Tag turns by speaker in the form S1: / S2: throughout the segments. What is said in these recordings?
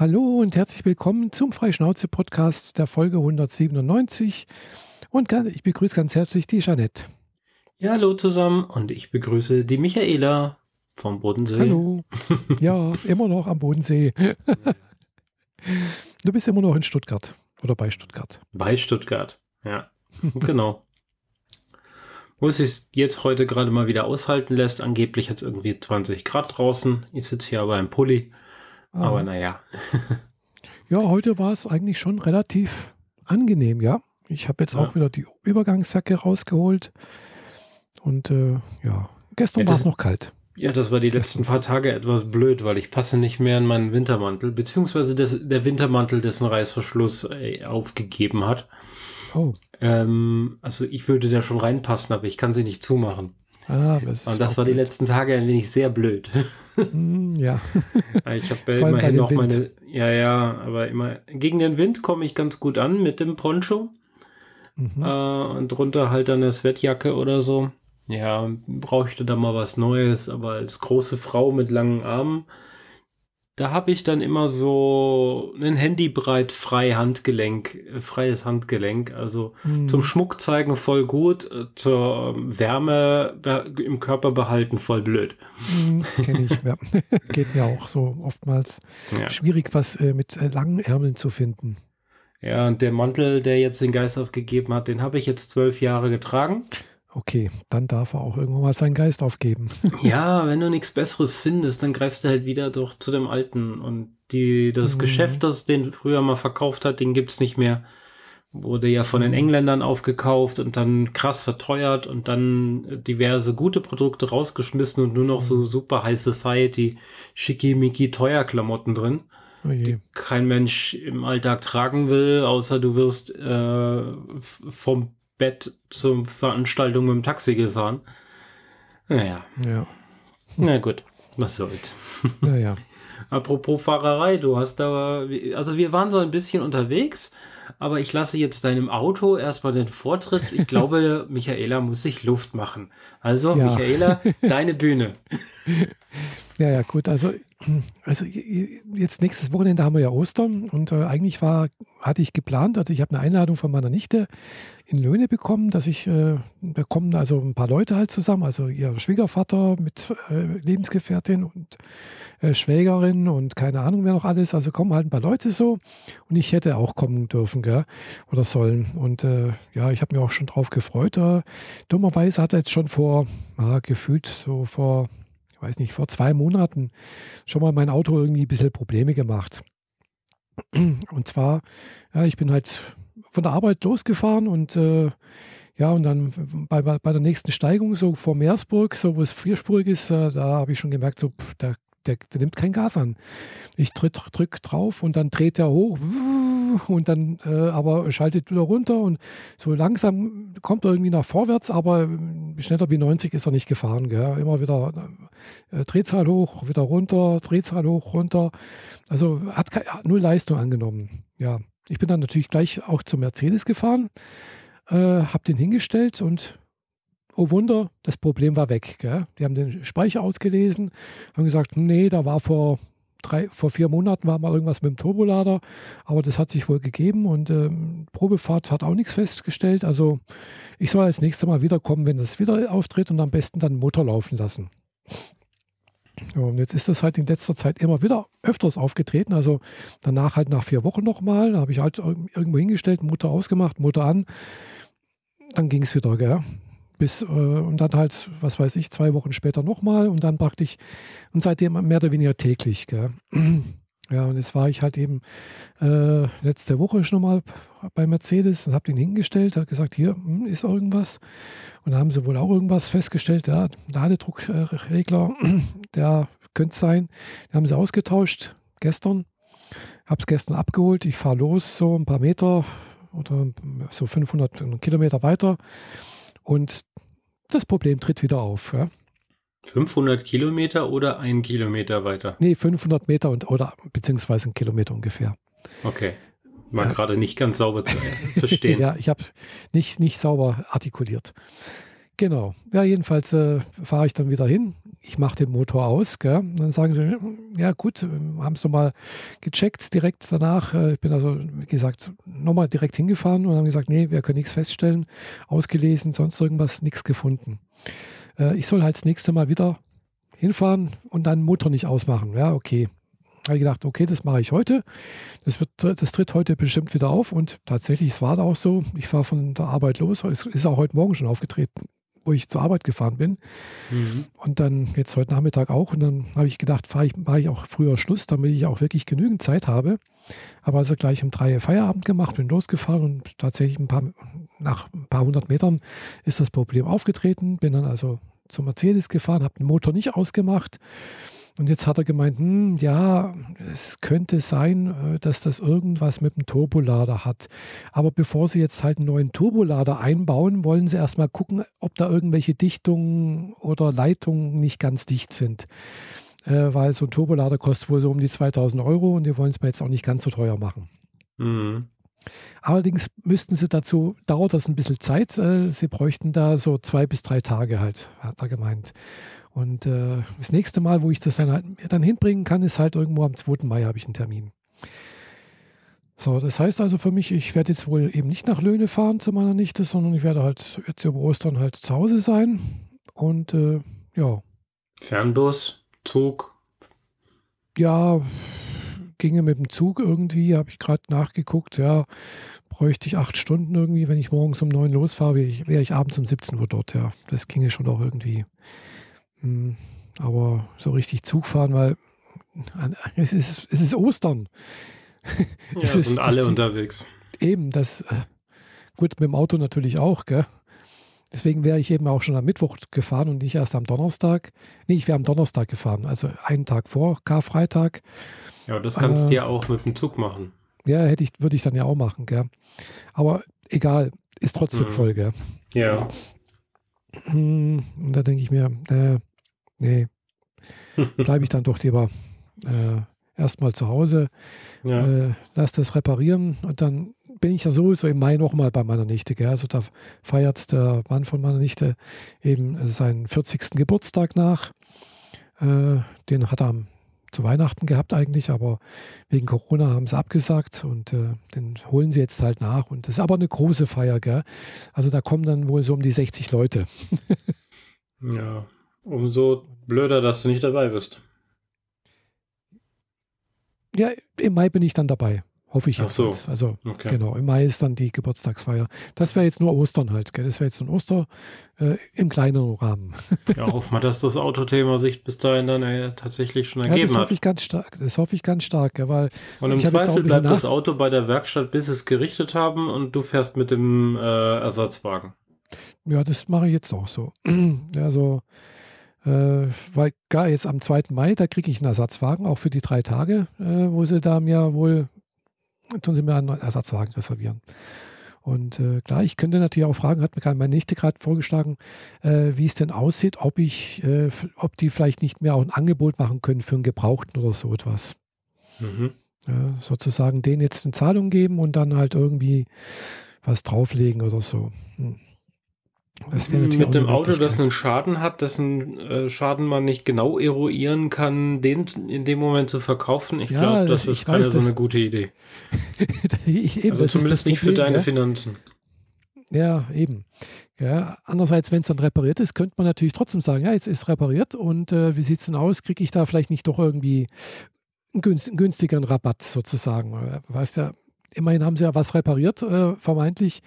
S1: Hallo und herzlich willkommen zum Freischnauze-Podcast der Folge 197. Und ich begrüße ganz herzlich die Jeanette.
S2: Ja, hallo zusammen und ich begrüße die Michaela vom Bodensee.
S1: Hallo. Ja, immer noch am Bodensee. Du bist immer noch in Stuttgart oder bei Stuttgart.
S2: Bei Stuttgart, ja. genau. Wo es sich jetzt heute gerade mal wieder aushalten lässt. Angeblich hat es irgendwie 20 Grad draußen. Ich sitze hier aber im Pulli. Ah. Aber naja.
S1: ja, heute war es eigentlich schon relativ angenehm, ja. Ich habe jetzt ja. auch wieder die Übergangsjacke rausgeholt. Und äh, ja, gestern ja, war es noch kalt.
S2: Ja, das war die letzten paar Tage etwas blöd, weil ich passe nicht mehr in meinen Wintermantel, beziehungsweise das, der Wintermantel, dessen Reißverschluss äh, aufgegeben hat. Oh. Ähm, also ich würde da schon reinpassen, aber ich kann sie nicht zumachen. Ah, das Und das war blöd. die letzten Tage ein wenig sehr blöd.
S1: Mm, ja.
S2: ich habe ja immerhin noch Wind. meine. Ja, ja, aber immer gegen den Wind komme ich ganz gut an mit dem Poncho. Mhm. Äh, und drunter halt dann eine Sweatjacke oder so. Ja, brauchte da mal was Neues, aber als große Frau mit langen Armen da habe ich dann immer so ein Handybreit frei Handgelenk, äh, freies Handgelenk. Also mhm. zum Schmuck zeigen voll gut, äh, zur Wärme im Körper behalten voll blöd.
S1: Mhm, Kenne ich, ja. Geht mir auch so oftmals ja. schwierig, was äh, mit äh, langen Ärmeln zu finden.
S2: Ja, und der Mantel, der jetzt den Geist aufgegeben hat, den habe ich jetzt zwölf Jahre getragen.
S1: Okay, dann darf er auch irgendwann mal seinen Geist aufgeben.
S2: ja, wenn du nichts Besseres findest, dann greifst du halt wieder doch zu dem Alten. Und die, das mhm. Geschäft, das den früher mal verkauft hat, den gibt's nicht mehr. Wurde ja von den mhm. Engländern aufgekauft und dann krass verteuert und dann diverse gute Produkte rausgeschmissen und nur noch so mhm. super High Society, schickimicki teuer Klamotten drin. Oh die kein Mensch im Alltag tragen will, außer du wirst äh, vom Bett zur Veranstaltung mit dem Taxi gefahren. Naja. Ja. Na gut, was soll's.
S1: Naja.
S2: Apropos Fahrerei, du hast da, also wir waren so ein bisschen unterwegs, aber ich lasse jetzt deinem Auto erstmal den Vortritt. Ich glaube, Michaela muss sich Luft machen. Also, ja. Michaela, deine Bühne.
S1: Ja, ja, gut. Also also jetzt nächstes Wochenende haben wir ja Ostern und äh, eigentlich war, hatte ich geplant, also ich habe eine Einladung von meiner Nichte in Löhne bekommen, dass ich, äh, da kommen also ein paar Leute halt zusammen, also ihr Schwiegervater mit äh, Lebensgefährtin und äh, Schwägerin und keine Ahnung wer noch alles, also kommen halt ein paar Leute so und ich hätte auch kommen dürfen, gell, oder sollen und äh, ja, ich habe mich auch schon drauf gefreut. Äh, dummerweise hat er jetzt schon vor, gefühlt so vor weiß nicht, vor zwei Monaten schon mal mein Auto irgendwie ein bisschen Probleme gemacht. Und zwar, ja, ich bin halt von der Arbeit losgefahren und äh, ja, und dann bei, bei der nächsten Steigung, so vor Meersburg, so wo es vierspurig ist, äh, da habe ich schon gemerkt, so, pff, da der, der, nimmt kein Gas an. Ich drück, drück drauf und dann dreht er hoch und dann äh, aber schaltet wieder runter und so langsam kommt er irgendwie nach vorwärts, aber äh, schneller wie 90 ist er nicht gefahren. Gell? Immer wieder äh, Drehzahl hoch, wieder runter, Drehzahl hoch, runter. Also hat, hat null Leistung angenommen. Ja, ich bin dann natürlich gleich auch zum Mercedes gefahren, äh, habe den hingestellt und oh Wunder, das Problem war weg. Gell? Die haben den Speicher ausgelesen, haben gesagt, nee, da war vor drei, vor vier Monaten war mal irgendwas mit dem Turbolader, aber das hat sich wohl gegeben und ähm, Probefahrt hat auch nichts festgestellt. Also ich soll als nächstes Mal wiederkommen, wenn das wieder auftritt und am besten dann Motor laufen lassen. Und jetzt ist das halt in letzter Zeit immer wieder öfters aufgetreten. Also danach halt nach vier Wochen nochmal. Da habe ich halt irgendwo hingestellt, Motor ausgemacht, Motor an. Dann ging es wieder, gell? Bis äh, und dann halt, was weiß ich, zwei Wochen später nochmal und dann praktisch und seitdem mehr oder weniger täglich. Gell? Ja, und jetzt war ich halt eben äh, letzte Woche schon mal bei Mercedes und habe den hingestellt, habe gesagt, hier hm, ist irgendwas. Und da haben sie wohl auch irgendwas festgestellt, ja, Ladedruckregler, der könnte sein. Den haben sie ausgetauscht gestern. Habe es gestern abgeholt. Ich fahre los, so ein paar Meter oder so 500 Kilometer weiter. Und das Problem tritt wieder auf. Ja.
S2: 500 Kilometer oder ein Kilometer weiter?
S1: Nee, 500 Meter und, oder beziehungsweise ein Kilometer ungefähr.
S2: Okay. War ja. gerade nicht ganz sauber zu verstehen.
S1: ja, ich habe nicht, nicht sauber artikuliert. Genau. Ja, jedenfalls äh, fahre ich dann wieder hin. Ich mache den Motor aus. Gell? Dann sagen sie, ja gut, haben es nochmal gecheckt direkt danach. Äh, ich bin also, wie gesagt, nochmal direkt hingefahren und haben gesagt, nee, wir können nichts feststellen, ausgelesen, sonst irgendwas, nichts gefunden. Äh, ich soll halt das nächste Mal wieder hinfahren und dann Motor nicht ausmachen. Ja, okay. Habe ich gedacht, okay, das mache ich heute. Das, wird, das tritt heute bestimmt wieder auf und tatsächlich, es war da auch so. Ich fahre von der Arbeit los. Es ist auch heute Morgen schon aufgetreten wo ich zur Arbeit gefahren bin. Mhm. Und dann jetzt heute Nachmittag auch. Und dann habe ich gedacht, fahre ich, mache ich auch früher Schluss, damit ich auch wirklich genügend Zeit habe. Aber also gleich um drei Feierabend gemacht, bin losgefahren und tatsächlich ein paar, nach ein paar hundert Metern ist das Problem aufgetreten. Bin dann also zum Mercedes gefahren, habe den Motor nicht ausgemacht und jetzt hat er gemeint, hm, ja, es könnte sein, äh, dass das irgendwas mit dem Turbolader hat. Aber bevor Sie jetzt halt einen neuen Turbolader einbauen, wollen Sie erstmal gucken, ob da irgendwelche Dichtungen oder Leitungen nicht ganz dicht sind. Äh, weil so ein Turbolader kostet wohl so um die 2000 Euro und die wollen es mir jetzt auch nicht ganz so teuer machen. Mhm. Allerdings müssten sie dazu, dauert das ein bisschen Zeit. Äh, sie bräuchten da so zwei bis drei Tage halt, hat er gemeint. Und äh, das nächste Mal, wo ich das dann, halt, dann hinbringen kann, ist halt irgendwo am 2. Mai habe ich einen Termin. So, das heißt also für mich, ich werde jetzt wohl eben nicht nach Löhne fahren zu meiner Nichte, sondern ich werde halt jetzt über Ostern halt zu Hause sein. Und äh, ja.
S2: Fernbus, Zug?
S1: Ja, ginge mit dem Zug irgendwie, habe ich gerade nachgeguckt, ja, bräuchte ich acht Stunden irgendwie, wenn ich morgens um neun losfahre, wäre ich, wär ich abends um 17 Uhr dort, ja. Das ginge schon auch irgendwie. Hm, aber so richtig Zug fahren, weil es ist, es ist Ostern.
S2: Ja, es ist, sind alle die, unterwegs.
S1: Eben, das, äh, gut, mit dem Auto natürlich auch, gell? Deswegen wäre ich eben auch schon am Mittwoch gefahren und nicht erst am Donnerstag. Nee, ich wäre am Donnerstag gefahren, also einen Tag vor Karfreitag.
S2: Ja, das kannst äh, du ja auch mit dem Zug machen.
S1: Ja, hätte ich, würde ich dann ja auch machen, gell? Aber egal, ist trotzdem mhm. voll, gell?
S2: Ja.
S1: Hm, und da denke ich mir, äh, nee, bleibe ich dann doch lieber äh, erstmal zu Hause, ja. äh, lass das reparieren und dann bin ich ja sowieso im Mai nochmal bei meiner Nichte. Gell? Also da feiert der Mann von meiner Nichte eben seinen 40. Geburtstag nach. Äh, den hat er am, zu Weihnachten gehabt eigentlich, aber wegen Corona haben sie abgesagt und äh, den holen sie jetzt halt nach. Und das ist aber eine große Feier. Gell? Also da kommen dann wohl so um die 60 Leute.
S2: ja, Umso blöder, dass du nicht dabei bist.
S1: Ja, im Mai bin ich dann dabei. Hoffe ich
S2: jetzt. So.
S1: Also okay. genau, im Mai ist dann die Geburtstagsfeier. Das wäre jetzt nur Ostern halt, gell? Das wäre jetzt ein Oster äh, im kleineren Rahmen.
S2: ja, hoffen wir, dass das Autothema sich bis dahin dann äh, tatsächlich schon ergeben
S1: ja,
S2: das
S1: hoffe hat. Ich ganz stark. Das hoffe ich ganz stark, gell? weil.
S2: Und im Zweifel bleibt das Auto bei der Werkstatt, bis es gerichtet haben und du fährst mit dem äh, Ersatzwagen.
S1: Ja, das mache ich jetzt auch so. also äh, weil gar jetzt am 2. Mai, da kriege ich einen Ersatzwagen, auch für die drei Tage, äh, wo sie da mir wohl, tun sie mir einen Ersatzwagen reservieren. Und äh, klar, ich könnte natürlich auch fragen, hat mir gerade meine Nichte gerade vorgeschlagen, äh, wie es denn aussieht, ob ich, äh, ob die vielleicht nicht mehr auch ein Angebot machen können für einen Gebrauchten oder so etwas. Mhm. Ja, sozusagen den jetzt in Zahlung geben und dann halt irgendwie was drauflegen oder so. Hm.
S2: Mit dem Auto, das einen Schaden hat, dessen äh, Schaden man nicht genau eruieren kann, den in dem Moment zu verkaufen, ich ja, glaube, das ist keine so eine gute Idee. eben, also zumindest nicht Problem, für deine ja? Finanzen.
S1: Ja, eben. Ja, andererseits, wenn es dann repariert ist, könnte man natürlich trotzdem sagen, ja, jetzt ist repariert und äh, wie sieht es denn aus? Kriege ich da vielleicht nicht doch irgendwie einen, günstigeren Rabatt sozusagen? Weißt ja, immerhin haben sie ja was repariert, äh, vermeintlich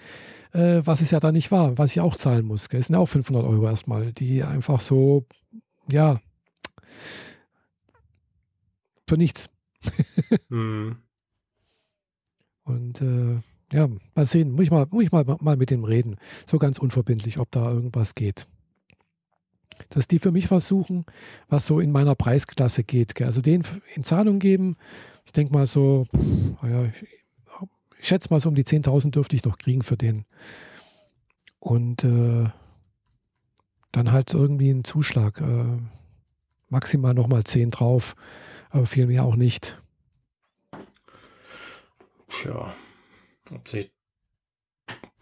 S1: äh, was es ja da nicht war, was ich auch zahlen muss. Es sind ja auch 500 Euro erstmal, die einfach so, ja, für nichts. mhm. Und äh, ja, mal sehen, muss ich mal, muss ich mal, mal mit dem reden. So ganz unverbindlich, ob da irgendwas geht. Dass die für mich was suchen, was so in meiner Preisklasse geht. Also den in Zahlung geben, ich denke mal so, pff, ja, ich schätze mal so um die 10.000 dürfte ich noch kriegen für den. Und äh, dann halt irgendwie einen Zuschlag. Äh, maximal nochmal 10 drauf, aber viel mehr auch nicht.
S2: Tja,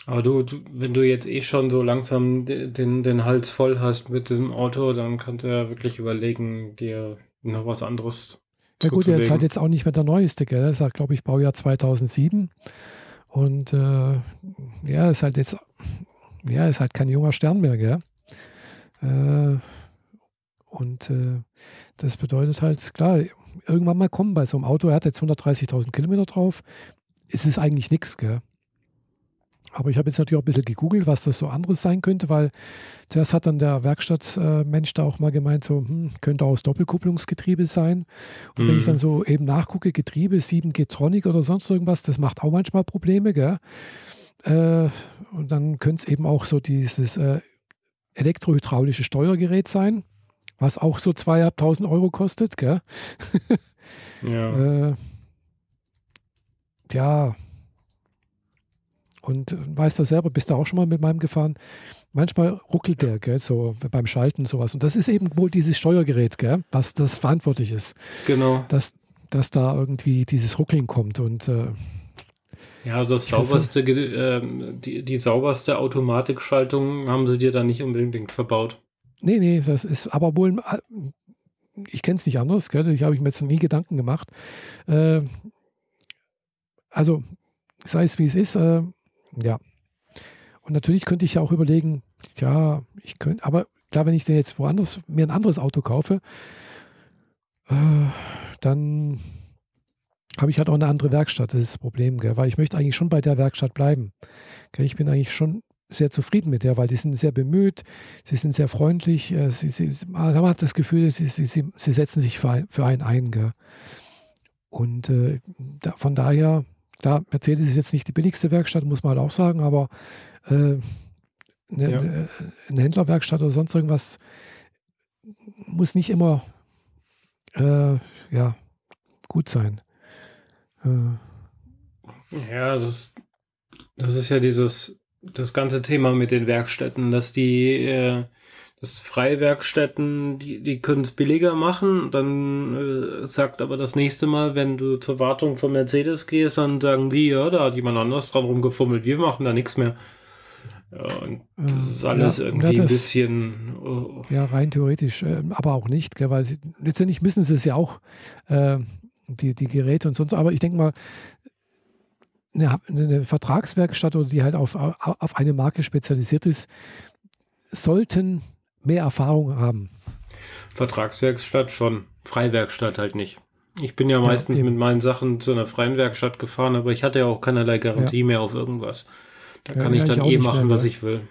S2: Aber du, du, wenn du jetzt eh schon so langsam den, den Hals voll hast mit diesem Auto, dann kannst du ja wirklich überlegen, dir noch was anderes
S1: ja gut, er ist halt jetzt auch nicht mehr der neueste, gell? Er ist halt, glaube ich, Baujahr 2007. Und äh, ja, ist halt jetzt, ja, ist halt kein junger Stern mehr, gell? Äh, und äh, das bedeutet halt, klar, irgendwann mal kommen bei so einem Auto, er hat jetzt 130.000 Kilometer drauf, ist es eigentlich nichts, gell? Aber ich habe jetzt natürlich auch ein bisschen gegoogelt, was das so anderes sein könnte, weil zuerst hat dann der Werkstattmensch da auch mal gemeint, so, hm, könnte aus Doppelkupplungsgetriebe sein. Und mhm. wenn ich dann mhm. so eben nachgucke, Getriebe 7G Tronic oder sonst irgendwas, das macht auch manchmal Probleme, gell? Äh, und dann könnte es eben auch so dieses äh, elektrohydraulische Steuergerät sein, was auch so zweieinhalbtausend Euro kostet, gell?
S2: ja.
S1: äh, ja, und weißt du selber, bist du auch schon mal mit meinem gefahren. Manchmal ruckelt der, gell, so beim Schalten sowas. Und das ist eben wohl dieses Steuergerät, gell, was das verantwortlich ist.
S2: Genau.
S1: Dass, dass da irgendwie dieses Ruckeln kommt und äh,
S2: ja, das sauberste, äh, die, die sauberste Automatikschaltung haben sie dir da nicht unbedingt verbaut.
S1: Nee, nee, das ist aber wohl, äh, ich kenne es nicht anders, gell? ich habe mir jetzt nie Gedanken gemacht. Äh, also, sei es wie es ist, äh, ja. Und natürlich könnte ich ja auch überlegen, ja, ich könnte, aber klar, wenn ich denn jetzt woanders mir ein anderes Auto kaufe, äh, dann habe ich halt auch eine andere Werkstatt. Das ist das Problem, gell? weil ich möchte eigentlich schon bei der Werkstatt bleiben. Gell? Ich bin eigentlich schon sehr zufrieden mit der, weil die sind sehr bemüht, sie sind sehr freundlich, äh, sie, sie, man hat das Gefühl, sie, sie, sie, setzen sich für, für einen ein. Gell? Und äh, da, von daher Klar, Mercedes ist jetzt nicht die billigste Werkstatt, muss man halt auch sagen, aber äh, eine, ja. eine, eine, Händlerwerkstatt oder sonst irgendwas muss nicht immer äh, ja, gut sein.
S2: Äh. Ja, das, das ist ja dieses, das ganze Thema mit den Werkstätten, dass die äh, das Freiwerkstätten, die, die können es billiger machen. Dann äh, sagt aber das nächste Mal, wenn du zur Wartung von Mercedes gehst, dann sagen die, ja, da hat jemand anders dran rumgefummelt, wir machen da nichts mehr. Ja, und das ist alles ja, irgendwie das, ein bisschen.
S1: Oh. Ja, rein theoretisch, äh, aber auch nicht, gell, weil sie, letztendlich müssen sie es ja auch, äh, die, die Geräte und sonst. Aber ich denke mal, eine, eine Vertragswerkstatt oder die halt auf, auf eine Marke spezialisiert ist, sollten mehr Erfahrung haben.
S2: Vertragswerkstatt schon, Freiwerkstatt halt nicht. Ich bin ja meistens ja, mit meinen Sachen zu einer freien Werkstatt gefahren, aber ich hatte ja auch keinerlei Garantie ja. mehr auf irgendwas. Da kann ich dann ich eh machen, mehr, was ich will.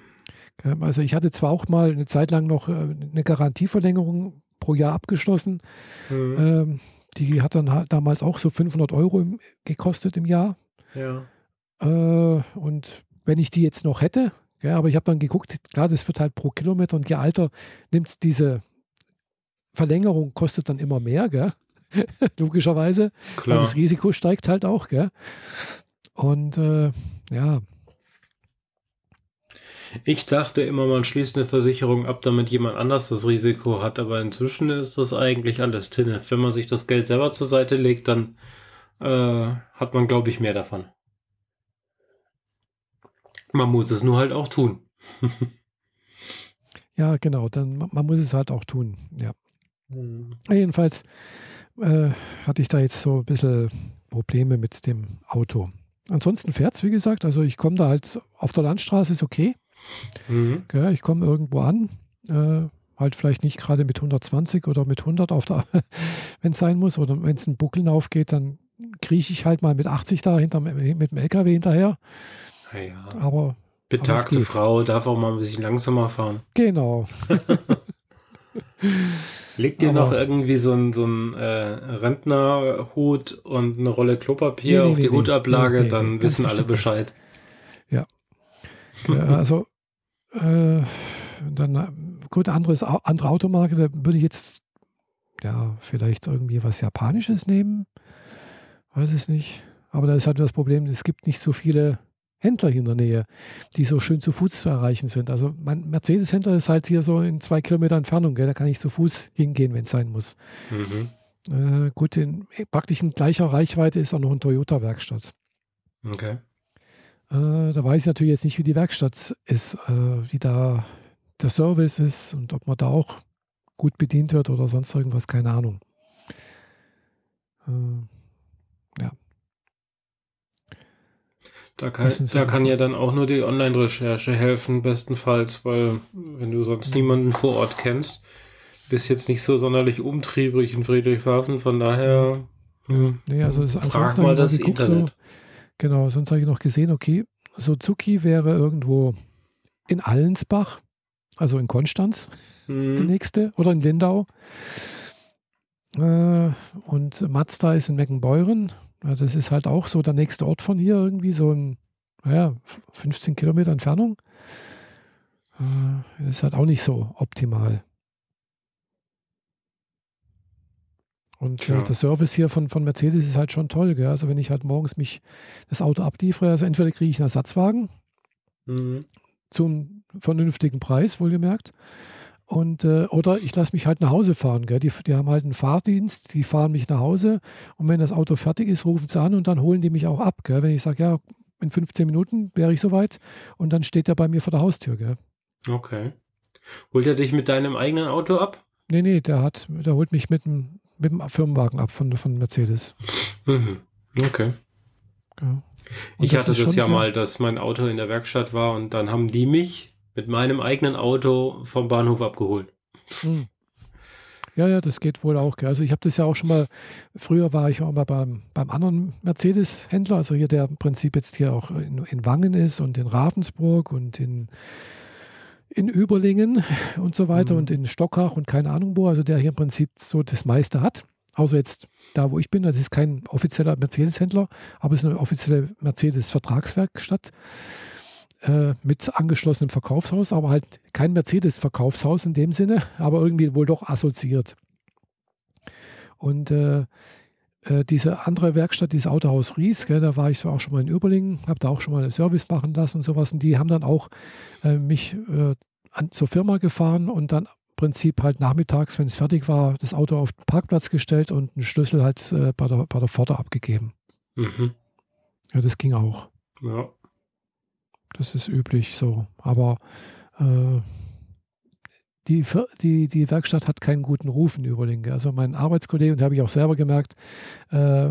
S1: Also ich hatte zwar auch mal eine Zeit lang noch äh, eine Garantieverlängerung pro Jahr abgeschlossen. Mhm. Ähm, die hat dann halt damals auch so 500 Euro gekostet im Jahr.
S2: Ja.
S1: Äh, und wenn ich die jetzt noch hätte, ja, aber ich habe dann geguckt, klar, das wird halt pro Kilometer und je Alter nimmt diese Verlängerung, kostet dann immer mehr, gell? logischerweise. Klar. Weil das Risiko steigt halt auch. Gell? Und äh, ja.
S2: Ich dachte immer, man schließt eine Versicherung ab, damit jemand anders das Risiko hat, aber inzwischen ist das eigentlich alles Tinne. Wenn man sich das Geld selber zur Seite legt, dann äh, hat man, glaube ich, mehr davon. Man muss es nur halt auch tun.
S1: ja, genau, dann man muss es halt auch tun, ja. Mhm. Jedenfalls äh, hatte ich da jetzt so ein bisschen Probleme mit dem Auto. Ansonsten fährt es, wie gesagt, also ich komme da halt auf der Landstraße, ist okay. Mhm. Ja, ich komme irgendwo an, äh, halt vielleicht nicht gerade mit 120 oder mit 100 wenn es sein muss, oder wenn es ein Buckeln aufgeht, dann krieche ich halt mal mit 80 da hinter, mit dem LKW hinterher.
S2: Ja.
S1: Aber.
S2: Betagte aber Frau darf auch mal ein bisschen langsamer fahren.
S1: Genau.
S2: Legt dir noch irgendwie so ein, so ein äh, Rentnerhut und eine Rolle Klopapier nee, nee, auf die nee, Hutablage, dann wissen alle Bescheid.
S1: Ja. also, äh, dann, gut, anderes, andere Automarke, da würde ich jetzt, ja, vielleicht irgendwie was Japanisches nehmen. Weiß es nicht. Aber da ist halt das Problem, es gibt nicht so viele Händler in der Nähe, die so schön zu Fuß zu erreichen sind. Also mein Mercedes-Händler ist halt hier so in zwei Kilometer Entfernung, gell? da kann ich zu Fuß hingehen, wenn es sein muss. Mhm. Äh, gut, in praktisch in gleicher Reichweite ist auch noch eine Toyota-Werkstatt.
S2: Okay.
S1: Äh, da weiß ich natürlich jetzt nicht, wie die Werkstatt ist, äh, wie da der Service ist und ob man da auch gut bedient wird oder sonst irgendwas, keine Ahnung. Äh, ja.
S2: Da kann, da kann ja dann auch nur die Online-Recherche helfen, bestenfalls, weil wenn du sonst niemanden vor Ort kennst, bist jetzt nicht so sonderlich umtriebig in Friedrichshafen, von daher
S1: hm, nee, also es,
S2: frag mal das geguckt, Internet.
S1: So, genau, sonst habe ich noch gesehen, okay, Suzuki wäre irgendwo in Allensbach, also in Konstanz, mhm. die nächste, oder in Lindau. Äh, und Mazda ist in Meckenbeuren. Ja, das ist halt auch so der nächste Ort von hier, irgendwie so ein, naja, 15 Kilometer Entfernung. Äh, ist halt auch nicht so optimal. Und ja. der Service hier von, von Mercedes ist halt schon toll. Gell? Also wenn ich halt morgens mich das Auto abliefere, also entweder kriege ich einen Ersatzwagen mhm. zum vernünftigen Preis, wohlgemerkt. Und, äh, oder ich lasse mich halt nach Hause fahren. Gell? Die, die haben halt einen Fahrdienst, die fahren mich nach Hause und wenn das Auto fertig ist, rufen sie an und dann holen die mich auch ab. Gell? Wenn ich sage, ja, in 15 Minuten wäre ich soweit und dann steht er bei mir vor der Haustür. Gell?
S2: Okay. Holt er dich mit deinem eigenen Auto ab?
S1: Nee, nee, der hat, der holt mich mit dem mit dem Firmenwagen ab von, von Mercedes.
S2: Mhm. Okay. Ja. Ich hatte das ja mal, dass mein Auto in der Werkstatt war und dann haben die mich mit meinem eigenen Auto vom Bahnhof abgeholt.
S1: Mhm. Ja, ja, das geht wohl auch. Also ich habe das ja auch schon mal, früher war ich auch mal beim, beim anderen Mercedes-Händler, also hier, der im Prinzip jetzt hier auch in, in Wangen ist und in Ravensburg und in in Überlingen und so weiter mhm. und in Stockach und keine Ahnung wo, also der hier im Prinzip so das meiste hat. Außer jetzt da, wo ich bin, das ist kein offizieller Mercedes-Händler, aber es ist eine offizielle Mercedes-Vertragswerkstatt äh, mit angeschlossenem Verkaufshaus, aber halt kein Mercedes-Verkaufshaus in dem Sinne, aber irgendwie wohl doch assoziiert. Und äh, äh, diese andere Werkstatt, dieses Autohaus Ries, gell, da war ich auch schon mal in Überlingen, habe da auch schon mal einen Service machen lassen und sowas. Und die haben dann auch äh, mich äh, an, zur Firma gefahren und dann im Prinzip halt nachmittags, wenn es fertig war, das Auto auf den Parkplatz gestellt und einen Schlüssel halt äh, bei, der, bei der Pforte abgegeben. Mhm. Ja, das ging auch.
S2: Ja.
S1: Das ist üblich so. Aber äh, die, die, die Werkstatt hat keinen guten Ruf in Überlingen. Also mein Arbeitskollege, und da habe ich auch selber gemerkt, äh,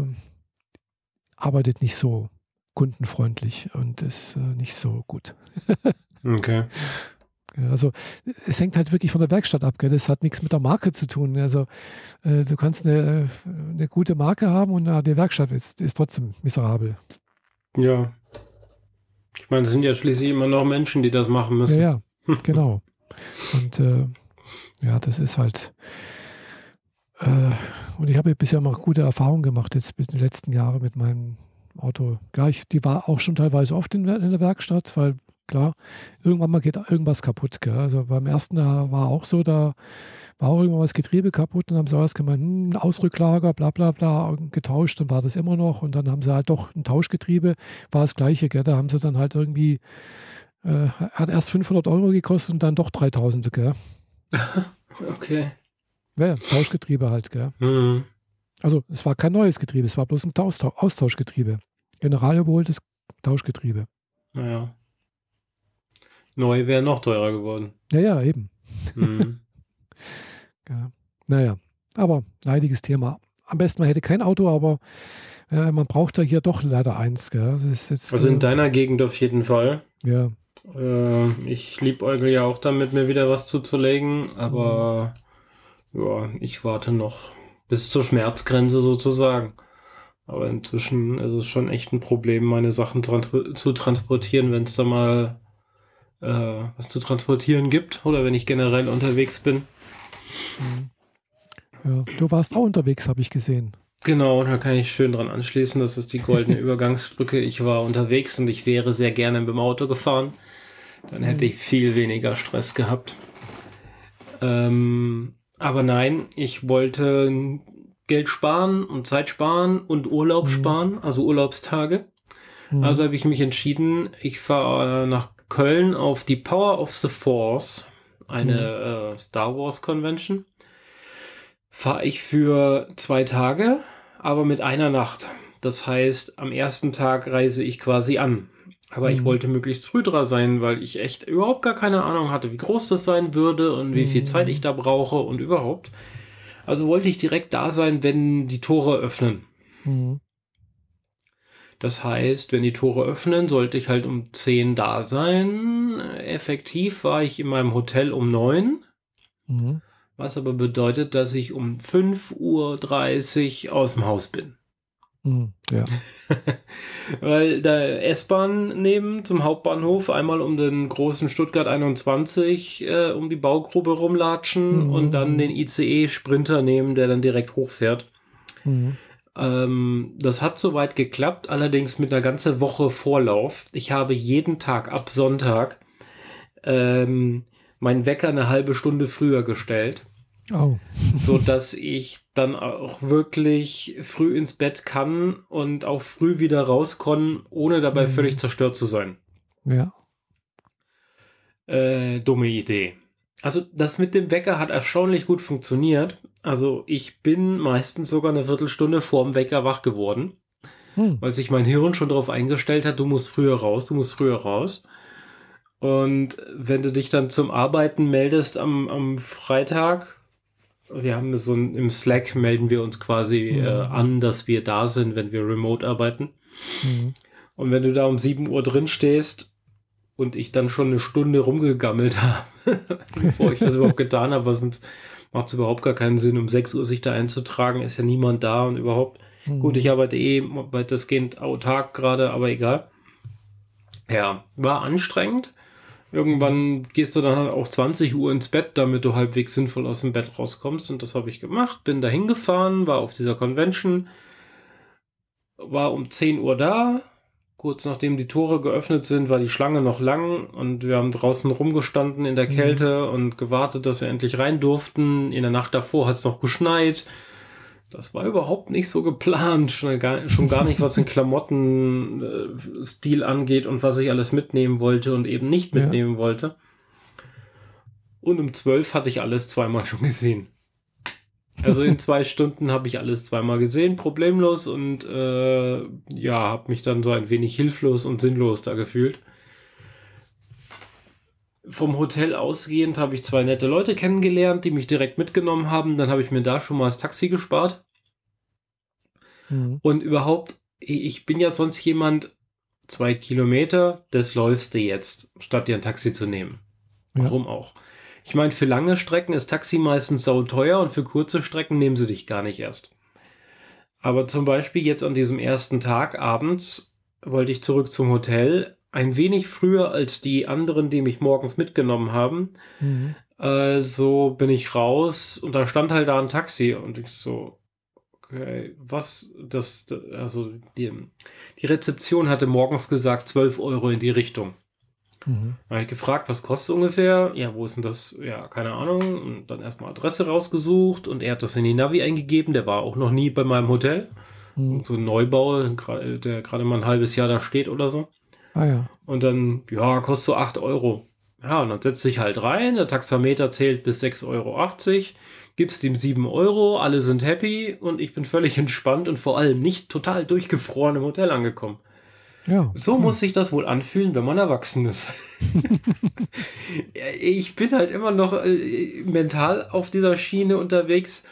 S1: arbeitet nicht so kundenfreundlich und ist äh, nicht so gut.
S2: okay.
S1: Also es hängt halt wirklich von der Werkstatt ab. Gell? Das hat nichts mit der Marke zu tun. Also äh, du kannst eine, eine gute Marke haben und äh, die Werkstatt ist, ist trotzdem miserabel.
S2: Ja. Ich meine, es sind ja schließlich immer noch Menschen, die das machen müssen.
S1: Ja, ja genau. Und äh, ja, das ist halt. Äh, und ich habe bisher mal gute Erfahrungen gemacht, jetzt in den letzten Jahren mit meinem Auto. Ja, ich, die war auch schon teilweise oft in, in der Werkstatt, weil klar, irgendwann mal geht irgendwas kaputt. Gell? Also beim ersten Jahr war auch so, da war auch irgendwann das Getriebe kaputt und dann haben sie alles gemeint, hm, Ausrücklager, bla bla bla, getauscht, dann war das immer noch und dann haben sie halt doch ein Tauschgetriebe, war das gleiche, gell? da haben sie dann halt irgendwie äh, hat erst 500 Euro gekostet und dann doch 3000, gell?
S2: okay.
S1: Ja, Tauschgetriebe halt, gell? Mhm. Also es war kein neues Getriebe, es war bloß ein Austauschgetriebe. General überholtes Tauschgetriebe.
S2: Naja. Neu wäre noch teurer geworden.
S1: Ja, ja, eben. Mhm. ja. Naja, aber leidiges Thema. Am besten man hätte kein Auto, aber äh, man braucht da hier doch leider eins. Gell?
S2: Jetzt, also in äh, deiner Gegend auf jeden Fall.
S1: Ja.
S2: Äh, ich liebäugel ja auch damit, mir wieder was zuzulegen, aber mhm. ja, ich warte noch bis zur Schmerzgrenze sozusagen. Aber inzwischen ist es schon echt ein Problem, meine Sachen zu transportieren, wenn es da mal äh, was zu transportieren gibt oder wenn ich generell unterwegs bin.
S1: Ja, du warst auch unterwegs, habe ich gesehen.
S2: Genau, da kann ich schön dran anschließen. Das ist die goldene Übergangsbrücke. Ich war unterwegs und ich wäre sehr gerne mit dem Auto gefahren. Dann hätte ich viel weniger Stress gehabt. Ähm, aber nein, ich wollte Geld sparen und Zeit sparen und Urlaub mhm. sparen, also Urlaubstage. Mhm. Also habe ich mich entschieden, ich fahre nach Köln auf die Power of the Force, eine mhm. äh, Star Wars Convention. Fahre ich für zwei Tage, aber mit einer Nacht. Das heißt, am ersten Tag reise ich quasi an. Aber ich
S1: Mhm.
S2: wollte möglichst früh dran sein, weil ich echt überhaupt gar keine Ahnung hatte, wie groß das sein würde und wie viel
S1: Mhm.
S2: Zeit ich da brauche und überhaupt. Also wollte ich direkt da sein, wenn die Tore öffnen.
S1: Mhm.
S2: Das heißt, wenn die Tore öffnen, sollte ich halt um 10 da sein. Effektiv war ich in meinem Hotel um 9,
S1: Mhm.
S2: was aber bedeutet, dass ich um 5.30 Uhr aus dem Haus bin.
S1: Mhm. Ja.
S2: Weil der S-Bahn neben zum Hauptbahnhof einmal um den großen Stuttgart 21 äh, um die Baugrube rumlatschen
S1: Mhm.
S2: und dann den ICE-Sprinter nehmen, der dann direkt hochfährt.
S1: Mhm.
S2: Ähm, das hat soweit geklappt, allerdings mit einer ganzen Woche Vorlauf. Ich habe jeden Tag ab Sonntag ähm, meinen Wecker eine halbe Stunde früher gestellt,
S1: Oh.
S2: so dass ich dann auch wirklich früh ins Bett kann und auch früh wieder raus kann, ohne dabei
S1: Mhm.
S2: völlig zerstört zu sein.
S1: Ja.
S2: Äh, dumme Idee. Also das mit dem Wecker hat erstaunlich gut funktioniert. Also ich bin meistens sogar eine Viertelstunde vor dem Wecker wach geworden.
S1: Hm.
S2: weil sich mein Hirn schon darauf eingestellt hat, du musst früher raus, du musst früher raus. Und wenn du dich dann zum Arbeiten meldest am, am Freitag, wir haben so ein, im Slack melden wir uns quasi
S1: Mhm.
S2: äh, an, dass wir da sind, wenn wir remote arbeiten.
S1: Mhm.
S2: Und wenn du da um 7 Uhr drin stehst und ich dann schon eine Stunde rumgegammelt habe, bevor ich das überhaupt getan habe, weil sonst macht es überhaupt gar keinen Sinn, um 6 Uhr sich da einzutragen, ist ja niemand da und überhaupt.
S1: Mhm.
S2: Gut, ich arbeite eh weitestgehend autark gerade, aber egal. Ja, war anstrengend. Irgendwann gehst du dann halt auch 20 Uhr ins Bett, damit du halbwegs sinnvoll aus dem Bett rauskommst. Und das habe ich gemacht. Bin da hingefahren, war auf dieser Convention, war um 10 Uhr da. Kurz nachdem die Tore geöffnet sind, war die Schlange noch lang und wir haben draußen rumgestanden in der
S1: Mhm.
S2: Kälte und gewartet, dass wir endlich rein durften. In der Nacht davor hat es noch geschneit. Das war überhaupt nicht so geplant, schon gar, schon gar nicht, was den Klamottenstil angeht und was ich alles mitnehmen wollte und eben nicht
S1: Ja.
S2: mitnehmen wollte. Und um 12 hatte ich alles zweimal schon gesehen. Also in zwei Stunden habe ich alles zweimal gesehen, problemlos und äh, ja, habe mich dann so ein wenig hilflos und sinnlos da gefühlt. Vom Hotel ausgehend habe ich zwei nette Leute kennengelernt, die mich direkt mitgenommen haben. Dann habe ich mir da schon mal das Taxi gespart.
S1: Mhm.
S2: Und überhaupt, ich bin ja sonst jemand, zwei Kilometer, das läufst du jetzt, statt dir ein Taxi zu nehmen.
S1: Ja.
S2: Warum auch? Ich meine, für lange Strecken ist Taxi meistens sauteuer und für kurze Strecken nehmen sie dich gar nicht erst. Aber zum Beispiel jetzt an diesem ersten Tag abends wollte ich zurück zum Hotel, ein wenig früher als die anderen, die mich morgens mitgenommen haben.
S1: Mhm.
S2: Äh, so bin ich raus und da stand halt da ein Taxi und ich so, okay, was, das, also die, die Rezeption hatte morgens gesagt 12 Euro in die Richtung.
S1: Mhm.
S2: Da habe ich gefragt, was kostet ungefähr? Ja, wo ist denn das? Ja, keine Ahnung. Und dann erstmal Adresse rausgesucht und er hat das in die Navi eingegeben. Der war auch noch nie bei meinem Hotel.
S1: Mhm.
S2: So ein Neubau, der gerade mal ein halbes Jahr da steht oder so.
S1: Ah ja.
S2: Und dann, ja, kostet so 8 Euro. Ja, und dann setzt sich halt rein, der Taxameter zählt bis 6,80 Euro, gibst ihm 7 Euro, alle sind happy und ich bin völlig entspannt und vor allem nicht total durchgefroren im Hotel angekommen.
S1: Ja.
S2: So muss sich das wohl anfühlen, wenn man erwachsen ist. ich bin halt immer noch äh, mental auf dieser Schiene unterwegs.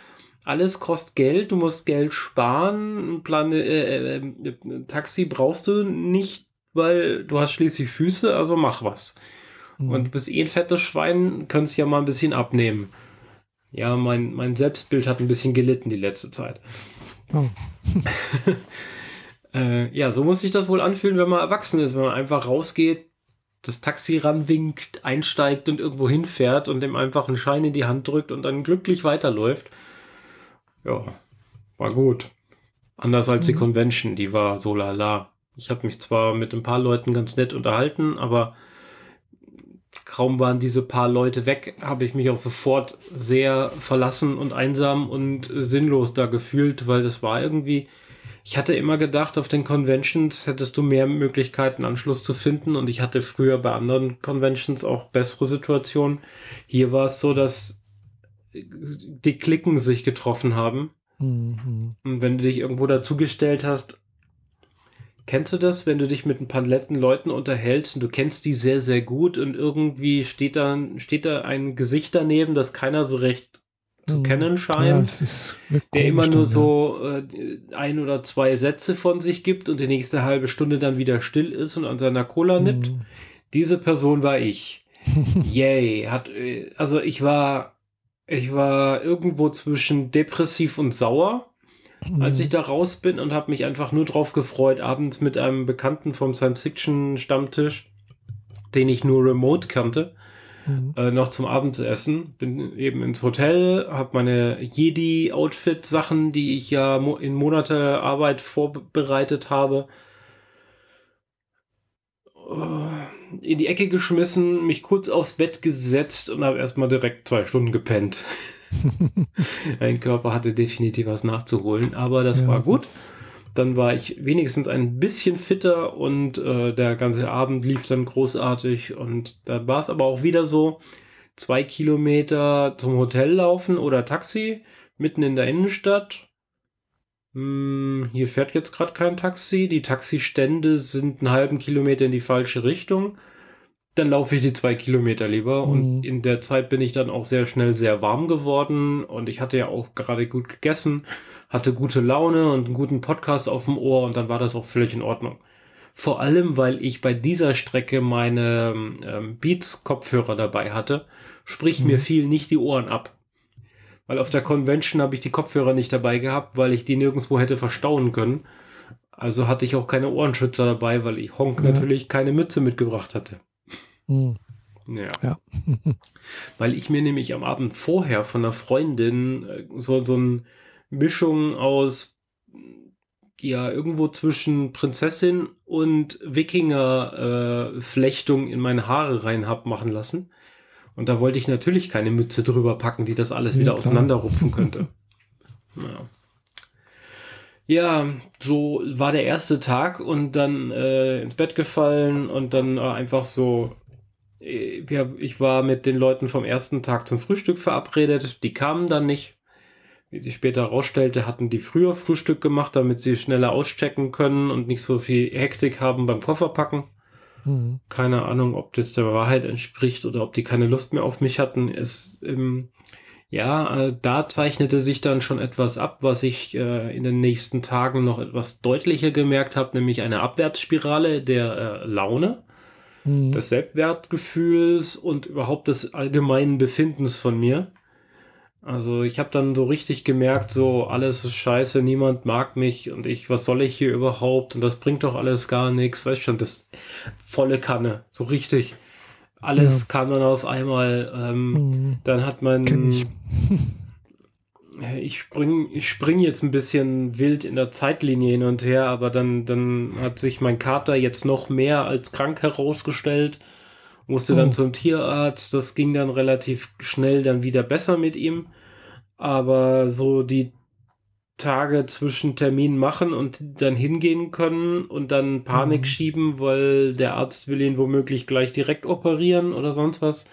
S2: Alles kostet Geld, du musst Geld sparen. Plan, äh, äh, äh, Taxi brauchst du nicht, weil du hast schließlich Füße, also mach was.
S1: Mhm.
S2: Und du bist eh ein fettes Schwein, könntest ja mal ein bisschen abnehmen. Ja, mein, mein Selbstbild hat ein bisschen gelitten die letzte Zeit.
S1: Oh.
S2: Äh, ja, so muss sich das wohl anfühlen, wenn man erwachsen ist, wenn man einfach rausgeht, das Taxi ranwinkt, einsteigt und irgendwo hinfährt und dem einfach einen Schein in die Hand drückt und dann glücklich weiterläuft. Ja, war gut. Anders als die
S1: Mhm.
S2: Convention, die war so lala. Ich habe mich zwar mit ein paar Leuten ganz nett unterhalten, aber kaum waren diese paar Leute weg, habe ich mich auch sofort sehr verlassen und einsam und sinnlos da gefühlt, weil das war irgendwie, ich hatte immer gedacht, auf den Conventions hättest du mehr Möglichkeiten, Anschluss zu finden und ich hatte früher bei anderen Conventions auch bessere Situationen. Hier war es so, dass die Klicken sich getroffen haben
S1: Mhm.
S2: und wenn du dich irgendwo dazugestellt hast, Kennst du das, wenn du dich mit ein paar netten Leuten unterhältst und du kennst die sehr, sehr gut und irgendwie steht da, steht da ein Gesicht daneben, das keiner so recht zu mhm. kennen scheint, ja, der immer nur so äh, ein oder zwei Sätze von sich gibt und die nächste halbe Stunde dann wieder still ist und an seiner Cola nippt. Mhm. Diese Person war ich. Yay, hat äh, also ich war ich war irgendwo zwischen depressiv und sauer mhm. als ich da raus bin und habe mich einfach nur drauf gefreut, abends mit einem Bekannten vom Science-Fiction-Stammtisch, den ich nur remote kannte, mhm. äh, noch zum Abendessen. Bin eben ins Hotel, habe meine Jedi-Outfit-Sachen, die ich ja mo in Monate Arbeit vorbereitet habe, äh, in die Ecke geschmissen, mich kurz aufs Bett gesetzt und habe erstmal direkt zwei Stunden gepennt. mein Körper hatte definitiv was nachzuholen, aber das ja, war gut. Das dann war ich wenigstens ein bisschen fitter und äh, der ganze Abend lief dann großartig und dann war es aber auch wieder so, zwei Kilometer zum Hotel laufen oder Taxi mitten in der Innenstadt. Hm, hier fährt jetzt gerade kein Taxi. Die Taxistände sind einen halben Kilometer in die falsche Richtung dann laufe ich die zwei Kilometer lieber. Mhm. Und in der Zeit bin ich dann auch sehr schnell sehr warm geworden. Und ich hatte ja auch gerade gut gegessen, hatte gute Laune und einen guten Podcast auf dem Ohr. Und dann war das auch völlig in Ordnung. Vor allem, weil ich bei dieser Strecke meine ähm, Beats-Kopfhörer dabei hatte, sprich mhm. mir fiel nicht die Ohren ab. Weil auf der Convention habe ich die Kopfhörer nicht dabei gehabt, weil ich die nirgendwo hätte verstauen können. Also hatte ich auch keine Ohrenschützer dabei, weil ich Honk ja. natürlich keine Mütze mitgebracht hatte. Mhm. Ja. ja. Weil ich mir nämlich am Abend vorher von einer Freundin äh, so, so eine Mischung aus ja, irgendwo zwischen Prinzessin und Wikinger-Flechtung äh, in meine Haare rein hab machen lassen. Und da wollte ich natürlich keine Mütze drüber packen, die das alles wieder auseinanderrupfen könnte. ja. Ja, so war der erste Tag und dann äh, ins Bett gefallen und dann äh, einfach so äh, ich war mit den Leuten vom ersten Tag zum Frühstück verabredet. Die kamen dann nicht. Wie sich später herausstellte, hatten die früher Frühstück gemacht, damit sie schneller auschecken können und nicht so viel Hektik haben beim Kofferpacken. Mhm. Keine Ahnung, ob das der Wahrheit entspricht oder ob die keine Lust mehr auf mich hatten. Es, ähm, ja, äh, da zeichnete sich dann schon etwas ab, was ich äh, in den nächsten Tagen noch etwas deutlicher gemerkt habe, nämlich eine Abwärtsspirale der äh, Laune mhm. des Selbstwertgefühls und überhaupt des allgemeinen Befindens von mir. Also ich habe dann so richtig gemerkt, so alles ist scheiße, niemand mag mich und ich, was soll ich hier überhaupt und das bringt doch alles gar nichts, weißt schon, das volle Kanne, so richtig. Alles ja. kann man auf einmal, ähm, mhm. dann hat man ich. ich spring, ich spring jetzt ein bisschen wild in der Zeitlinie hin und her, aber dann, dann hat sich mein Kater jetzt noch mehr als krank herausgestellt, musste oh. dann zum Tierarzt, das ging dann relativ schnell dann wieder besser mit ihm, aber so die Tage zwischen Termin machen und dann hingehen können und dann Panik mhm. schieben, weil der Arzt will ihn womöglich gleich direkt operieren oder sonst was.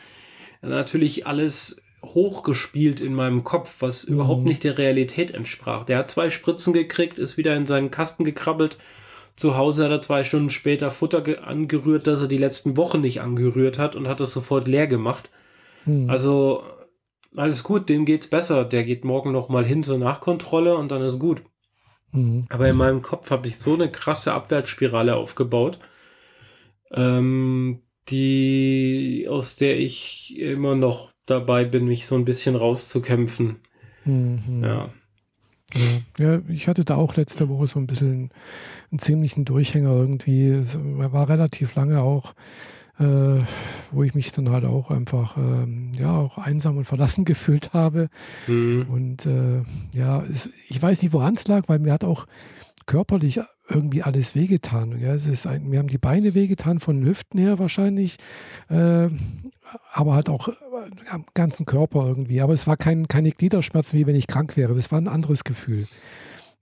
S2: Natürlich alles hochgespielt in meinem Kopf, was mhm. überhaupt nicht der Realität entsprach. Der hat zwei Spritzen gekriegt, ist wieder in seinen Kasten gekrabbelt. Zu Hause hat er zwei Stunden später Futter angerührt, das er die letzten Wochen nicht angerührt hat und hat es sofort leer gemacht. Mhm. Also alles gut, dem geht's besser. Der geht morgen noch mal hin zur Nachkontrolle und dann ist gut. Mhm. Aber in meinem Kopf habe ich so eine krasse Abwärtsspirale aufgebaut, ähm, die aus der ich immer noch dabei bin, mich so ein bisschen rauszukämpfen. Mhm. Ja.
S1: Ja. ja. ich hatte da auch letzte Woche so ein bisschen einen ziemlichen Durchhänger irgendwie. Es war relativ lange auch, äh, wo ich mich dann halt auch einfach ähm, ja auch einsam und verlassen gefühlt habe. Mhm. Und äh, ja, es, ich weiß nicht, woran es lag, weil mir hat auch körperlich irgendwie alles wehgetan. Ja, es ist ein, mir haben die Beine wehgetan von den Hüften her wahrscheinlich, äh, aber halt auch äh, am ganzen Körper irgendwie. Aber es war kein, keine Gliederschmerzen, wie wenn ich krank wäre. Das war ein anderes Gefühl.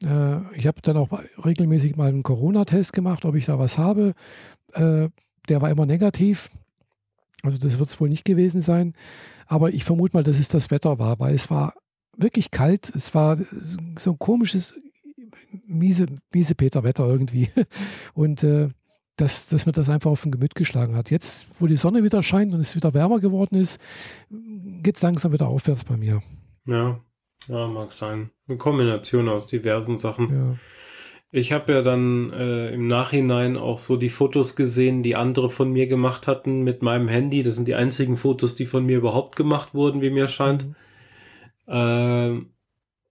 S1: Äh, ich habe dann auch regelmäßig mal einen Corona-Test gemacht, ob ich da was habe. Äh, der war immer negativ. Also das wird es wohl nicht gewesen sein. Aber ich vermute mal, dass es das Wetter war, weil es war wirklich kalt. Es war so ein komisches miese, miese Peter-Wetter irgendwie. Und äh, dass, dass mir das einfach auf den Gemüt geschlagen hat. Jetzt, wo die Sonne wieder scheint und es wieder wärmer geworden ist, geht es langsam wieder aufwärts bei mir.
S2: Ja, ja, mag sein. Eine Kombination aus diversen Sachen. Ja. Ich habe ja dann äh, im Nachhinein auch so die Fotos gesehen, die andere von mir gemacht hatten mit meinem Handy. Das sind die einzigen Fotos, die von mir überhaupt gemacht wurden, wie mir scheint. Mhm. Äh,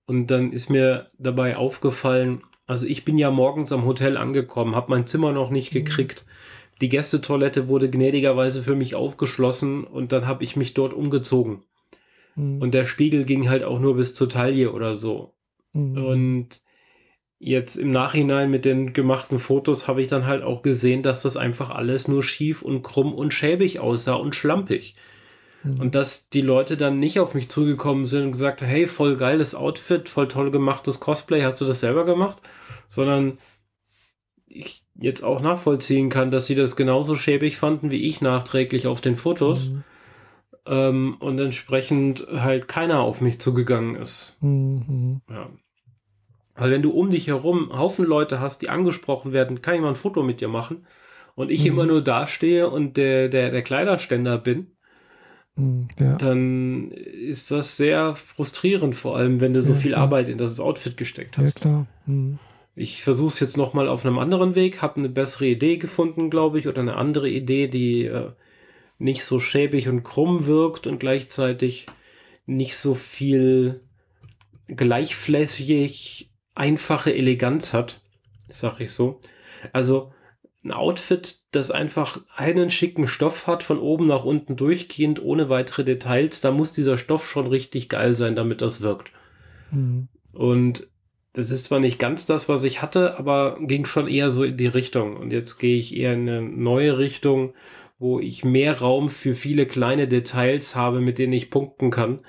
S2: und dann ist mir dabei aufgefallen, also ich bin ja morgens am Hotel angekommen, habe mein Zimmer noch nicht mhm. gekriegt. Die Gästetoilette wurde gnädigerweise für mich aufgeschlossen und dann habe ich mich dort umgezogen. Mhm. Und der Spiegel ging halt auch nur bis zur Taille oder so. Mhm. Und jetzt im Nachhinein mit den gemachten Fotos habe ich dann halt auch gesehen, dass das einfach alles nur schief und krumm und schäbig aussah und schlampig. Mhm. Und dass die Leute dann nicht auf mich zugekommen sind und gesagt, hey, voll geiles Outfit, voll toll gemachtes Cosplay, hast du das selber gemacht? Sondern ich jetzt auch nachvollziehen kann, dass sie das genauso schäbig fanden wie ich nachträglich auf den Fotos. Mhm. Ähm, und entsprechend halt keiner auf mich zugegangen ist. Mhm. Ja. Weil wenn du um dich herum Haufen Leute hast, die angesprochen werden, kann jemand ein Foto mit dir machen und ich mhm. immer nur dastehe und der, der, der Kleiderständer bin, mhm, ja. dann ist das sehr frustrierend, vor allem wenn du so ja, viel Arbeit in das Outfit gesteckt hast. Ja, klar. Mhm. Ich versuche es jetzt nochmal auf einem anderen Weg, habe eine bessere Idee gefunden, glaube ich, oder eine andere Idee, die äh, nicht so schäbig und krumm wirkt und gleichzeitig nicht so viel gleichflächig einfache Eleganz hat, sag ich so. Also ein Outfit, das einfach einen schicken Stoff hat, von oben nach unten durchgehend, ohne weitere Details, da muss dieser Stoff schon richtig geil sein, damit das wirkt. Mhm. Und das ist zwar nicht ganz das, was ich hatte, aber ging schon eher so in die Richtung. Und jetzt gehe ich eher in eine neue Richtung, wo ich mehr Raum für viele kleine Details habe, mit denen ich punkten kann.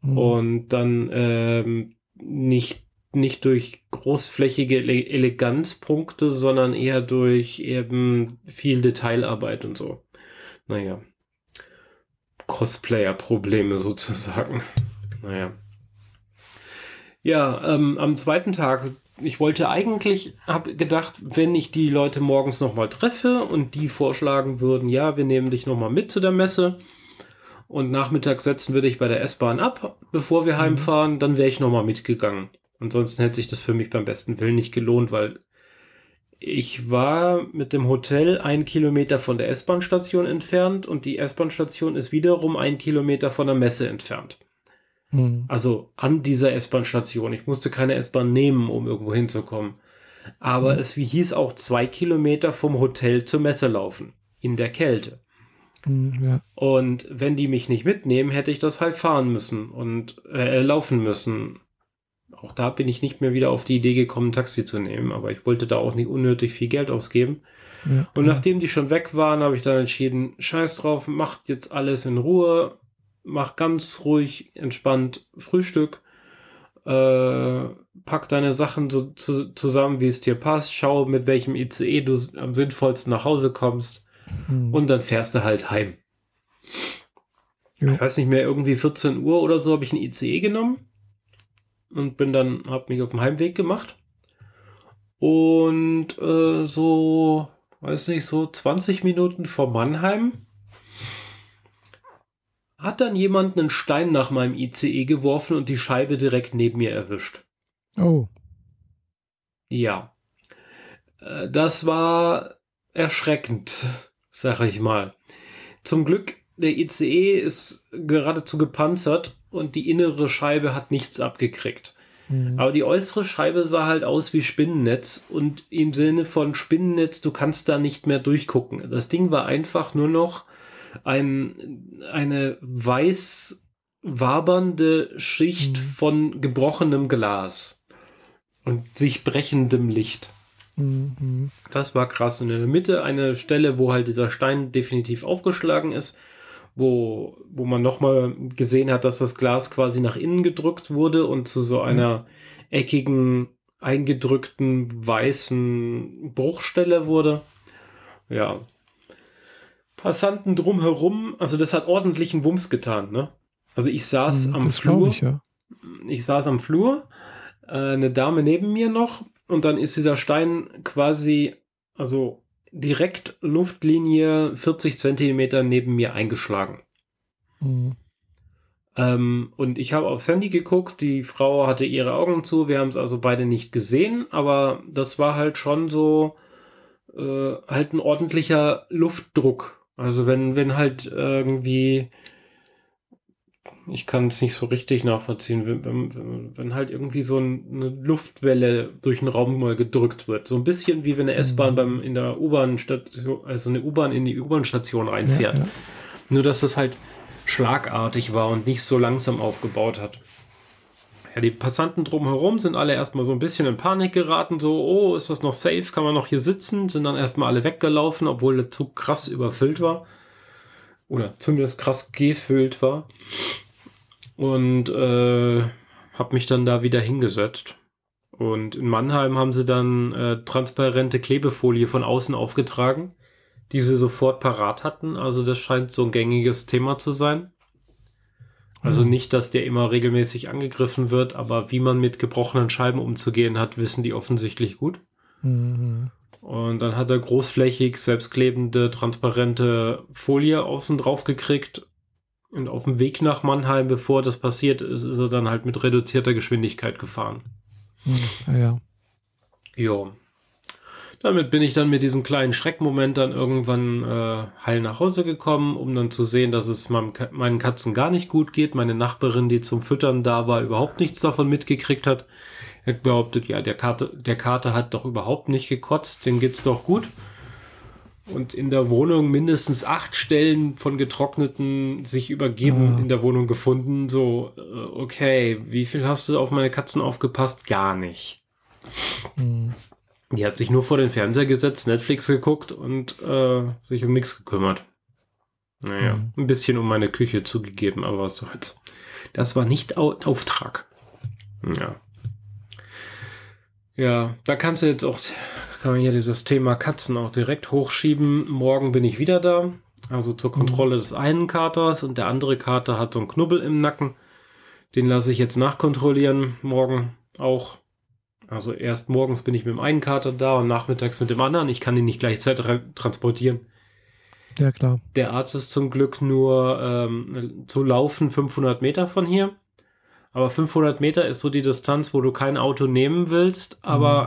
S2: Mhm. Und dann ähm, nicht nicht durch großflächige Ele Eleganzpunkte, sondern eher durch eben viel Detailarbeit und so. Naja. Cosplayer-Probleme sozusagen. Naja. Ja, ähm, am zweiten Tag, ich wollte eigentlich, habe gedacht, wenn ich die Leute morgens nochmal treffe und die vorschlagen würden, ja, wir nehmen dich nochmal mit zu der Messe und nachmittags setzen wir dich bei der S-Bahn ab, bevor wir mhm. heimfahren, dann wäre ich nochmal mitgegangen. Ansonsten hätte sich das für mich beim besten Willen nicht gelohnt, weil ich war mit dem Hotel ein Kilometer von der S-Bahn-Station entfernt und die S-Bahn-Station ist wiederum ein Kilometer von der Messe entfernt. Mhm. Also an dieser S-Bahn-Station. Ich musste keine S-Bahn nehmen, um irgendwo hinzukommen. Aber mhm. es hieß auch zwei Kilometer vom Hotel zur Messe laufen. In der Kälte. Mhm, ja. Und wenn die mich nicht mitnehmen, hätte ich das halt fahren müssen und äh, laufen müssen auch da bin ich nicht mehr wieder auf die Idee gekommen, ein Taxi zu nehmen, aber ich wollte da auch nicht unnötig viel Geld ausgeben. Ja, und nachdem die schon weg waren, habe ich dann entschieden, scheiß drauf, macht jetzt alles in Ruhe, mach ganz ruhig, entspannt Frühstück, äh, pack deine Sachen so zu, zusammen, wie es dir passt, schau, mit welchem ICE du am sinnvollsten nach Hause kommst mhm. und dann fährst du halt heim. Ja. Ich weiß nicht mehr, irgendwie 14 Uhr oder so habe ich ein ICE genommen und bin dann, habe mich auf den Heimweg gemacht. Und äh, so, weiß nicht, so 20 Minuten vor Mannheim hat dann jemand einen Stein nach meinem ICE geworfen und die Scheibe direkt neben mir erwischt. Oh. Ja. Äh, das war erschreckend, sag ich mal. Zum Glück, der ICE ist geradezu gepanzert und die innere Scheibe hat nichts abgekriegt. Mhm. Aber die äußere Scheibe sah halt aus wie Spinnennetz und im Sinne von Spinnennetz, du kannst da nicht mehr durchgucken. Das Ding war einfach nur noch ein, eine weiß wabernde Schicht mhm. von gebrochenem Glas und sich brechendem Licht. Mhm. Das war krass. Und in der Mitte eine Stelle, wo halt dieser Stein definitiv aufgeschlagen ist wo, wo man nochmal gesehen hat, dass das Glas quasi nach innen gedrückt wurde und zu so einer eckigen, eingedrückten, weißen Bruchstelle wurde. Ja. Passanten drumherum, also das hat ordentlichen Wumms getan, ne? Also ich saß hm, am Flur. Ich, ja. ich saß am Flur, äh, eine Dame neben mir noch und dann ist dieser Stein quasi, also direkt Luftlinie 40 Zentimeter neben mir eingeschlagen. Mhm. Ähm, und ich habe aufs Handy geguckt, die Frau hatte ihre Augen zu, wir haben es also beide nicht gesehen, aber das war halt schon so äh, halt ein ordentlicher Luftdruck. Also wenn, wenn halt irgendwie, ich kann es nicht so richtig nachvollziehen, wenn, wenn, wenn halt irgendwie so eine Luftwelle durch den Raum mal gedrückt wird. So ein bisschen wie wenn eine S-Bahn mhm. beim in der U-Bahn-Station, also eine U-Bahn in die U-Bahn-Station reinfährt. Ja, ja. Nur dass das halt schlagartig war und nicht so langsam aufgebaut hat. Ja, die Passanten drumherum sind alle erstmal so ein bisschen in Panik geraten, so, oh, ist das noch safe? Kann man noch hier sitzen? Sind dann erstmal alle weggelaufen, obwohl der Zug krass überfüllt war. Oder zumindest krass gefüllt war. Und äh, habe mich dann da wieder hingesetzt. Und in Mannheim haben sie dann äh, transparente Klebefolie von außen aufgetragen die sie sofort parat hatten. Also das scheint so ein gängiges Thema zu sein. Also mhm. nicht, dass der immer regelmäßig angegriffen wird, aber wie man mit gebrochenen Scheiben umzugehen hat, wissen die offensichtlich gut. Mhm. Und dann hat er großflächig selbstklebende, transparente Folie außen drauf gekriegt. Und auf dem Weg nach Mannheim, bevor das passiert ist, ist er dann halt mit reduzierter Geschwindigkeit gefahren.
S1: Mhm. Ja.
S2: Jo. Damit bin ich dann mit diesem kleinen Schreckmoment dann irgendwann äh, heil nach Hause gekommen, um dann zu sehen, dass es meinem, meinen Katzen gar nicht gut geht. Meine Nachbarin, die zum Füttern da war, überhaupt nichts davon mitgekriegt hat. Er hat behauptet, ja, der Kater, der Kater hat doch überhaupt nicht gekotzt, dem geht's doch gut. Und in der Wohnung mindestens acht Stellen von getrockneten sich übergeben ah. in der Wohnung gefunden. So, äh, okay, wie viel hast du auf meine Katzen aufgepasst? Gar nicht. Mhm. Die hat sich nur vor den Fernseher gesetzt, Netflix geguckt und äh, sich um nichts gekümmert. Naja, mhm. ein bisschen um meine Küche zugegeben, aber was soll's. Das war nicht Au Auftrag. Ja. Ja, da kannst du jetzt auch, kann man hier dieses Thema Katzen auch direkt hochschieben. Morgen bin ich wieder da. Also zur Kontrolle mhm. des einen Katers und der andere Kater hat so einen Knubbel im Nacken. Den lasse ich jetzt nachkontrollieren. Morgen auch. Also erst morgens bin ich mit dem einen Kater da und nachmittags mit dem anderen. Ich kann ihn nicht gleichzeitig transportieren.
S1: Ja, klar.
S2: Der Arzt ist zum Glück nur ähm, zu laufen 500 Meter von hier. Aber 500 Meter ist so die Distanz, wo du kein Auto nehmen willst, aber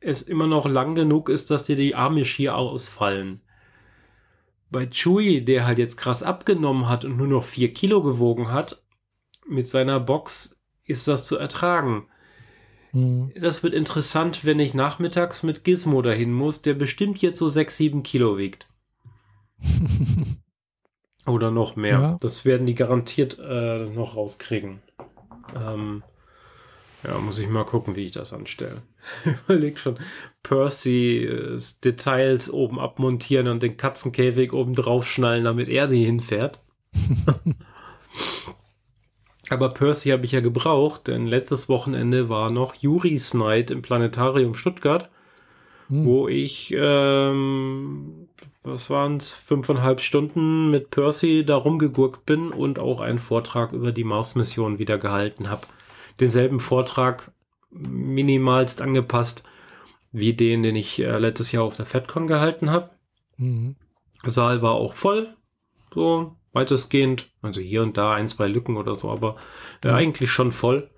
S2: mhm. es immer noch lang genug ist, dass dir die Arme schier ausfallen. Bei Chewie, der halt jetzt krass abgenommen hat und nur noch 4 Kilo gewogen hat, mit seiner Box ist das zu ertragen. Mhm. Das wird interessant, wenn ich nachmittags mit Gizmo dahin muss, der bestimmt jetzt so 6, 7 Kilo wiegt. Oder noch mehr. Ja. Das werden die garantiert äh, noch rauskriegen. Ähm, ja, muss ich mal gucken, wie ich das anstelle. Überleg schon, Percy äh, Details oben abmontieren und den Katzenkäfig oben draufschnallen, damit er die hinfährt. Aber Percy habe ich ja gebraucht, denn letztes Wochenende war noch Juris Night im Planetarium Stuttgart, hm. wo ich, ähm, was waren es, fünfeinhalb Stunden mit Percy da rumgegurkt bin und auch einen Vortrag über die Mars-Mission wieder gehalten habe. Denselben Vortrag minimalst angepasst wie den, den ich äh, letztes Jahr auf der FedCon gehalten habe. Mhm. Saal war auch voll, so weitestgehend. Also hier und da ein, zwei Lücken oder so, aber äh, eigentlich schon voll.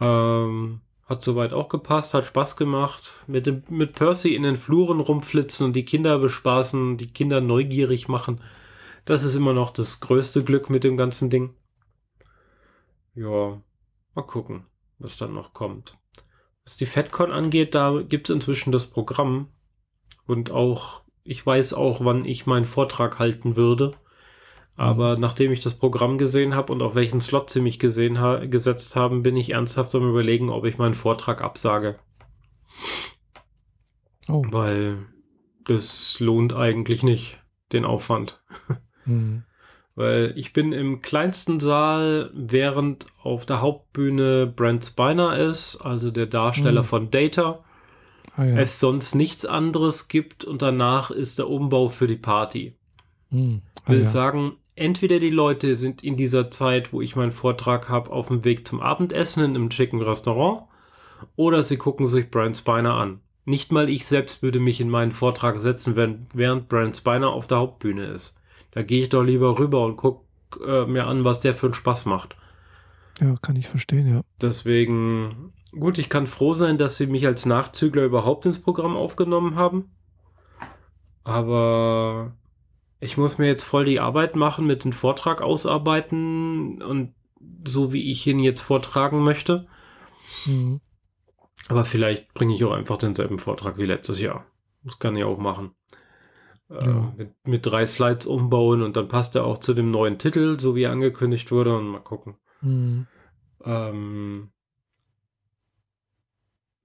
S2: Ähm, hat soweit auch gepasst, hat Spaß gemacht. Mit, dem, mit Percy in den Fluren rumflitzen und die Kinder bespaßen, die Kinder neugierig machen. Das ist immer noch das größte Glück mit dem ganzen Ding. Ja, mal gucken, was dann noch kommt. Was die FedCon angeht, da gibt es inzwischen das Programm. Und auch, ich weiß auch, wann ich meinen Vortrag halten würde. Aber nachdem ich das Programm gesehen habe und auf welchen Slot sie mich gesehen ha gesetzt haben, bin ich ernsthaft am überlegen, ob ich meinen Vortrag absage. Oh. Weil das lohnt eigentlich nicht, den Aufwand. Mhm. Weil ich bin im kleinsten Saal, während auf der Hauptbühne Brent Spiner ist, also der Darsteller mhm. von Data, ah, ja. es sonst nichts anderes gibt und danach ist der Umbau für die Party. Mhm. Ah, will ja. sagen, entweder die Leute sind in dieser Zeit, wo ich meinen Vortrag habe, auf dem Weg zum Abendessen in einem schicken Restaurant, oder sie gucken sich Brian Spiner an. Nicht mal ich selbst würde mich in meinen Vortrag setzen, wenn, während Brian Spiner auf der Hauptbühne ist. Da gehe ich doch lieber rüber und gucke äh, mir an, was der für einen Spaß macht.
S1: Ja, kann ich verstehen, ja.
S2: Deswegen, gut, ich kann froh sein, dass sie mich als Nachzügler überhaupt ins Programm aufgenommen haben. Aber ich muss mir jetzt voll die Arbeit machen, mit dem Vortrag ausarbeiten und so wie ich ihn jetzt vortragen möchte. Mhm. Aber vielleicht bringe ich auch einfach denselben Vortrag wie letztes Jahr. Das kann ich auch machen. Äh, ja. Äh, mit, mit, drei Slides umbauen und dann passt er auch zu dem neuen Titel, so wie er angekündigt wurde und mal gucken. Mhm. Ähm,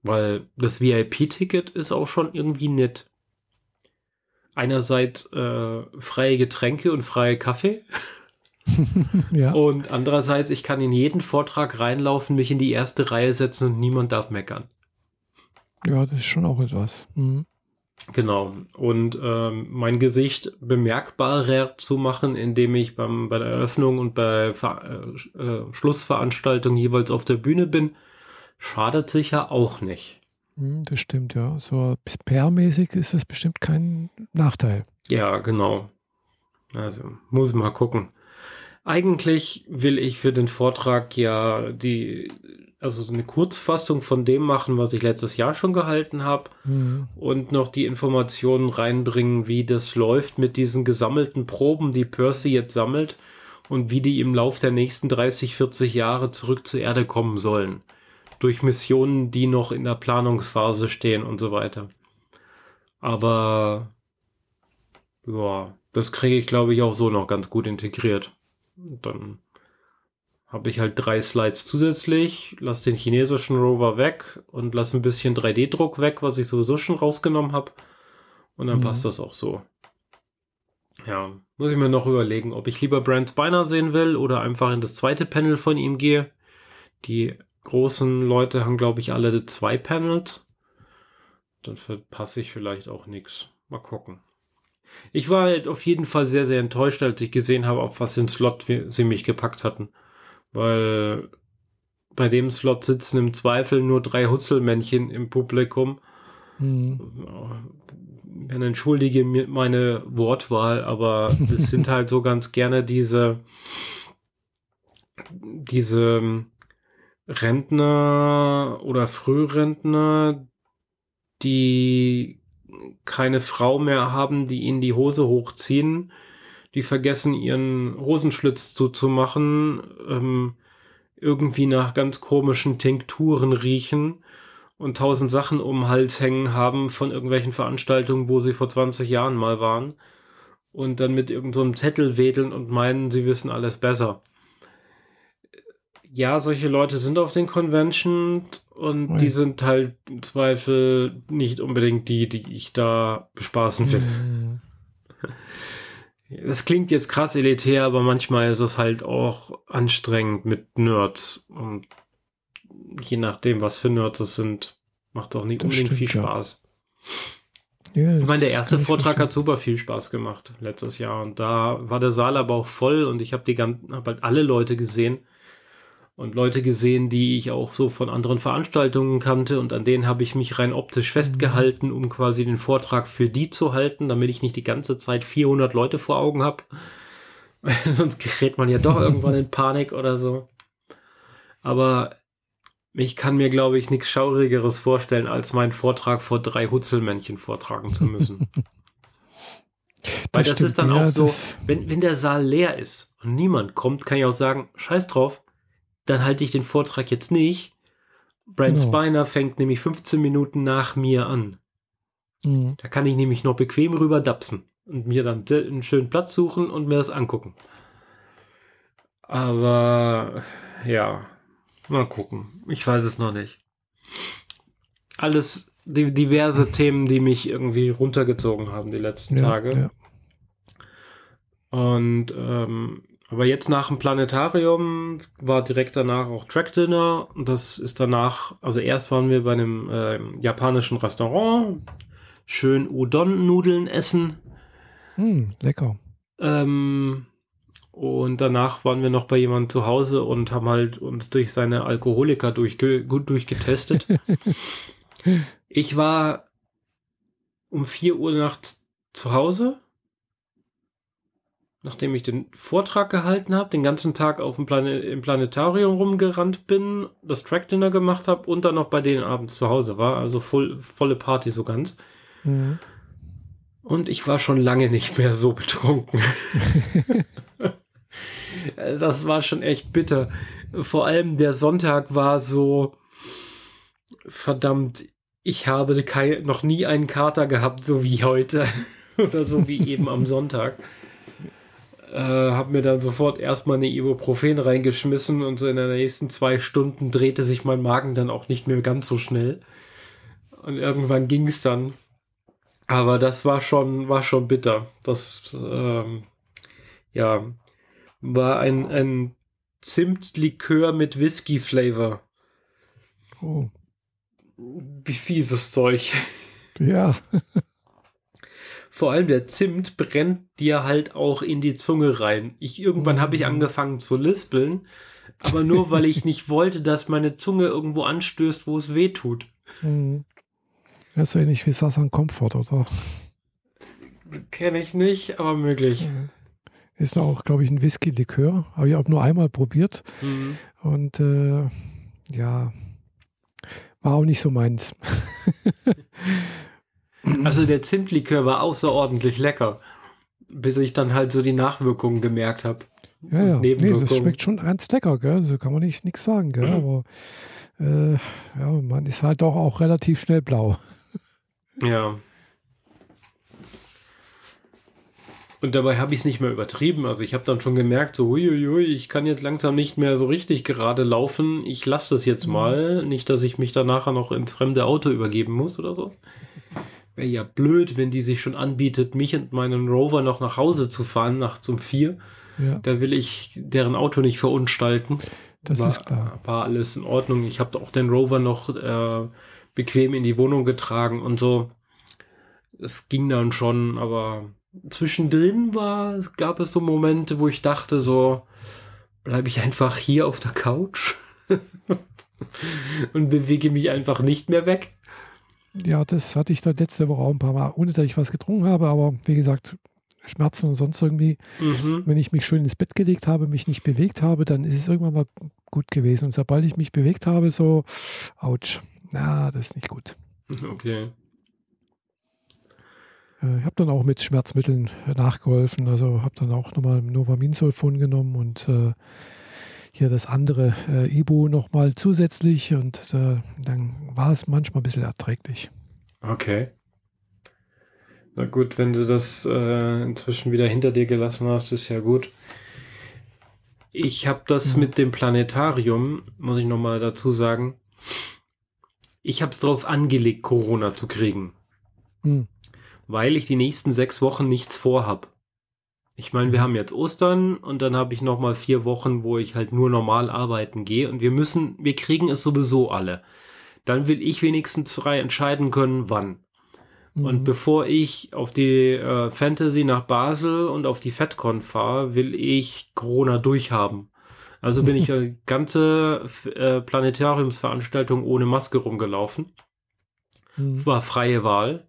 S2: weil das VIP-Ticket ist auch schon irgendwie nett. Einerseits äh, freie Getränke und freie Kaffee. ja. Und andererseits, ich kann in jeden Vortrag reinlaufen, mich in die erste Reihe setzen und niemand darf meckern.
S1: Ja, das ist schon auch etwas. Mhm.
S2: Genau. Und ähm, mein Gesicht bemerkbarer zu machen, indem ich beim, bei der Eröffnung und bei Ver äh, äh, Schlussveranstaltungen jeweils auf der Bühne bin, schadet sicher auch nicht.
S1: Hm, das stimmt, ja. So PR-mäßig ist das bestimmt kein Nachteil.
S2: Ja, genau. Also muss mal gucken. Eigentlich will ich für den Vortrag ja die also eine Kurzfassung von dem machen, was ich letztes Jahr schon gehalten habe mhm. und noch die Informationen reinbringen, wie das läuft mit diesen gesammelten Proben, die Percy jetzt sammelt und wie die im Lauf der nächsten 30, 40 Jahre zurück zur Erde kommen sollen. Durch Missionen, die noch in der Planungsphase stehen und so weiter. Aber ja, das kriege ich glaube ich auch so noch ganz gut integriert. Dann habe ich halt drei Slides zusätzlich, lasse den chinesischen Rover weg und lasse ein bisschen 3D-Druck weg, was ich sowieso schon rausgenommen habe. Und dann mhm. passt das auch so. Ja, muss ich mir noch überlegen, ob ich lieber Brand Spiner sehen will oder einfach in das zweite Panel von ihm gehe. Die großen Leute haben, glaube ich, alle zwei Panels. Dann verpasse ich vielleicht auch nichts. Mal gucken. Ich war halt auf jeden Fall sehr, sehr enttäuscht, als ich gesehen habe, auf was den Slot sie mich gepackt hatten weil bei dem Slot sitzen im Zweifel nur drei Hutzelmännchen im Publikum. Mhm. Dann entschuldige mir meine Wortwahl, aber es sind halt so ganz gerne diese, diese Rentner oder Frührentner, die keine Frau mehr haben, die ihnen die Hose hochziehen die vergessen ihren Hosenschlitz zuzumachen, ähm, irgendwie nach ganz komischen Tinkturen riechen und tausend Sachen um den Hals hängen haben von irgendwelchen Veranstaltungen, wo sie vor 20 Jahren mal waren und dann mit irgendeinem so Zettel wedeln und meinen, sie wissen alles besser. Ja, solche Leute sind auf den Conventions und Ui. die sind halt im Zweifel nicht unbedingt die, die ich da bespaßen will. Mhm. Das klingt jetzt krass elitär, aber manchmal ist es halt auch anstrengend mit Nerds. Und je nachdem, was für Nerds es sind, macht es auch nicht das unbedingt stimmt, viel Spaß. Ja. ich meine, der erste Vortrag hat super viel Spaß gemacht letztes Jahr. Und da war der Saal aber auch voll und ich habe die ganzen, hab halt alle Leute gesehen und Leute gesehen, die ich auch so von anderen Veranstaltungen kannte und an denen habe ich mich rein optisch mhm. festgehalten, um quasi den Vortrag für die zu halten, damit ich nicht die ganze Zeit 400 Leute vor Augen habe. Sonst gerät man ja doch irgendwann in Panik oder so. Aber ich kann mir, glaube ich, nichts Schaurigeres vorstellen, als meinen Vortrag vor drei Hutzelmännchen vortragen zu müssen. Weil das, das ist dann ja, auch so, wenn, wenn der Saal leer ist und niemand kommt, kann ich auch sagen, scheiß drauf, dann halte ich den Vortrag jetzt nicht. Brent genau. Spiner fängt nämlich 15 Minuten nach mir an. Mhm. Da kann ich nämlich noch bequem rüber dapsen und mir dann einen schönen Platz suchen und mir das angucken. Aber ja, mal gucken. Ich weiß es noch nicht. Alles die, diverse Themen, die mich irgendwie runtergezogen haben die letzten ja, Tage. Ja. Und ähm, aber jetzt nach dem Planetarium war direkt danach auch Track Dinner. Und das ist danach, also erst waren wir bei einem äh, japanischen Restaurant, schön Udon-Nudeln essen.
S1: Hm, lecker.
S2: Ähm, Und danach waren wir noch bei jemandem zu Hause und haben halt uns durch seine Alkoholiker durchge gut durchgetestet. ich war um 4 Uhr nachts zu Hause, nachdem ich den Vortrag gehalten habe, den ganzen Tag auf dem Plane im Planetarium rumgerannt bin, das Track Dinner gemacht habe und dann noch bei denen abends zu Hause war. Also voll, volle Party so ganz. Mhm. Und ich war schon lange nicht mehr so betrunken. das war schon echt bitter. Vor allem der Sonntag war so verdammt. Ich habe noch nie einen Kater gehabt, so wie heute. Oder so wie eben am Sonntag. Äh, hab mir dann sofort erstmal eine Ibuprofen reingeschmissen und so in den nächsten zwei Stunden drehte sich mein Magen dann auch nicht mehr ganz so schnell. Und irgendwann ging es dann. Aber das war schon, war schon bitter. Das, ähm, ja, war ein, ein Zimtlikör mit Whisky-Flavor. Oh. Wie fieses Zeug.
S1: Ja.
S2: Vor allem der Zimt brennt dir halt auch in die Zunge rein. Ich, irgendwann habe ich mhm. angefangen zu lispeln, aber nur weil ich nicht wollte, dass meine Zunge irgendwo anstößt, wo es weh tut.
S1: Mhm. Ja, so ähnlich wie Sasan Comfort, oder?
S2: Kenne ich nicht, aber möglich.
S1: Ist auch, glaube ich, ein Whisky-Likör. Habe ich auch nur einmal probiert. Mhm. Und äh, ja, war auch nicht so meins.
S2: also der Zimtlikör war außerordentlich lecker, bis ich dann halt so die Nachwirkungen gemerkt habe.
S1: Ja, ja. Nee, das schmeckt schon ganz lecker, gell? So kann man nicht nichts sagen, gell? Aber äh, ja, man ist halt doch auch relativ schnell blau.
S2: Ja. Und dabei habe ich es nicht mehr übertrieben. Also ich habe dann schon gemerkt, so, huiuiui, ich kann jetzt langsam nicht mehr so richtig gerade laufen. Ich lasse das jetzt mhm. mal. Nicht, dass ich mich dann nachher noch ins fremde Auto übergeben muss oder so. Wäre ja blöd, wenn die sich schon anbietet, mich und meinen Rover noch nach Hause zu fahren, nachts um vier. Ja. Da will ich deren Auto nicht verunstalten.
S1: Das war, ist klar.
S2: War alles in Ordnung. Ich habe auch den Rover noch äh, bequem in die Wohnung getragen und so. Es ging dann schon, aber zwischendrin war, gab es so Momente, wo ich dachte, so bleibe ich einfach hier auf der Couch und bewege mich einfach nicht mehr weg.
S1: Ja, das hatte ich da letzte Woche auch ein paar Mal, ohne dass ich was getrunken habe, aber wie gesagt, Schmerzen und sonst irgendwie. Mhm. Wenn ich mich schön ins Bett gelegt habe, mich nicht bewegt habe, dann ist es irgendwann mal gut gewesen. Und sobald ich mich bewegt habe, so, ouch na, das ist nicht gut.
S2: Okay.
S1: Äh, ich habe dann auch mit Schmerzmitteln nachgeholfen. Also habe dann auch nochmal Novaminsulfon genommen und äh, hier das andere äh, Ibu nochmal zusätzlich und äh, dann war es manchmal ein bisschen erträglich.
S2: Okay. Na gut, wenn du das äh, inzwischen wieder hinter dir gelassen hast, ist ja gut. Ich habe das ja. mit dem Planetarium, muss ich nochmal dazu sagen, ich habe es darauf angelegt, Corona zu kriegen. Hm. Weil ich die nächsten sechs Wochen nichts vorhab. Ich meine, wir haben jetzt Ostern und dann habe ich noch mal vier Wochen, wo ich halt nur normal arbeiten gehe und wir müssen, wir kriegen es sowieso alle. Dann will ich wenigstens frei entscheiden können, wann. Mhm. Und bevor ich auf die äh, Fantasy nach Basel und auf die FedCon fahre, will ich Corona durchhaben. Also bin ich eine ganze äh, Planetariumsveranstaltung ohne Maske rumgelaufen. Mhm. War freie Wahl.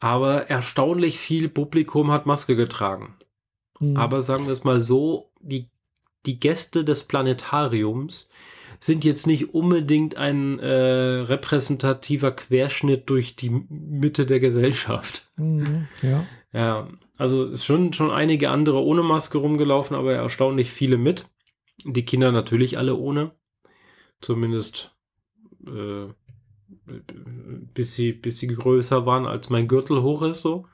S2: Aber erstaunlich viel Publikum hat Maske getragen. Mhm. Aber sagen wir es mal so, die, die Gäste des Planetariums sind jetzt nicht unbedingt ein äh, repräsentativer Querschnitt durch die Mitte der Gesellschaft.
S1: Mhm, ja.
S2: Ja, also ist schon, schon einige andere ohne Maske rumgelaufen, aber erstaunlich viele mit. Die Kinder natürlich alle ohne. Zumindest äh, bis, sie, bis sie größer waren, als mein Gürtel hoch ist, so.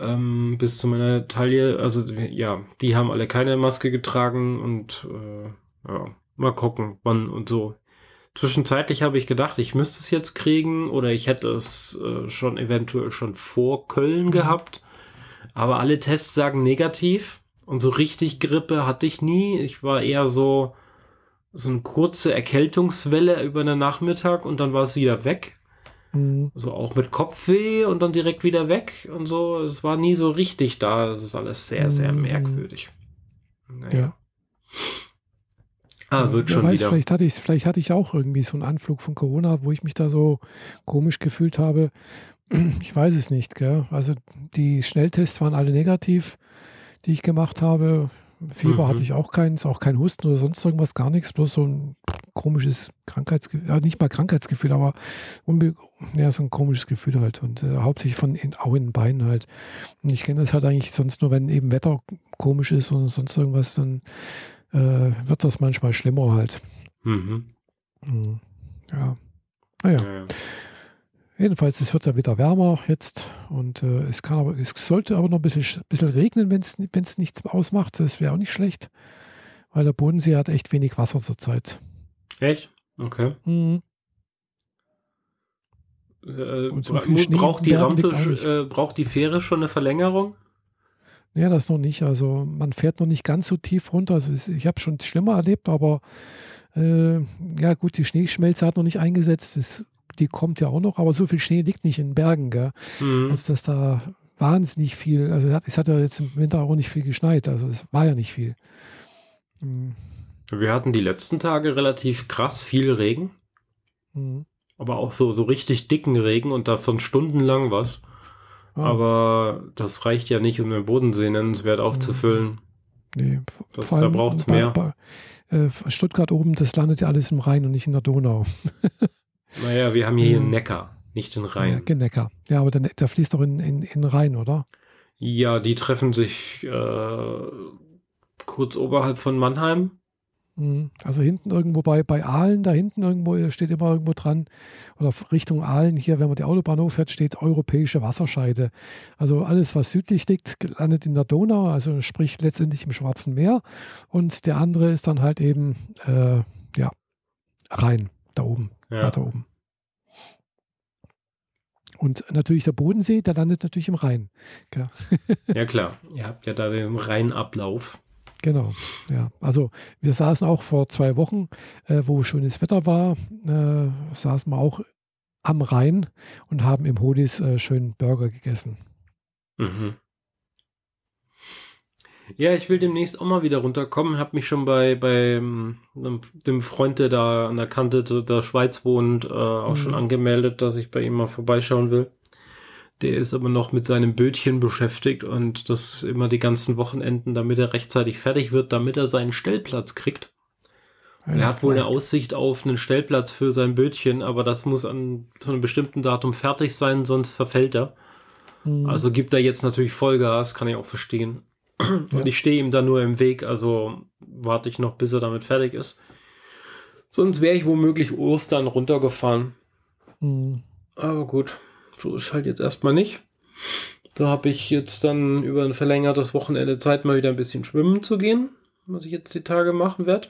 S2: Ähm, bis zu meiner Taille. Also ja, die haben alle keine Maske getragen und äh, ja, mal gucken, wann und so. Zwischenzeitlich habe ich gedacht, ich müsste es jetzt kriegen oder ich hätte es äh, schon eventuell schon vor Köln mhm. gehabt. Aber alle Tests sagen negativ. Und so richtig Grippe hatte ich nie. Ich war eher so, so eine kurze Erkältungswelle über den Nachmittag und dann war es wieder weg. Mhm. So auch mit Kopfweh und dann direkt wieder weg und so. Es war nie so richtig da. Das ist alles sehr, sehr mhm. merkwürdig.
S1: Naja. Ja.
S2: Ah, wird schon weiß, wieder.
S1: Vielleicht hatte, ich, vielleicht hatte ich auch irgendwie so einen Anflug von Corona, wo ich mich da so komisch gefühlt habe. Ich weiß es nicht. Gell? Also die Schnelltests waren alle negativ, die ich gemacht habe. Fieber mhm. hatte ich auch keins, auch kein Husten oder sonst irgendwas, gar nichts, bloß so ein komisches Krankheitsgefühl, ja, nicht mal Krankheitsgefühl, aber ja, so ein komisches Gefühl halt und äh, hauptsächlich von in, auch in den Beinen halt. Und ich kenne das halt eigentlich sonst nur, wenn eben Wetter komisch ist und sonst irgendwas, dann äh, wird das manchmal schlimmer halt. Mhm. Mhm. Ja. Naja. Ja, ja. Jedenfalls, es wird ja wieder wärmer jetzt und äh, es kann aber, es sollte aber noch ein bisschen, bisschen regnen, wenn es nichts ausmacht. Das wäre auch nicht schlecht, weil der Bodensee hat echt wenig Wasser zurzeit.
S2: Echt? Okay. Mhm. Äh,
S1: und so viel Schnee
S2: braucht die Rampe, äh, braucht die Fähre schon eine Verlängerung?
S1: Ja, das noch nicht. Also man fährt noch nicht ganz so tief runter. Also ich habe schon schlimmer erlebt, aber äh, ja gut, die Schneeschmelze hat noch nicht eingesetzt. Es die kommt ja auch noch, aber so viel Schnee liegt nicht in Bergen, gell? Mhm. Als dass da wahnsinnig viel, also es hat ja jetzt im Winter auch nicht viel geschneit, also es war ja nicht viel.
S2: Mhm. Wir hatten die letzten Tage relativ krass viel Regen. Mhm. Aber auch so, so richtig dicken Regen und davon stundenlang was. Ah. Aber das reicht ja nicht, um den Bodensee nennenswert aufzufüllen. Mhm.
S1: Nee, das, da braucht es mehr. Bei, äh, Stuttgart oben, das landet ja alles im Rhein und nicht in der Donau.
S2: Naja, wir haben hier den hm. Neckar, nicht den Rhein.
S1: Ja, Neckar. Ja, aber der, der fließt doch in, in, in Rhein, oder?
S2: Ja, die treffen sich äh, kurz oberhalb von Mannheim.
S1: Hm. Also hinten irgendwo bei, bei Aalen, da hinten irgendwo steht immer irgendwo dran, oder Richtung Aalen, hier, wenn man die Autobahn hochfährt, steht europäische Wasserscheide. Also alles, was südlich liegt, landet in der Donau, also sprich letztendlich im Schwarzen Meer. Und der andere ist dann halt eben, äh, ja, Rhein, da oben ja. weiter oben. Und natürlich der Bodensee, der landet natürlich im Rhein.
S2: Ja, ja klar, ihr habt ja da den Rheinablauf.
S1: Genau, ja. Also wir saßen auch vor zwei Wochen, äh, wo schönes Wetter war, äh, saßen wir auch am Rhein und haben im Hodis äh, schön Burger gegessen. Mhm.
S2: Ja, ich will demnächst auch mal wieder runterkommen. Hab mich schon bei, bei ähm, dem Freund, der da an der Kante der Schweiz wohnt, äh, auch mhm. schon angemeldet, dass ich bei ihm mal vorbeischauen will. Der ist aber noch mit seinem Bötchen beschäftigt und das immer die ganzen Wochenenden, damit er rechtzeitig fertig wird, damit er seinen Stellplatz kriegt. Er hat wohl eine Aussicht auf einen Stellplatz für sein Bötchen, aber das muss an zu einem bestimmten Datum fertig sein, sonst verfällt er. Mhm. Also gibt er jetzt natürlich Vollgas, kann ich auch verstehen. Und ja. ich stehe ihm da nur im Weg, also warte ich noch, bis er damit fertig ist. Sonst wäre ich womöglich Ostern runtergefahren. Mhm. Aber gut, so ist halt jetzt erstmal nicht. Da habe ich jetzt dann über ein verlängertes Wochenende Zeit, mal wieder ein bisschen schwimmen zu gehen, was ich jetzt die Tage machen werde.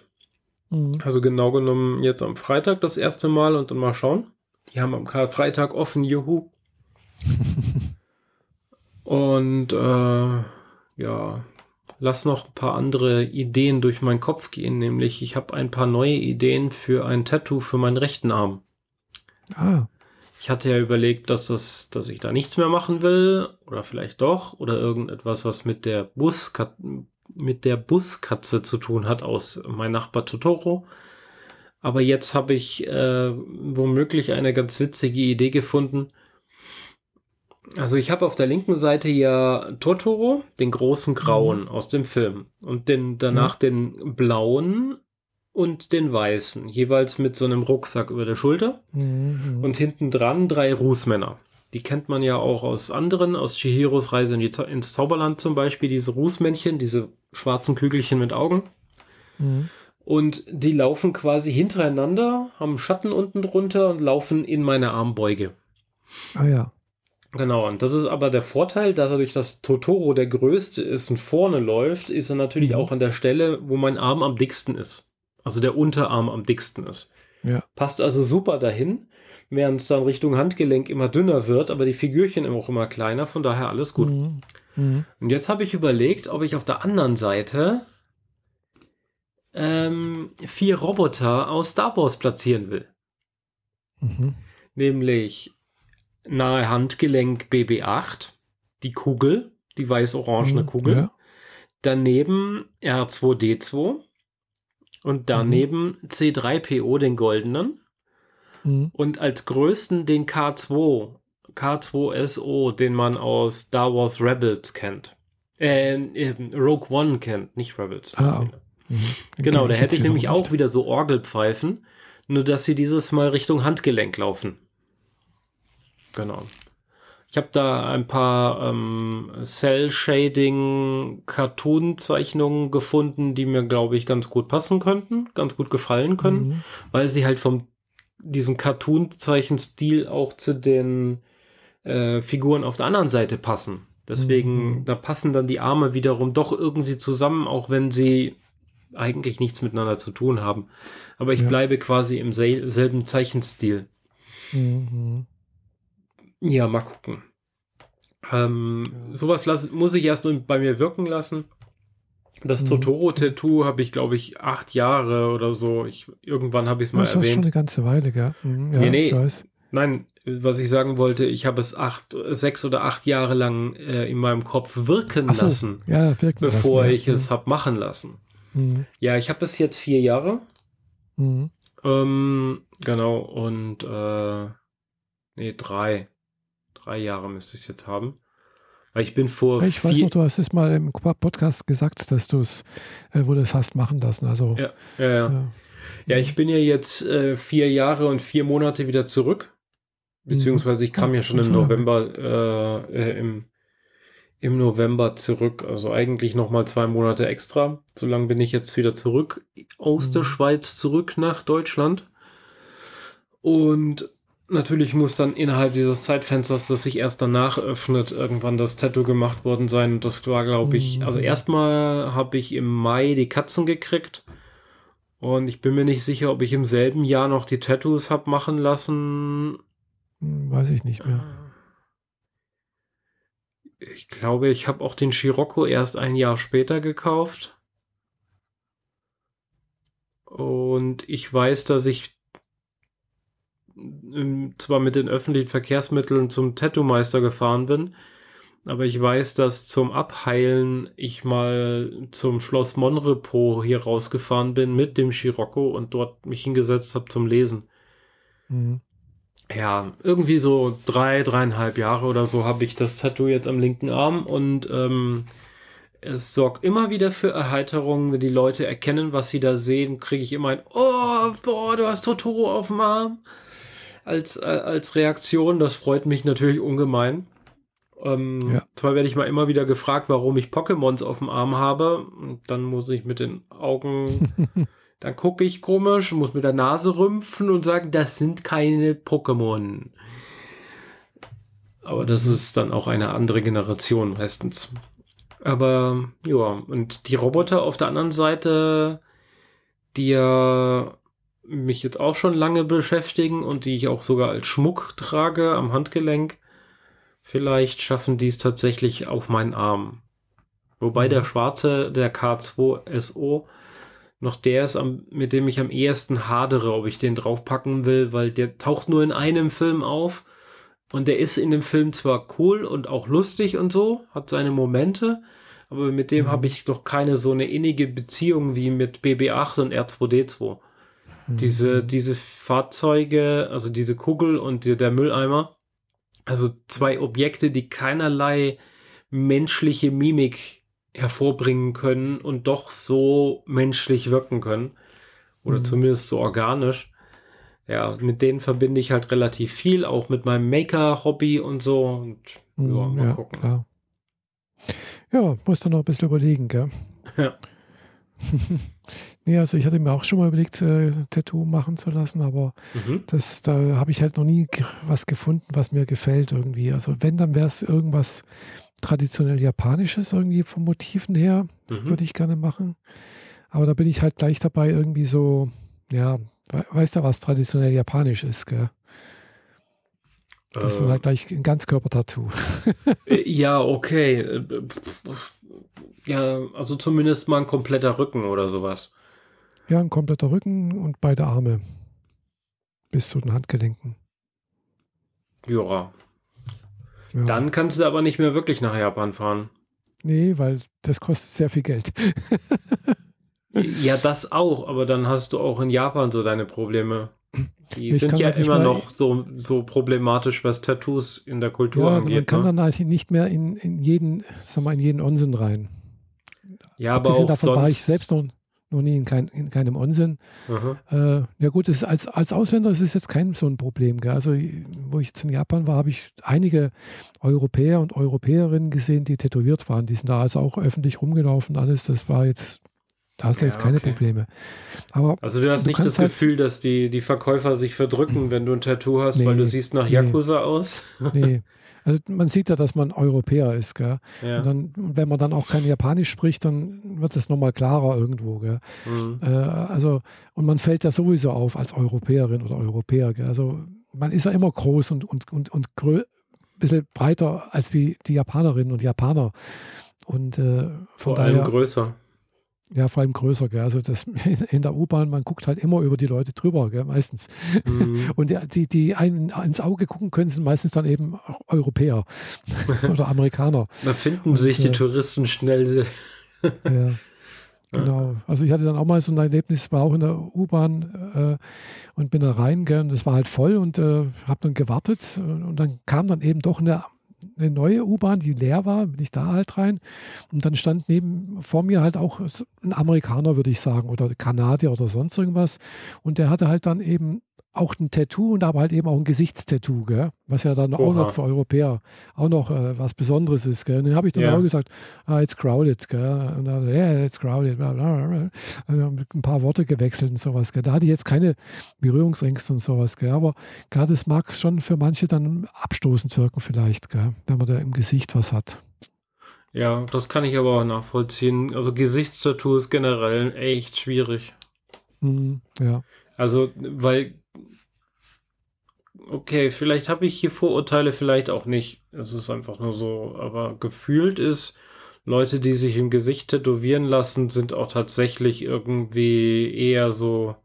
S2: Mhm. Also genau genommen jetzt am Freitag das erste Mal und dann mal schauen. Die haben am Karfreitag offen, juhu. und äh, ja, lass noch ein paar andere Ideen durch meinen Kopf gehen, nämlich ich habe ein paar neue Ideen für ein Tattoo für meinen rechten Arm. Ah. Ich hatte ja überlegt, dass das, dass ich da nichts mehr machen will oder vielleicht doch oder irgendetwas, was mit der Buskatze, mit der Buskatze zu tun hat aus mein Nachbar Totoro. Aber jetzt habe ich äh, womöglich eine ganz witzige Idee gefunden. Also ich habe auf der linken Seite ja Totoro, den großen Grauen mhm. aus dem Film. Und den, danach mhm. den blauen und den weißen. Jeweils mit so einem Rucksack über der Schulter. Mhm. Und hinten dran drei Rußmänner. Die kennt man ja auch aus anderen, aus Chihiros Reise in die, ins Zauberland zum Beispiel, diese Rußmännchen, diese schwarzen Kügelchen mit Augen. Mhm. Und die laufen quasi hintereinander, haben Schatten unten drunter und laufen in meine Armbeuge.
S1: Ah ja.
S2: Genau, und das ist aber der Vorteil, dadurch, dass Totoro der größte ist und vorne läuft, ist er natürlich mhm. auch an der Stelle, wo mein Arm am dicksten ist. Also der Unterarm am dicksten ist. Ja. Passt also super dahin, während es dann Richtung Handgelenk immer dünner wird, aber die Figürchen auch immer kleiner, von daher alles gut. Mhm. Mhm. Und jetzt habe ich überlegt, ob ich auf der anderen Seite ähm, vier Roboter aus Star Wars platzieren will. Mhm. Nämlich nahe Handgelenk BB8, die Kugel, die weiß-orangene
S1: Mhm,
S2: Kugel.
S1: Ja.
S2: Daneben R2D2 und daneben C3PO, den goldenen.
S1: Mhm.
S2: Und als größten den K2, K2SO, den man aus Star Wars Rebels kennt. Äh, Rogue One kennt, nicht Rebels.
S1: Ah, Mhm.
S2: Genau, da hätte ich nämlich auch wieder so Orgelpfeifen, nur dass sie dieses Mal Richtung Handgelenk laufen. Genau. Ich habe da ein paar ähm, Cell-Shading-Cartoon-Zeichnungen gefunden, die mir, glaube ich, ganz gut passen könnten, ganz gut gefallen können,
S1: Mhm.
S2: weil sie halt vom diesem Cartoon-Zeichenstil auch zu den äh, Figuren auf der anderen Seite passen. Deswegen,
S1: Mhm.
S2: da passen dann die Arme wiederum doch irgendwie zusammen, auch wenn sie eigentlich nichts miteinander zu tun haben. Aber ich
S1: Ja.
S2: bleibe quasi im sel selben Zeichenstil.
S1: Mhm.
S2: Ja, mal gucken. Ähm,
S1: Ja.
S2: Sowas lass, muss ich erst nur bei mir wirken lassen. Das
S1: Mhm.
S2: Totoro-Tattoo habe ich, glaube ich, acht Jahre oder so. Ich, irgendwann habe ich es mal
S1: Das ist schon
S2: erwähnt.
S1: eine ganze Weile, gell? Mhm. Ja,
S2: Nee, nee.
S1: ich weiß.
S2: Nein, was ich sagen wollte, ich habe es acht, sechs oder acht Jahre lang äh, in meinem Kopf wirken
S1: so,
S2: lassen,
S1: ja, wirken
S2: bevor
S1: lassen,
S2: ich
S1: ja.
S2: es habe machen lassen.
S1: Mhm.
S2: Ja, ich habe es jetzt vier Jahre.
S1: Mhm.
S2: Ähm, genau, und äh, nee, drei. Drei Jahre müsste ich es jetzt haben. Weil ich bin vor
S1: Ich weiß noch, du hast es mal im Podcast gesagt, dass du es, äh, wo du es hast machen lassen. Also,
S2: Ja, ja, ja.
S1: ja.
S2: Ja, ich bin ja jetzt äh, vier Jahre und vier Monate wieder zurück. Beziehungsweise ich kam
S1: Oh,
S2: ja schon im. November, äh, äh, im, im November zurück. Also eigentlich nochmal zwei Monate extra. So lange bin ich jetzt wieder zurück aus
S1: Mhm.
S2: der Schweiz zurück nach Deutschland. Und natürlich muss dann innerhalb dieses Zeitfensters, das sich erst danach öffnet, irgendwann das Tattoo gemacht worden sein. Und das war, glaube ich,
S1: Mhm.
S2: also erstmal habe ich im Mai die Katzen gekriegt. Und ich bin mir nicht sicher, ob ich im selben Jahr noch die Tattoos habe machen lassen.
S1: Weiß ich nicht mehr.
S2: Ich glaube, ich habe auch den Scirocco erst ein Jahr später gekauft. Und ich weiß, dass ich zwar mit den öffentlichen Verkehrsmitteln zum Tattoo-Meister gefahren bin, aber ich weiß, dass zum Abheilen ich mal zum Schloss Monrepos hier rausgefahren bin mit dem Scirocco und dort mich hingesetzt habe zum Lesen.
S1: Mhm.
S2: Ja, irgendwie so drei, dreieinhalb Jahre oder so habe ich das Tattoo jetzt am linken Arm und ähm, es sorgt immer wieder für Erheiterung, wenn die Leute erkennen, was sie da sehen, kriege ich immer ein Oh, boah, du hast Totoro auf dem Arm als, äh, als Reaktion. Das freut mich natürlich ungemein. Ähm,
S1: Ja.
S2: Zwar werde ich mal immer wieder gefragt, warum ich Pokémons auf dem Arm habe. Und dann muss ich mit den Augen dann gucke ich komisch, muss mit der Nase rümpfen und sagen, das sind keine Pokémon. Aber das ist dann auch eine andere Generation meistens. Aber ja, und die Roboter auf der anderen Seite, die ja mich jetzt auch schon lange beschäftigen und die ich auch sogar als Schmuck trage am Handgelenk, vielleicht schaffen die es tatsächlich auf meinen Arm. Wobei
S1: Mhm.
S2: der schwarze, der K2SO, noch der ist, am, mit dem ich am ehesten hadere, ob ich den draufpacken will, weil der taucht nur in einem Film auf und der ist in dem Film zwar cool und auch lustig und so, hat seine Momente, aber mit dem
S1: Mhm.
S2: habe ich doch keine so eine innige Beziehung wie mit BB8 und R2D2. Diese,
S1: Mhm.
S2: diese Fahrzeuge, also diese Kugel und die, der Mülleimer, also zwei Objekte, die keinerlei menschliche Mimik hervorbringen können und doch so menschlich wirken können. Oder
S1: Mhm.
S2: zumindest so organisch. Ja, mit denen verbinde ich halt relativ viel, auch mit meinem Maker-Hobby und so. Und ja,
S1: Mhm,
S2: mal
S1: ja,
S2: gucken.
S1: klar. Ja, muss dann noch ein bisschen überlegen, gell?
S2: Ja.
S1: nee, also ich hatte mir auch schon mal überlegt, äh, Tattoo machen zu lassen, aber
S2: Mhm.
S1: das, da habe ich halt noch nie was gefunden, was mir gefällt irgendwie. Also wenn, dann wäre es irgendwas traditionell Japanisches irgendwie vom Motiven her,
S2: Mhm.
S1: würde ich gerne machen. Aber da bin ich halt gleich dabei, irgendwie so, ja, we weißt du, was traditionell Japanisch ist, gell? Das ist dann
S2: Äh,
S1: halt gleich ein Ganzkörper-Tattoo.
S2: Äh, Ja, okay. Äh, Ja, also zumindest mal ein kompletter Rücken oder sowas.
S1: Ja, ein kompletter Rücken und beide Arme bis zu den Handgelenken.
S2: Ja,
S1: Ja.
S2: Dann kannst du aber nicht mehr wirklich nach Japan fahren.
S1: Nee, weil das kostet sehr viel Geld.
S2: Ja, das auch, aber dann hast du auch in Japan so deine Probleme. Die
S1: Ich
S2: sind ja
S1: halt
S2: immer noch so, so problematisch, was Tattoos in der Kultur
S1: Ja, man
S2: angeht.
S1: kann
S2: ne?
S1: dann halt nicht mehr in, in jeden, sag mal, in jeden Onsen rein.
S2: ja, aber auch
S1: davon
S2: sonst.
S1: war ich selbst noch, noch nie in, kein, in keinem Onsen. Äh, ja gut, ist, als, als Ausländer ist es jetzt kein so ein Problem. Gell? Also wo ich jetzt in Japan war, habe ich einige Europäer und Europäerinnen gesehen, die tätowiert waren. Die sind da also auch öffentlich rumgelaufen. Alles, das war jetzt, da hast du
S2: Ja,
S1: jetzt keine
S2: okay.
S1: Probleme. Aber
S2: Also du hast
S1: Du
S2: nicht das
S1: halt-
S2: Gefühl, dass die, die Verkäufer sich verdrücken, wenn du ein Tattoo hast,
S1: Nee,
S2: weil du siehst nach
S1: nee.
S2: Yakuza aus.
S1: nee, also man sieht ja, dass man Europäer ist. Gell?
S2: ja.
S1: Und dann, wenn man dann auch kein Japanisch spricht, dann wird es nochmal klarer irgendwo. Gell?
S2: Mhm.
S1: Äh, also, und man fällt ja sowieso auf als Europäerin oder Europäer. Gell? Also man ist ja immer groß und, und, und, und grö ein bisschen breiter als wie die Japanerinnen und Japaner. Und äh, von
S2: Vor allem
S1: daher,
S2: größer.
S1: Ja, vor allem größer. Gell? Also das in der U-Bahn, man guckt halt immer über die Leute drüber, gell? meistens.
S2: Mhm.
S1: Und die, die, einen ins Auge gucken können, sind meistens dann eben auch Europäer oder Amerikaner.
S2: Da finden
S1: Und,
S2: sich die
S1: äh,
S2: Touristen schnell.
S1: Ja, genau. Also ich hatte dann auch mal so ein Erlebnis, war auch in der U-Bahn äh, und bin da rein, gell, und das war halt voll und äh, habe dann gewartet äh, und dann kam dann eben doch eine, eine neue U-Bahn, die leer war, bin ich da halt rein. Und dann stand neben vor mir halt auch ein Amerikaner, würde ich sagen, oder Kanadier oder sonst irgendwas. Und der hatte halt dann eben auch ein Tattoo und aber halt eben auch ein Gesichtstattoo, gell? was ja dann auch
S2: Oha.
S1: noch für Europäer auch noch äh, was Besonderes ist. Gell? Und dann habe ich dann
S2: Ja.
S1: auch gesagt, ah, it's crowded, gell? Und dann, yeah, it's crowded, bla, bla, bla. Also ein paar Worte gewechselt und sowas, gell? Da hatte ich jetzt keine Berührungsängste und sowas, gell? Aber klar, das mag schon für manche dann abstoßend wirken vielleicht, gell? Wenn man da im Gesicht was hat.
S2: Ja, das kann ich aber auch nachvollziehen. Also Gesichtstattoo ist generell echt schwierig.
S1: Mhm, ja.
S2: Also, weil, okay, vielleicht habe ich hier Vorurteile, vielleicht auch nicht. Es ist einfach nur so, aber gefühlt ist, Leute, die sich im Gesicht tätowieren lassen, sind auch tatsächlich irgendwie eher so,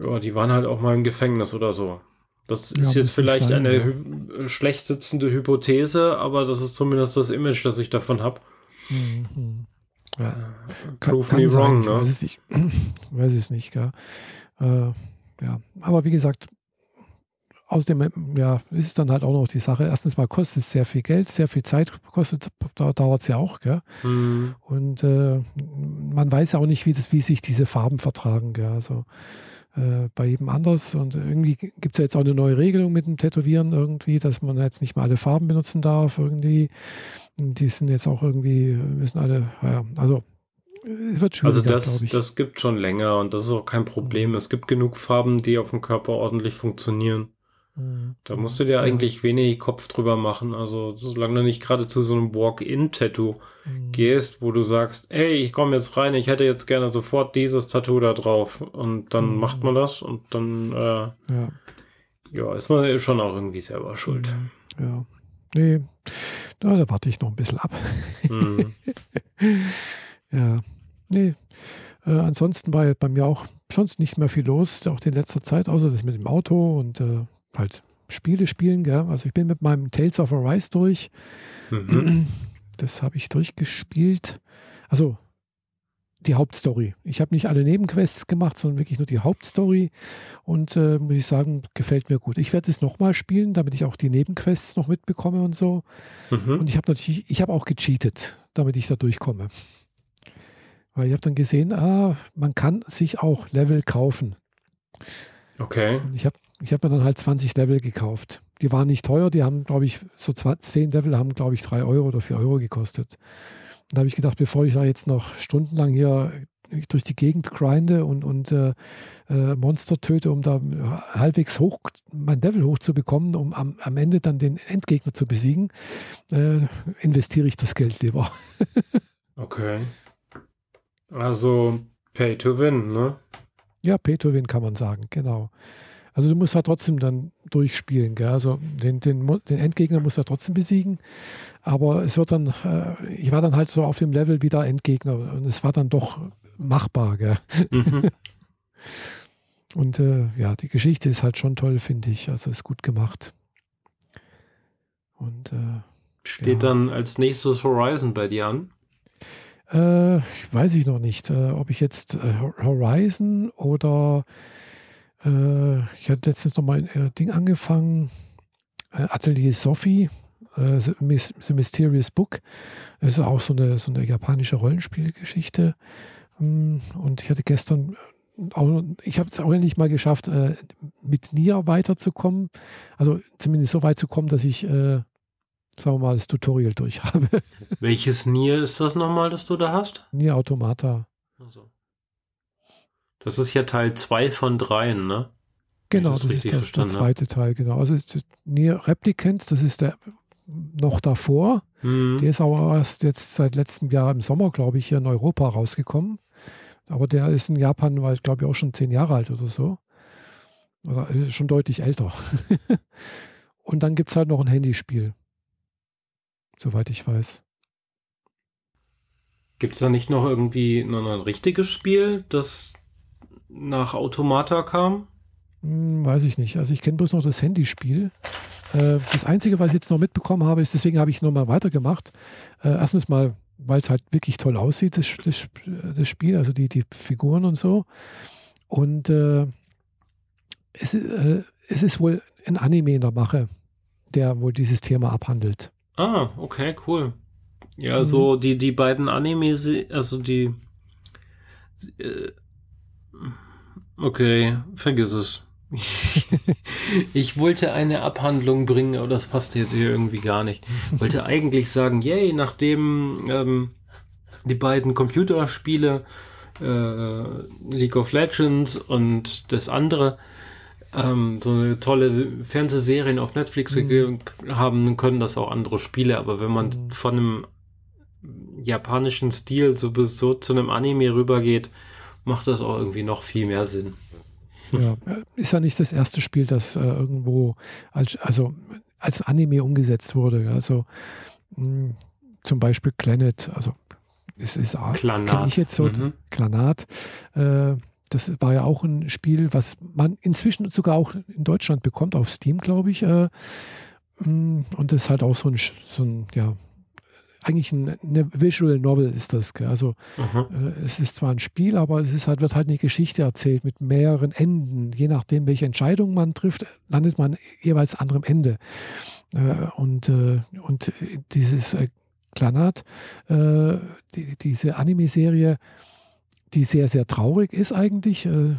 S2: ja, die waren halt auch mal im Gefängnis oder so. Das
S1: Ja,
S2: ist jetzt vielleicht
S1: sein,
S2: eine
S1: ja.
S2: hy schlecht sitzende Hypothese, aber das ist zumindest das Image, das ich davon habe.
S1: Mhm. ja.
S2: Prove me
S1: sein,
S2: wrong,
S1: ich
S2: ne?
S1: Nicht. weiß es nicht, gell? Äh, ja, aber wie gesagt, außerdem, ja, ist es dann halt auch noch die Sache. Erstens mal kostet es sehr viel Geld, sehr viel Zeit kostet, da dauert es ja auch, gell?
S2: Hm.
S1: Und äh, man weiß ja auch nicht, wie, das, wie sich diese Farben vertragen, gell? Also äh, bei jedem anders. Und irgendwie gibt es ja jetzt auch eine neue Regelung mit dem Tätowieren irgendwie, dass man jetzt nicht mehr alle Farben benutzen darf irgendwie. Die sind jetzt auch irgendwie, müssen alle, ja, also es wird
S2: Also das, das gibt schon länger und das ist auch kein Problem. Es gibt genug Farben, die auf dem Körper ordentlich funktionieren.
S1: Mhm.
S2: Da musst du dir
S1: Ja.
S2: eigentlich wenig Kopf drüber machen. Also solange du nicht gerade zu so einem Walk-in-Tattoo
S1: Mhm.
S2: gehst, wo du sagst, hey, ich komme jetzt rein, ich hätte jetzt gerne sofort dieses Tattoo da drauf. Und dann
S1: Mhm.
S2: macht man das und dann äh,
S1: Ja.
S2: ja, ist man schon auch irgendwie selber schuld.
S1: Mhm. Ja. Nee, da, da warte ich noch ein bisschen ab.
S2: Mhm.
S1: Ja. Nee. Äh, ansonsten war ja bei mir auch sonst nicht mehr viel los, auch in letzter Zeit, außer das mit dem Auto und äh, halt Spiele spielen. Gell? Also ich bin mit meinem Tales of Arise durch.
S2: Mhm.
S1: Das habe ich durchgespielt. Also die Hauptstory. Ich habe nicht alle Nebenquests gemacht, sondern wirklich nur die Hauptstory. Und äh, muss ich sagen, gefällt mir gut. Ich werde es nochmal spielen, damit ich auch die Nebenquests noch mitbekomme und so.
S2: Mhm.
S1: Und ich habe natürlich, ich habe auch gecheatet, damit ich da durchkomme. Weil ich habe dann gesehen, ah, man kann sich auch Level kaufen.
S2: Okay.
S1: Und ich habe ich hab mir dann halt 20 Level gekauft. Die waren nicht teuer, die haben, glaube ich, so 20, 10 Level haben, glaube ich, 3 Euro oder 4 Euro gekostet. Und da habe ich gedacht, bevor ich da jetzt noch stundenlang hier durch die Gegend grinde und, und äh, äh, Monster töte, um da halbwegs hoch, mein Level hochzubekommen, um am, am Ende dann den Endgegner zu besiegen, äh, investiere ich das Geld lieber.
S2: Okay. Also Pay to Win, ne?
S1: Ja, Pay to Win kann man sagen, genau. Also du musst halt trotzdem dann durchspielen, gell? Also den, den, den Endgegner musst du ja trotzdem besiegen, aber es wird dann, äh, ich war dann halt so auf dem Level wie der Endgegner und es war dann doch machbar, gell?
S2: Mhm.
S1: Und äh, ja, die Geschichte ist halt schon toll, finde ich. Also ist gut gemacht. Und äh,
S2: Steht
S1: Ja.
S2: dann als nächstes Horizon bei dir an?
S1: Äh, weiß ich noch nicht, äh, ob ich jetzt äh, Horizon oder äh, ich hatte letztens noch mal ein äh, Ding angefangen, äh, Atelier Sophie, äh, The, The Mysterious Book. Das ist auch so eine, so eine japanische Rollenspielgeschichte. Mm, Und ich hatte gestern äh, auch, ich habe es auch endlich mal geschafft, äh, mit Nier weiterzukommen. Also zumindest so weit zu kommen, dass ich, sagen wir mal, das Tutorial durch habe.
S2: Welches Nier ist das nochmal, das du da hast?
S1: Nier Automata.
S2: Also. Das ist ja Teil 2 von 3, ne?
S1: Genau,
S2: das
S1: das, ist der, der zweite Teil, genau. Also Nier Replicant, das ist der noch davor.
S2: Mhm.
S1: Der ist aber erst jetzt seit letztem Jahr im Sommer, glaube ich, hier in Europa rausgekommen. Aber der ist in Japan, weil glaube ich auch schon zehn Jahre alt oder so. Oder ist schon deutlich älter. Und dann gibt es halt noch ein Handyspiel. Soweit ich weiß.
S2: Gibt es da nicht noch irgendwie noch ein richtiges Spiel, das nach Automata kam?
S1: Hm, weiß ich nicht. Also ich kenne bloß noch das Handyspiel. Äh, das Einzige, was ich jetzt noch mitbekommen habe, ist, deswegen habe ich nochmal weitergemacht. Äh, erstens mal, weil es halt wirklich toll aussieht, das, das, das Spiel, also die, die Figuren und so. Und äh, es, äh, es ist wohl ein Anime in der Mache, der wohl dieses Thema abhandelt.
S2: Ah, okay, cool. Ja, also die, die beiden Anime, also die. Okay, vergiss es. ich wollte eine Abhandlung bringen, aber das passte jetzt hier irgendwie gar nicht. Wollte eigentlich sagen, yay, nachdem ähm, die beiden Computerspiele äh, League of Legends und das andere ähm, so eine tolle Fernsehserien auf Netflix gegeben haben, können das auch andere Spiele. Aber wenn man
S1: Mhm.
S2: von einem japanischen Stil so, so zu einem Anime rübergeht, macht das auch irgendwie noch viel mehr Sinn.
S1: Ja, äh, ist ja nicht das erste Spiel, das äh, irgendwo als, also als Anime umgesetzt wurde. Also mh, zum Beispiel Planet, also es ist kenne ich jetzt so,
S2: Mhm.
S1: Klanat. Äh, das war ja auch ein Spiel, was man inzwischen sogar auch in Deutschland bekommt, auf Steam, glaube ich. Äh, mh, und das ist halt auch so ein, so ein ja, eigentlich ein, eine Visual Novel ist das. Gell? Also
S2: Aha.
S1: äh, es ist zwar ein Spiel, aber es ist halt, wird halt eine Geschichte erzählt mit mehreren Enden. Je nachdem, welche Entscheidung man trifft, landet man jeweils anderem Ende. Äh, und, äh, und dieses äh, Klanat, äh, die, diese Anime-Serie, die sehr, sehr traurig ist eigentlich äh,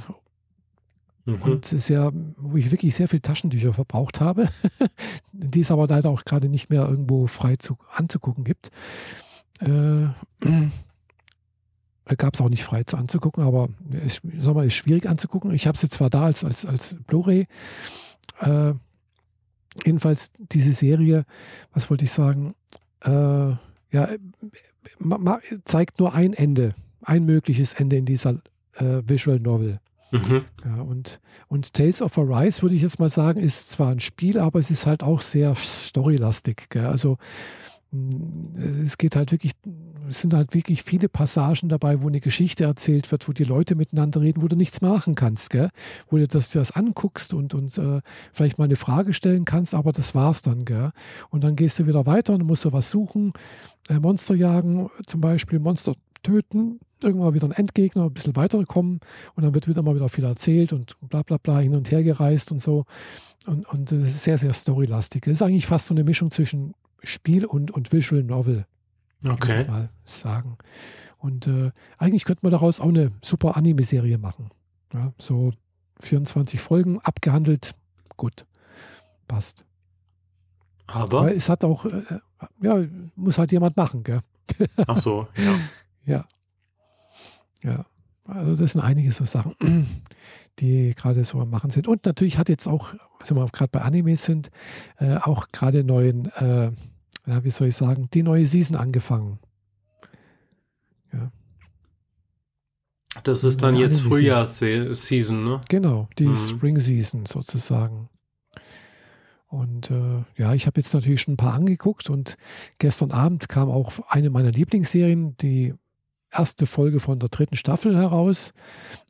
S2: Mhm.
S1: und sehr, wo ich wirklich sehr viel Taschentücher verbraucht habe, die es aber leider auch gerade nicht mehr irgendwo frei zu, anzugucken gibt. Äh, Gab es auch nicht frei zu anzugucken, aber ist, sag mal, ist schwierig anzugucken. Ich habe sie zwar da als, als, als Blu-ray. Äh, jedenfalls diese Serie, was wollte ich sagen? Äh, ja, ma, ma, zeigt nur ein Ende, ein mögliches Ende in dieser äh, Visual Novel.
S2: Mhm.
S1: Ja, und, und Tales of Arise, würde ich jetzt mal sagen, ist zwar ein Spiel, aber es ist halt auch sehr storylastig. Gell? Also mh, es geht halt wirklich, es sind halt wirklich viele Passagen dabei, wo eine Geschichte erzählt wird, wo die Leute miteinander reden, wo du nichts machen kannst, gell? wo du das, das anguckst und, und äh, vielleicht mal eine Frage stellen kannst, aber das war's dann. Gell? Und dann gehst du wieder weiter und musst du was suchen, äh, Monster jagen, zum Beispiel Monster töten, irgendwann wieder ein Endgegner, ein bisschen weiterkommen und dann wird wieder mal wieder viel erzählt und bla bla bla hin und her gereist und so. Und, und es ist sehr, sehr storylastig. Es ist eigentlich fast so eine Mischung zwischen Spiel und, und Visual Novel, würde
S2: Okay.
S1: ich mal sagen. Und äh, eigentlich könnte man daraus auch eine super Anime-Serie machen. Ja, so 24 Folgen abgehandelt, gut, passt.
S2: Aber,
S1: Weil es hat auch, äh, ja, muss halt jemand machen, gell?
S2: ach so, ja.
S1: Ja. Ja. Also das sind einige so Sachen, die gerade so am Machen sind. Und natürlich hat jetzt auch, wenn wir gerade bei Animes sind, äh, auch gerade neuen, äh, ja, wie soll ich sagen, die neue Season angefangen.
S2: Das ist dann
S1: Ja,
S2: jetzt. Frühjahrsseason, ne?
S1: Genau, die
S2: Mhm.
S1: Spring Season sozusagen. Und äh, ja, ich habe jetzt natürlich schon ein paar angeguckt und gestern Abend kam auch eine meiner Lieblingsserien, die erste Folge von der dritten Staffel heraus,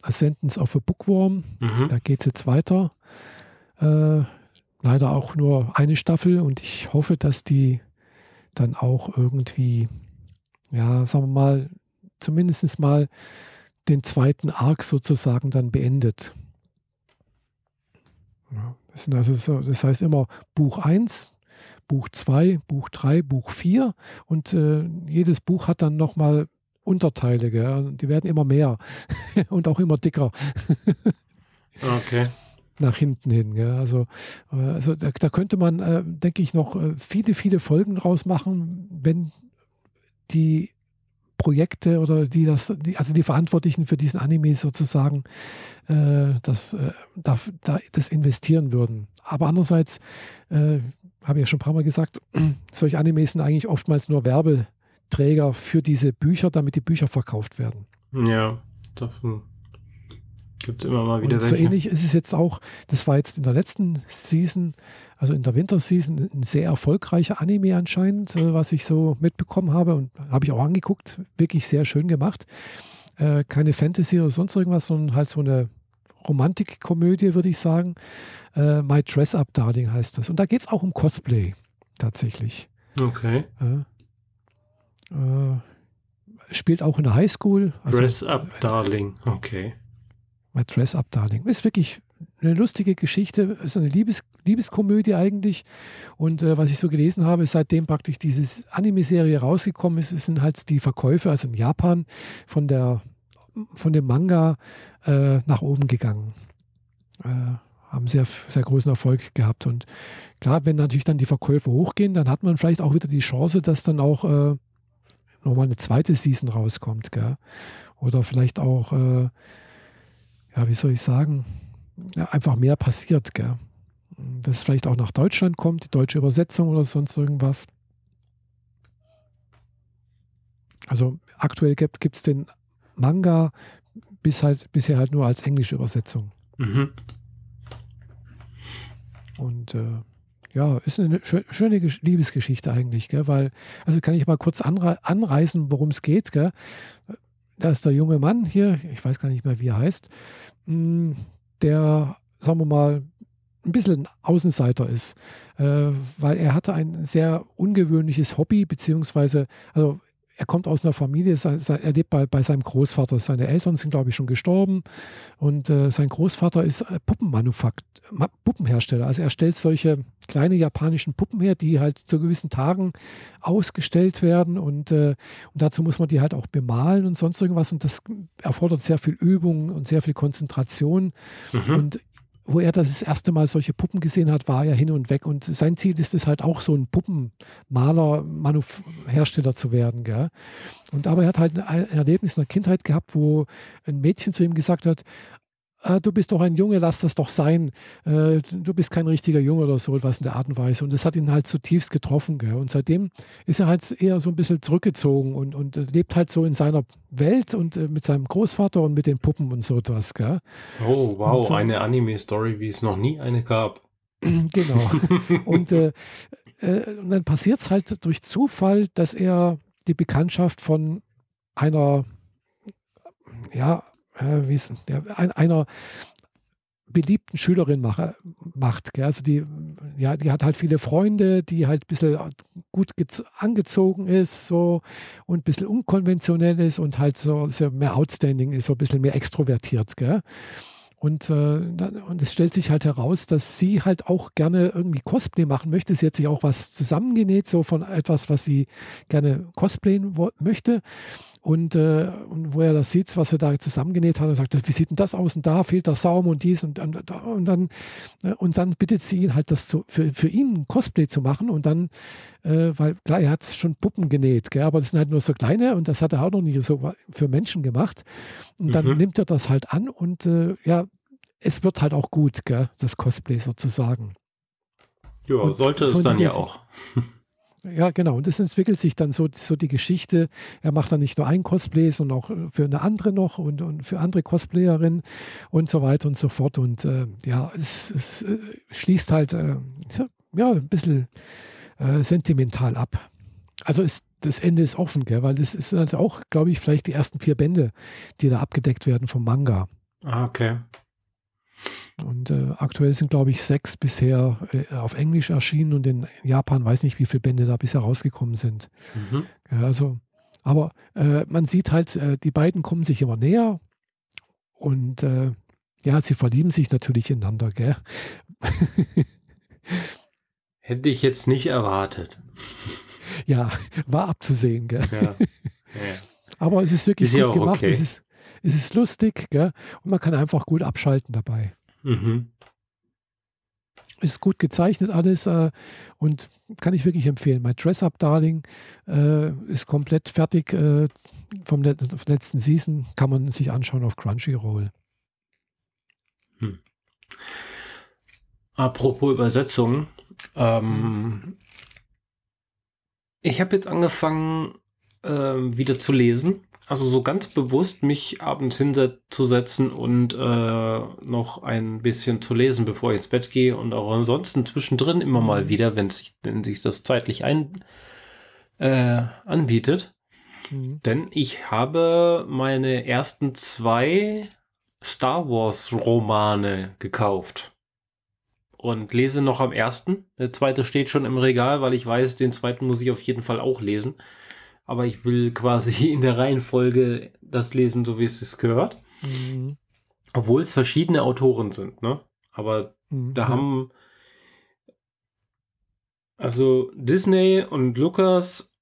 S1: Ascendance of a Bookworm.
S2: Mhm.
S1: Da geht es jetzt weiter. Äh, leider auch nur eine Staffel und ich hoffe, dass die dann auch irgendwie, ja, sagen wir mal, zumindest mal den zweiten Arc sozusagen dann beendet. Ja, das, also so, das heißt immer Buch 1, Buch 2, Buch 3, Buch 4 und äh, jedes Buch hat dann nochmal Unterteile, gell? die werden immer mehr und auch immer dicker.
S2: okay.
S1: Nach hinten hin. Gell? Also, äh, also da, da, könnte man, äh, denke ich, noch äh, viele, viele Folgen draus machen, wenn die Projekte oder die das, die, also die Verantwortlichen für diesen Anime sozusagen äh, das, äh, da, da, das investieren würden. Aber andererseits, äh, habe ich ja schon ein paar Mal gesagt, solche Animes sind eigentlich oftmals nur Werbeträger für diese Bücher, damit die Bücher verkauft werden.
S2: Ja, davon gibt es immer mal wieder
S1: Und welche. So ähnlich ist es jetzt auch, das war jetzt in der letzten Season, also in der Winterseason, ein sehr erfolgreicher Anime anscheinend, äh, was ich so mitbekommen habe und habe ich auch angeguckt. Wirklich sehr schön gemacht. Äh, keine Fantasy oder sonst irgendwas, sondern halt so eine Romantikkomödie, würde ich sagen. Äh, My Dress Up Darling heißt das. Und da geht es auch um Cosplay, tatsächlich.
S2: Okay.
S1: Äh, äh, spielt auch in der Highschool.
S2: Also, Dress Up Darling, okay.
S1: My Dress Up Darling. Ist wirklich eine lustige Geschichte, ist eine Liebes Liebeskomödie eigentlich. Und äh, was ich so gelesen habe, ist seitdem praktisch diese Anime-Serie rausgekommen ist, sind halt die Verkäufe, also in Japan, von der von dem Manga äh, nach oben gegangen. Äh, haben sehr, sehr großen Erfolg gehabt. Und klar, wenn natürlich dann die Verkäufe hochgehen, dann hat man vielleicht auch wieder die Chance, dass dann auch äh, nochmal eine zweite Season rauskommt. Gell? Oder vielleicht auch, äh, ja, wie soll ich sagen, ja, einfach mehr passiert. Gell? Dass es vielleicht auch nach Deutschland kommt, die deutsche Übersetzung oder sonst irgendwas. Also aktuell gibt es den Manga bis halt, bisher halt nur als englische Übersetzung.
S2: Mhm.
S1: Und äh, ja, ist eine schöne Liebesgeschichte eigentlich, gell? weil, also kann ich mal kurz anre anreißen, worum es geht. Gell? Da ist der junge Mann hier, ich weiß gar nicht mehr, wie er heißt, hm, der, sagen wir mal, ein bisschen ein Außenseiter ist, äh, weil er hatte ein sehr ungewöhnliches Hobby, beziehungsweise, also er kommt aus einer Familie, er lebt bei, bei seinem Großvater. Seine Eltern sind, glaube ich, schon gestorben. Und äh, sein Großvater ist äh, Puppenmanufakt, Puppenhersteller. Also er stellt solche kleine japanischen Puppen her, die halt zu gewissen Tagen ausgestellt werden. Und, äh, und dazu muss man die halt auch bemalen und sonst irgendwas. Und das erfordert sehr viel Übung und sehr viel Konzentration. Mhm. Und wo er das, erste Mal solche Puppen gesehen hat, war er hin und weg. Und sein Ziel ist es halt auch, so ein Puppenmaler, Hersteller zu werden. Gell? Und aber er hat halt ein Erlebnis in der Kindheit gehabt, wo ein Mädchen zu ihm gesagt hat, du bist doch ein Junge, lass das doch sein. Äh, du bist kein richtiger Junge oder so etwas in der Art und Weise. Und das hat ihn halt zutiefst getroffen. Gell? Und seitdem ist er halt eher so ein bisschen zurückgezogen und, und lebt halt so in seiner Welt und äh, mit seinem Großvater und mit den Puppen und so etwas. Gell?
S2: Oh, wow, und, äh, eine Anime-Story, wie es noch nie eine gab.
S1: genau. und, äh, äh, und dann passiert es halt durch Zufall, dass er die Bekanntschaft von einer ja, äh, wie es ein, einer beliebten Schülerin mache, macht. Gell? Also die, ja, die hat halt viele Freunde, die halt ein bisschen gut angezogen ist so und ein bisschen unkonventionell ist und halt so, so mehr outstanding ist, so ein bisschen mehr extrovertiert. Gell? Und, äh, und es stellt sich halt heraus, dass sie halt auch gerne irgendwie Cosplay machen möchte. Sie hat sich auch was zusammengenäht, so von etwas, was sie gerne cosplayen möchte. Und, äh, und wo er das sieht, was er da zusammengenäht hat, und sagt, wie sieht denn das aus? Und da fehlt der Saum und dies und, und, und dann äh, und dann bittet sie ihn halt, das zu, für, für ihn ein Cosplay zu machen. Und dann, äh, weil klar, er hat schon Puppen genäht, gell, aber das sind halt nur so kleine und das hat er auch noch nie so für Menschen gemacht. Und dann mhm. nimmt er das halt an und äh, ja, es wird halt auch gut, gell, das Cosplay sozusagen.
S2: Ja, sollte es dann ja auch.
S1: Ja, genau. Und es entwickelt sich dann so, so die Geschichte. Er macht dann nicht nur ein Cosplay, sondern auch für eine andere noch und, und für andere Cosplayerinnen und so weiter und so fort. Und äh, ja, es, es äh, schließt halt äh, ja, ein bisschen äh, sentimental ab. Also ist, das Ende ist offen, gell? weil das ist halt auch, glaube ich, vielleicht die ersten vier Bände, die da abgedeckt werden vom Manga.
S2: Ah, okay.
S1: Und äh, aktuell sind, glaube ich, sechs bisher äh, auf Englisch erschienen und in Japan weiß nicht, wie viele Bände da bisher rausgekommen sind. Mhm. Ja, also, aber äh, man sieht halt, äh, die beiden kommen sich immer näher und äh, ja, sie verlieben sich natürlich ineinander, gell?
S2: Hätte ich jetzt nicht erwartet.
S1: Ja, war abzusehen, gell? Ja. ja. Aber es ist wirklich ist gut gemacht. Okay. Es, ist, es ist lustig, gell? Und man kann einfach gut abschalten dabei. Mhm. Ist gut gezeichnet alles äh, und kann ich wirklich empfehlen. Mein Dress-Up Darling äh, ist komplett fertig äh, vom, Let vom letzten Season. Kann man sich anschauen auf Crunchyroll. Hm.
S2: Apropos Übersetzung. Ähm, ich habe jetzt angefangen, äh, wieder zu lesen. Also so ganz bewusst mich abends hinzusetzen und äh, noch ein bisschen zu lesen, bevor ich ins Bett gehe und auch ansonsten zwischendrin immer mal mhm. wieder, wenn sich, wenn sich das zeitlich ein, äh, anbietet. Mhm. Denn ich habe meine ersten zwei Star Wars Romane gekauft und lese noch am ersten. Der zweite steht schon im Regal, weil ich weiß, den zweiten muss ich auf jeden Fall auch lesen aber ich will quasi in der Reihenfolge das lesen, so wie es sich gehört. Mhm. Obwohl es verschiedene Autoren sind, ne? Aber mhm. da haben also Disney und Lucas,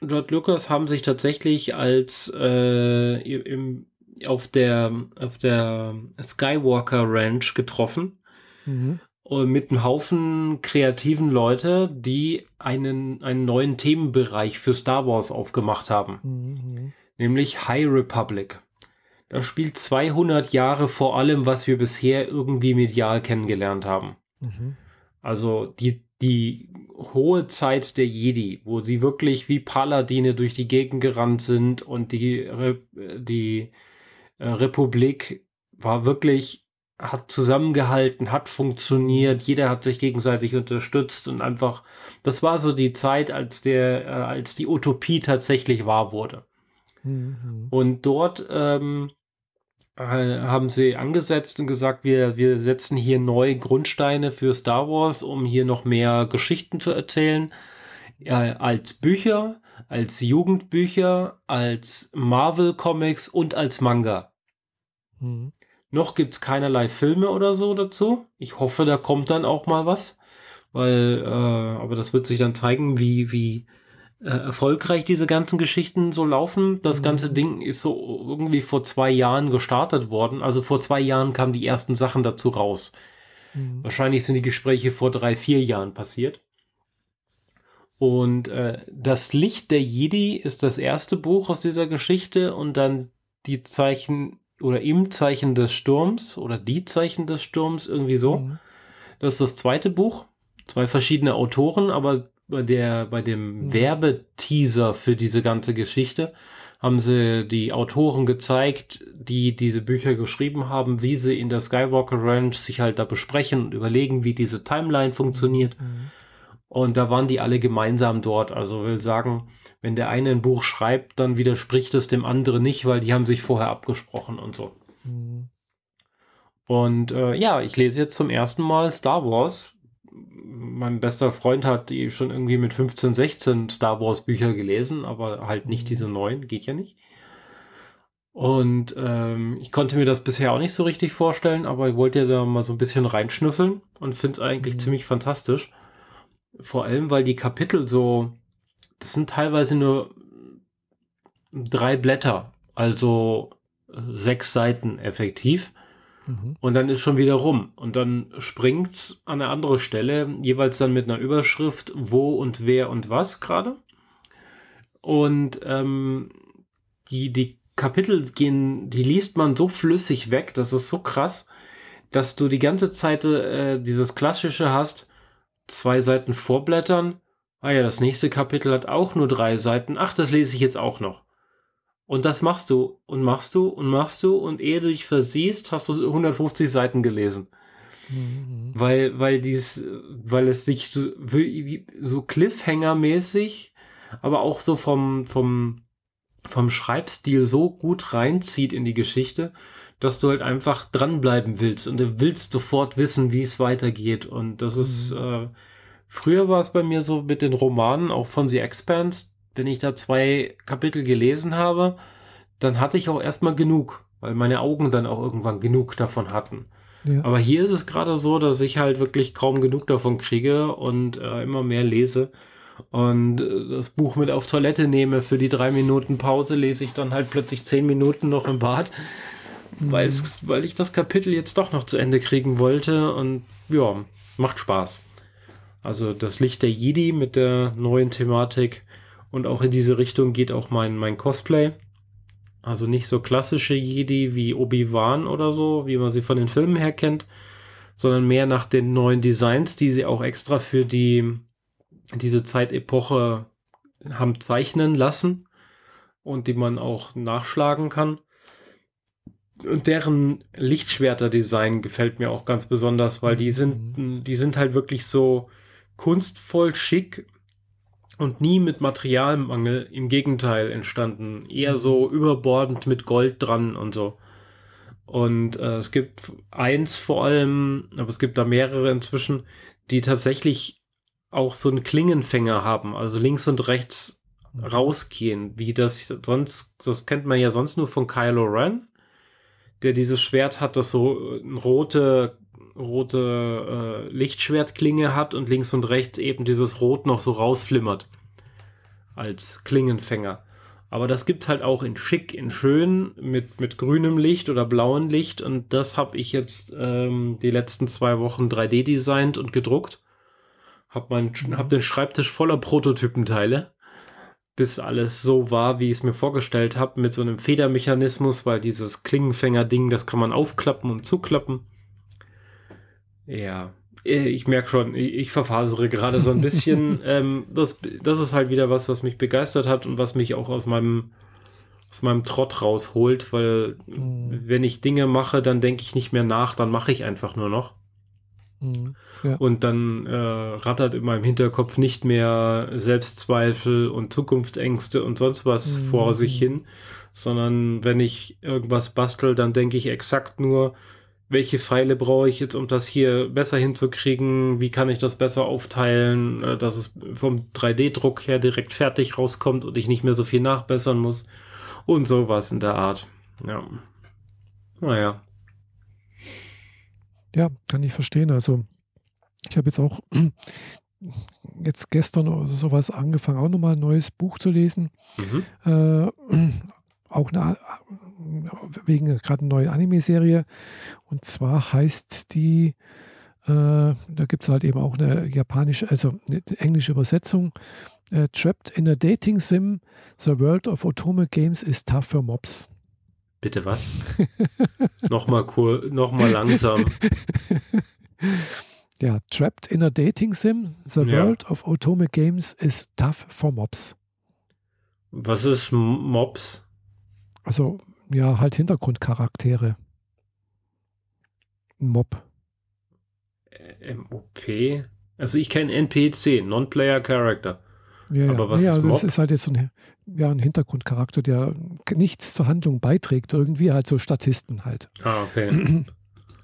S2: George Lucas haben sich tatsächlich als äh, im, auf der auf der Skywalker Ranch getroffen. Mhm mit einem Haufen kreativen Leute, die einen, einen neuen Themenbereich für Star Wars aufgemacht haben. Mhm. Nämlich High Republic. Das spielt 200 Jahre vor allem, was wir bisher irgendwie medial kennengelernt haben. Mhm. Also die, die hohe Zeit der Jedi, wo sie wirklich wie Paladine durch die Gegend gerannt sind und die, Re die äh, Republik war wirklich hat zusammengehalten, hat funktioniert, jeder hat sich gegenseitig unterstützt und einfach, das war so die Zeit, als der, äh, als die Utopie tatsächlich wahr wurde. Mhm. Und dort ähm, äh, haben sie angesetzt und gesagt, wir, wir setzen hier neue Grundsteine für Star Wars, um hier noch mehr Geschichten zu erzählen, äh, als Bücher, als Jugendbücher, als Marvel Comics und als Manga. Mhm. Noch gibt es keinerlei Filme oder so dazu. Ich hoffe, da kommt dann auch mal was. Weil, äh, aber das wird sich dann zeigen, wie, wie äh, erfolgreich diese ganzen Geschichten so laufen. Das mhm. ganze Ding ist so irgendwie vor zwei Jahren gestartet worden. Also vor zwei Jahren kamen die ersten Sachen dazu raus. Mhm. Wahrscheinlich sind die Gespräche vor drei, vier Jahren passiert. Und äh, das Licht der Jedi ist das erste Buch aus dieser Geschichte und dann die Zeichen oder im Zeichen des Sturms oder die Zeichen des Sturms, irgendwie so. Mhm. Das ist das zweite Buch. Zwei verschiedene Autoren, aber bei der, bei dem mhm. Werbeteaser für diese ganze Geschichte haben sie die Autoren gezeigt, die diese Bücher geschrieben haben, wie sie in der Skywalker Ranch sich halt da besprechen und überlegen, wie diese Timeline funktioniert. Mhm. Und da waren die alle gemeinsam dort. Also will sagen, wenn der eine ein Buch schreibt, dann widerspricht es dem anderen nicht, weil die haben sich vorher abgesprochen und so. Mhm. Und äh, ja, ich lese jetzt zum ersten Mal Star Wars. Mein bester Freund hat die schon irgendwie mit 15, 16 Star Wars Bücher gelesen, aber halt nicht mhm. diese neuen, geht ja nicht. Und ähm, ich konnte mir das bisher auch nicht so richtig vorstellen, aber ich wollte ja da mal so ein bisschen reinschnüffeln und finde es eigentlich mhm. ziemlich fantastisch. Vor allem, weil die Kapitel so, das sind teilweise nur drei Blätter, also sechs Seiten effektiv. Mhm. Und dann ist schon wieder rum. Und dann springt's an eine andere Stelle, jeweils dann mit einer Überschrift, wo und wer und was gerade. Und ähm, die, die Kapitel gehen, die liest man so flüssig weg, das ist so krass, dass du die ganze Zeit äh, dieses Klassische hast, zwei Seiten vorblättern. Ah ja, das nächste Kapitel hat auch nur drei Seiten. Ach, das lese ich jetzt auch noch. Und das machst du und machst du und machst du und ehe du dich versiehst, hast du 150 Seiten gelesen. Mhm. Weil, weil dies, weil es sich so, so Cliffhanger-mäßig, aber auch so vom, vom, vom Schreibstil so gut reinzieht in die Geschichte, dass du halt einfach dranbleiben willst und du willst sofort wissen, wie es weitergeht. Und das ist, mhm. äh, früher war es bei mir so mit den Romanen, auch von The Expanse, wenn ich da zwei Kapitel gelesen habe, dann hatte ich auch erstmal genug, weil meine Augen dann auch irgendwann genug davon hatten. Ja. Aber hier ist es gerade so, dass ich halt wirklich kaum genug davon kriege und äh, immer mehr lese und äh, das Buch mit auf Toilette nehme für die drei Minuten Pause, lese ich dann halt plötzlich zehn Minuten noch im Bad, mhm. weil ich das Kapitel jetzt doch noch zu Ende kriegen wollte und ja, macht Spaß. Also das Licht der Jedi mit der neuen Thematik und auch in diese Richtung geht auch mein, mein Cosplay. Also nicht so klassische Jedi wie Obi-Wan oder so, wie man sie von den Filmen her kennt, sondern mehr nach den neuen Designs, die sie auch extra für die diese Zeitepoche haben zeichnen lassen und die man auch nachschlagen kann. Und deren Lichtschwerter-Design gefällt mir auch ganz besonders, weil die sind, mhm. die sind halt wirklich so kunstvoll schick und nie mit Materialmangel, im Gegenteil entstanden. Eher mhm. so überbordend mit Gold dran und so. Und äh, es gibt eins vor allem, aber es gibt da mehrere inzwischen, die tatsächlich auch so einen Klingenfänger haben, also links und rechts mhm. rausgehen, wie das sonst, das kennt man ja sonst nur von Kylo Ren, der dieses Schwert hat, das so eine rote rote äh, Lichtschwertklinge hat und links und rechts eben dieses Rot noch so rausflimmert. Als Klingenfänger. Aber das gibt halt auch in schick, in schön, mit, mit grünem Licht oder blauem Licht. Und das habe ich jetzt ähm, die letzten zwei Wochen 3D designt und gedruckt. Hab, mein, hab den Schreibtisch voller Prototypenteile bis alles so war, wie ich es mir vorgestellt habe, mit so einem Federmechanismus, weil dieses Klingenfänger-Ding, das kann man aufklappen und zuklappen. Ja, ich merke schon, ich, ich, verfasere gerade so ein bisschen. ähm, das, das ist halt wieder was, was mich begeistert hat und was mich auch aus meinem, aus meinem Trott rausholt, weil mhm. wenn ich Dinge mache, dann denke ich nicht mehr nach, dann mache ich einfach nur noch. Mhm. Ja. Und dann äh, rattert in meinem Hinterkopf nicht mehr Selbstzweifel und Zukunftsängste und sonst was mhm. vor sich hin, sondern wenn ich irgendwas bastel, dann denke ich exakt nur, welche Pfeile brauche ich jetzt, um das hier besser hinzukriegen? Wie kann ich das besser aufteilen, äh, dass es vom 3D-Druck her direkt fertig rauskommt und ich nicht mehr so viel nachbessern muss? Und sowas in der Art. Ja. Naja.
S1: Ja, kann ich verstehen. Also, ich habe jetzt auch jetzt gestern oder sowas angefangen, auch nochmal ein neues Buch zu lesen. Mhm. Äh, auch eine wegen gerade eine neue Anime-Serie. Und zwar heißt die, äh, da gibt es halt eben auch eine japanische, also eine englische Übersetzung. Äh, Trapped in a Dating Sim, The World of Otome Games is tough for Mobs.
S2: Bitte was? nochmal cool, nochmal langsam.
S1: Ja, Trapped in a Dating Sim, The ja. World of Otome Games is tough for Mobs.
S2: Was ist Mobs?
S1: Also ja, halt Hintergrundcharaktere. Mob.
S2: MOP? Also ich kenne NPC, Non-Player Character.
S1: Ja, Aber was ja, ist Mob? Das ist halt jetzt so ein, ja, ein Hintergrundcharakter, der nichts zur Handlung beiträgt, irgendwie halt so Statisten halt.
S2: Ah, okay.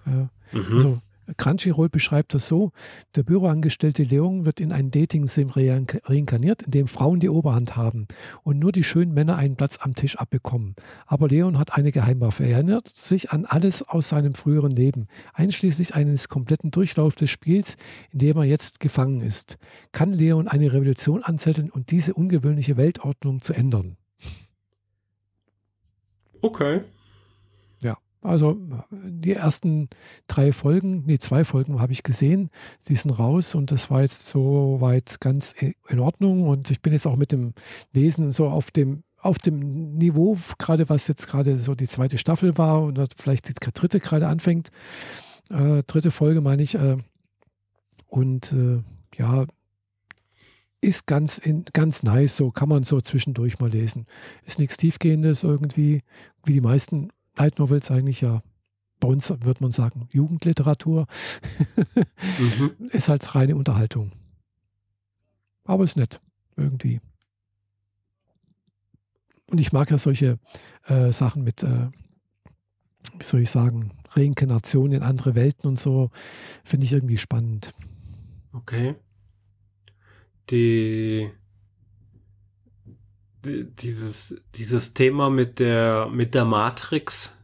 S1: ja. Mhm. Also Crunchyroll beschreibt das so: Der Büroangestellte Leon wird in ein Dating-Sim reinkarniert, in dem Frauen die Oberhand haben und nur die schönen Männer einen Platz am Tisch abbekommen. Aber Leon hat eine Geheimwaffe. Er erinnert sich an alles aus seinem früheren Leben, einschließlich eines kompletten Durchlaufs des Spiels, in dem er jetzt gefangen ist. Kann Leon eine Revolution anzetteln und diese ungewöhnliche Weltordnung zu ändern?
S2: Okay.
S1: Also die ersten drei Folgen, nee, zwei Folgen habe ich gesehen. Sie sind raus und das war jetzt soweit ganz in Ordnung. Und ich bin jetzt auch mit dem Lesen so auf dem, auf dem Niveau, gerade was jetzt gerade so die zweite Staffel war und vielleicht die dritte gerade anfängt. Äh, dritte Folge meine ich. Äh, und äh, ja, ist ganz, in, ganz nice, so kann man so zwischendurch mal lesen. Ist nichts Tiefgehendes irgendwie, wie die meisten Light Novels eigentlich ja, bei uns würde man sagen, Jugendliteratur. mhm. Ist halt reine Unterhaltung. Aber ist nett, irgendwie. Und ich mag ja solche äh, Sachen mit, äh, wie soll ich sagen, Reinkarnation in andere Welten und so, finde ich irgendwie spannend.
S2: Okay. Die, die, dieses, dieses Thema mit der, mit der Matrix,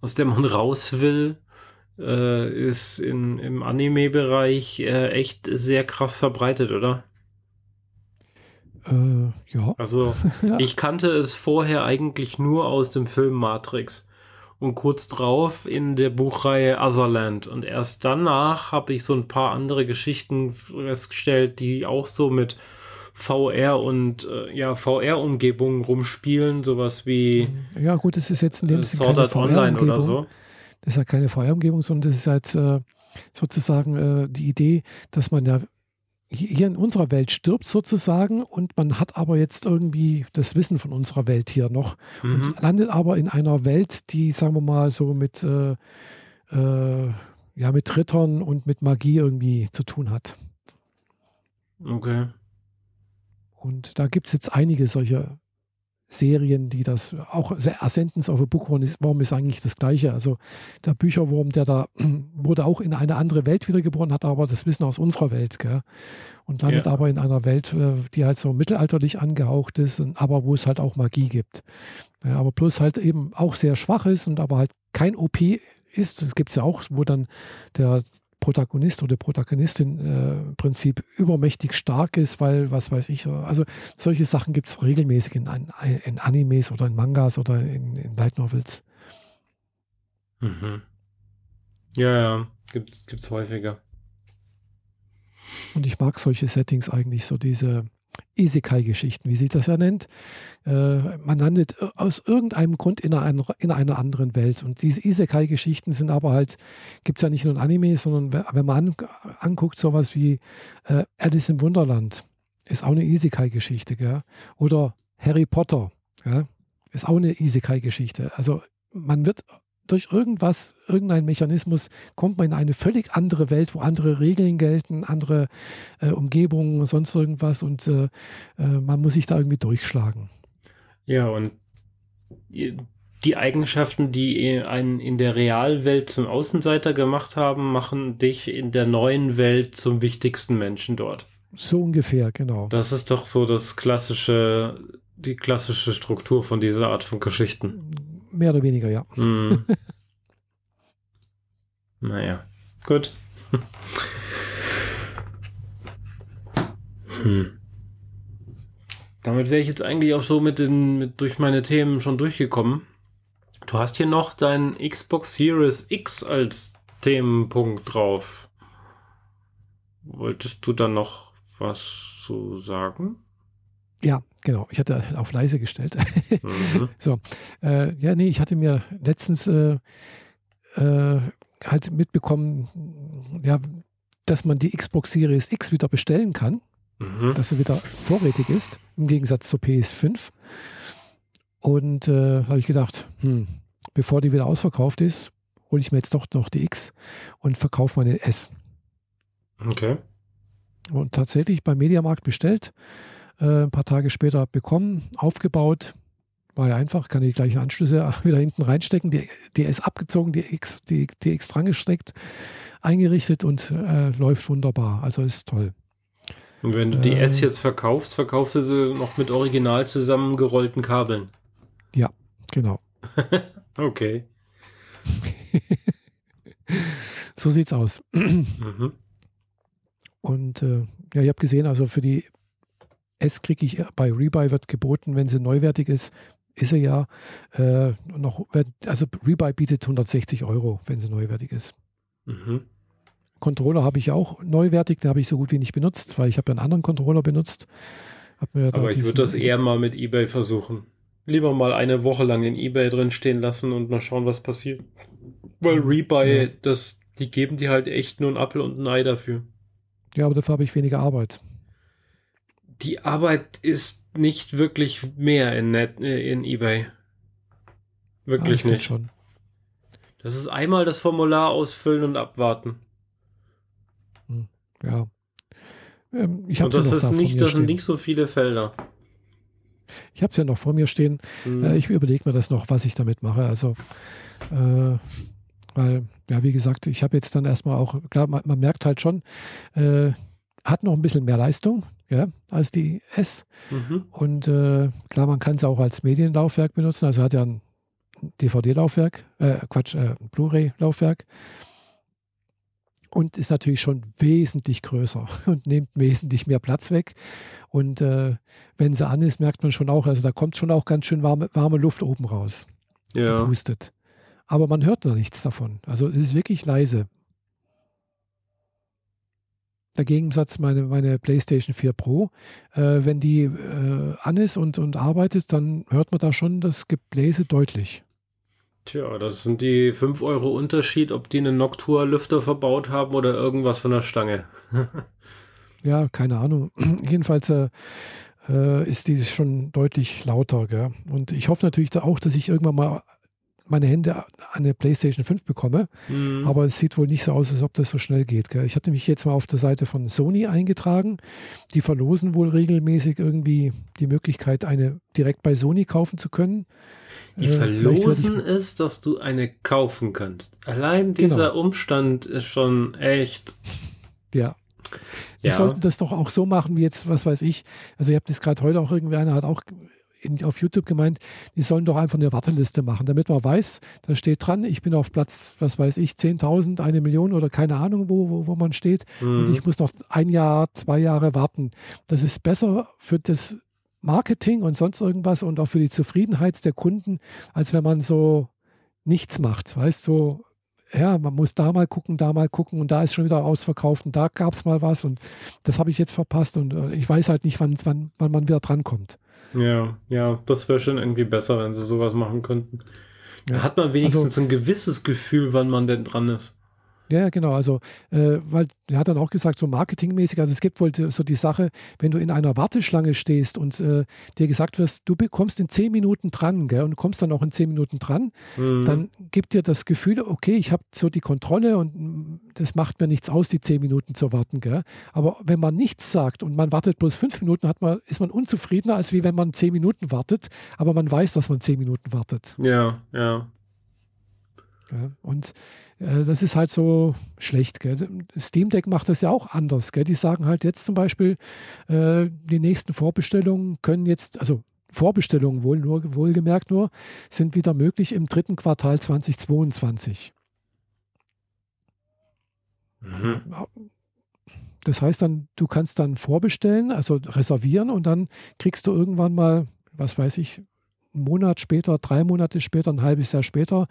S2: aus der man raus will, äh, ist in, im Anime-Bereich äh, echt sehr krass verbreitet, oder?
S1: Äh, ja.
S2: Also, ja. ich kannte es vorher eigentlich nur aus dem Film Matrix und kurz drauf in der Buchreihe Otherland. Und erst danach habe ich so ein paar andere Geschichten festgestellt, die auch so mit VR und äh, ja, VR-Umgebungen rumspielen, sowas wie.
S1: Ja, gut, das ist jetzt in dem Sinne keine
S2: Online oder so.
S1: Das ist ja keine VR-Umgebung, sondern das ist halt äh, sozusagen äh, die Idee, dass man ja hier in unserer Welt stirbt sozusagen und man hat aber jetzt irgendwie das Wissen von unserer Welt hier noch mhm. und landet aber in einer Welt, die, sagen wir mal, so mit, äh, äh, ja, mit Rittern und mit Magie irgendwie zu tun hat.
S2: Okay.
S1: Und da gibt es jetzt einige solche Serien, die das auch also Ascendance of a Bookworm ist, ist eigentlich das gleiche. Also der Bücherwurm, der da wurde auch in eine andere Welt wiedergeboren, hat aber das Wissen aus unserer Welt, gell? Und landet ja. aber in einer Welt, äh, die halt so mittelalterlich angehaucht ist, aber wo es halt auch Magie gibt. Ja, aber bloß halt eben auch sehr schwach ist und aber halt kein OP ist. Das gibt es ja auch, wo dann der Protagonist oder Protagonistin äh, im Prinzip übermächtig stark ist, weil, was weiß ich, also solche Sachen gibt es regelmäßig in, in, Animes oder in Mangas oder in, in Light Novels.
S2: Mhm. Ja, ja, gibt es häufiger.
S1: Und ich mag solche Settings eigentlich, so diese Isekai-Geschichten, wie sich das ja nennt. Äh, man landet äh, aus irgendeinem Grund in einer, in einer anderen Welt. Und diese Isekai-Geschichten sind aber halt, gibt es ja nicht nur in Anime, sondern wenn man an, anguckt, sowas wie äh, Alice im Wunderland, ist auch eine Isekai-Geschichte. Oder Harry Potter, gell? ist auch eine Isekai-Geschichte. Also man wird durch irgendwas, irgendein Mechanismus, kommt man in eine völlig andere Welt, wo andere Regeln gelten, andere äh, Umgebungen, sonst irgendwas und äh, äh, man muss sich da irgendwie durchschlagen.
S2: Ja, und die Eigenschaften, die einen in der Realwelt zum Außenseiter gemacht haben, machen dich in der neuen Welt zum wichtigsten Menschen dort.
S1: So ungefähr, genau.
S2: Das ist doch so das klassische, die klassische Struktur von dieser Art von Geschichten
S1: mehr oder weniger, ja.
S2: Mm. naja, gut. hm. Damit wäre ich jetzt eigentlich auch so mit den, mit, durch meine Themen schon durchgekommen. Du hast hier noch dein Xbox Series X als Themenpunkt drauf. Wolltest du dann noch was zu sagen?
S1: Ja, genau. Ich hatte auf leise gestellt. Mhm. so, äh, ja, nee, ich hatte mir letztens äh, äh, halt mitbekommen, ja, dass man die Xbox Series X wieder bestellen kann, mhm. dass sie wieder vorrätig ist, im Gegensatz zur PS5. Und äh, habe ich gedacht, hm, bevor die wieder ausverkauft ist, hole ich mir jetzt doch noch die X und verkaufe meine S.
S2: Okay.
S1: Und tatsächlich beim Mediamarkt bestellt äh, ein paar Tage später bekommen, aufgebaut. War ja einfach, kann die gleichen Anschlüsse wieder hinten reinstecken. Die, die ist abgezogen, die X, die, die X dran gesteckt, eingerichtet und äh, läuft wunderbar. Also ist toll.
S2: Und wenn du die ähm, S jetzt verkaufst, verkaufst du sie noch mit original zusammengerollten Kabeln.
S1: Ja, genau.
S2: okay.
S1: so sieht's aus. mhm. Und äh, ja, ich habe gesehen, also für die S kriege ich bei Rebuy wird geboten, wenn sie neuwertig ist, ist sie ja äh, noch, also Rebuy bietet 160 Euro, wenn sie neuwertig ist. Mhm. Controller habe ich auch neuwertig, den habe ich so gut wie nicht benutzt, weil ich habe ja einen anderen Controller benutzt.
S2: Ja Aber ich würde das eher mal mit eBay versuchen. Lieber mal eine Woche lang in eBay drin stehen lassen und mal schauen, was passiert. Weil Rebuy, ja. das, die geben dir halt echt nur einen Apfel und ein Ei dafür.
S1: Ja, aber dafür habe ich weniger Arbeit
S2: die Arbeit ist nicht wirklich mehr in, Net, äh, in eBay. Wirklich ah, nicht. Schon. Das ist einmal das Formular ausfüllen und abwarten.
S1: Hm, ja.
S2: Ähm, ich und das ist nicht, das sind nicht so viele Felder.
S1: Ich habe es ja noch vor mir stehen. Mhm. Äh, ich überlege mir das noch, was ich damit mache. Also, äh, weil, ja, wie gesagt, ich habe jetzt dann erstmal auch, klar, man, man merkt halt schon, äh, hat noch ein bisschen mehr Leistung ja, als die S. Mhm. Und äh, klar, man kann es auch als Medienlaufwerk benutzen. Also hat ja ein DVD-Laufwerk, äh, Quatsch, äh, Blu-ray-Laufwerk. Und ist natürlich schon wesentlich größer und nimmt wesentlich mehr Platz weg. Und äh, wenn sie an ist, merkt man schon auch, also da kommt schon auch ganz schön warme, warme Luft oben raus.
S2: Ja.
S1: Gepustet. Aber man hört da nichts davon. Also es ist wirklich leise. Der Gegensatz meine, meine PlayStation 4 Pro, äh, wenn die äh, an ist und, und arbeitet, dann hört man da schon das Gebläse deutlich.
S2: Tja, das sind die 5 Euro Unterschied, ob die einen Noctua-Lüfter verbaut haben oder irgendwas von der Stange.
S1: ja, keine Ahnung. Jedenfalls äh, äh, ist die schon deutlich lauter. Gell? Und ich hoffe natürlich auch, dass ich irgendwann mal meine Hände an eine PlayStation 5 bekomme. Mhm. Aber es sieht wohl nicht so aus, als ob das so schnell geht. Gell? Ich hatte mich jetzt mal auf der Seite von Sony eingetragen. Die verlosen wohl regelmäßig irgendwie die Möglichkeit, eine direkt bei Sony kaufen zu können.
S2: Die äh, verlosen es, dass du eine kaufen kannst. Allein dieser genau. Umstand ist schon echt.
S1: Ja. Die ja. sollten das doch auch so machen, wie jetzt, was weiß ich. Also, ihr habt das gerade heute auch irgendwie, einer hat auch in, auf YouTube gemeint, die sollen doch einfach eine Warteliste machen, damit man weiß, da steht dran, ich bin auf Platz, was weiß ich, 10.000, eine Million oder keine Ahnung, wo, wo, wo man steht mhm. und ich muss noch ein Jahr, zwei Jahre warten. Das ist besser für das Marketing und sonst irgendwas und auch für die Zufriedenheit der Kunden, als wenn man so nichts macht. Weißt du, so, ja, man muss da mal gucken, da mal gucken und da ist schon wieder ausverkauft und da gab es mal was und das habe ich jetzt verpasst und äh, ich weiß halt nicht, wann, wann, wann man wieder drankommt.
S2: Ja, ja, das wäre schon irgendwie besser, wenn sie sowas machen könnten. Ja. Da hat man wenigstens also, ein gewisses Gefühl, wann man denn dran ist.
S1: Ja, genau. Also, äh, weil er hat dann auch gesagt, so marketingmäßig, also es gibt wohl so die Sache, wenn du in einer Warteschlange stehst und äh, dir gesagt wirst, du bekommst in zehn Minuten dran gell, und kommst dann auch in zehn Minuten dran, mhm. dann gibt dir das Gefühl, okay, ich habe so die Kontrolle und das macht mir nichts aus, die zehn Minuten zu warten. Gell. Aber wenn man nichts sagt und man wartet bloß fünf Minuten, hat man, ist man unzufriedener, als wie wenn man zehn Minuten wartet, aber man weiß, dass man zehn Minuten wartet.
S2: Ja, ja.
S1: Ja und äh, das ist halt so schlecht. Gell? Steam Deck macht das ja auch anders. Gell? Die sagen halt jetzt zum Beispiel, äh, die nächsten Vorbestellungen können jetzt, also Vorbestellungen wohl nur, wohlgemerkt nur, sind wieder möglich im dritten Quartal 2022. Mhm. Das heißt dann, du kannst dann vorbestellen, also reservieren und dann kriegst du irgendwann mal, was weiß ich, einen Monat später, drei Monate später, ein halbes Jahr später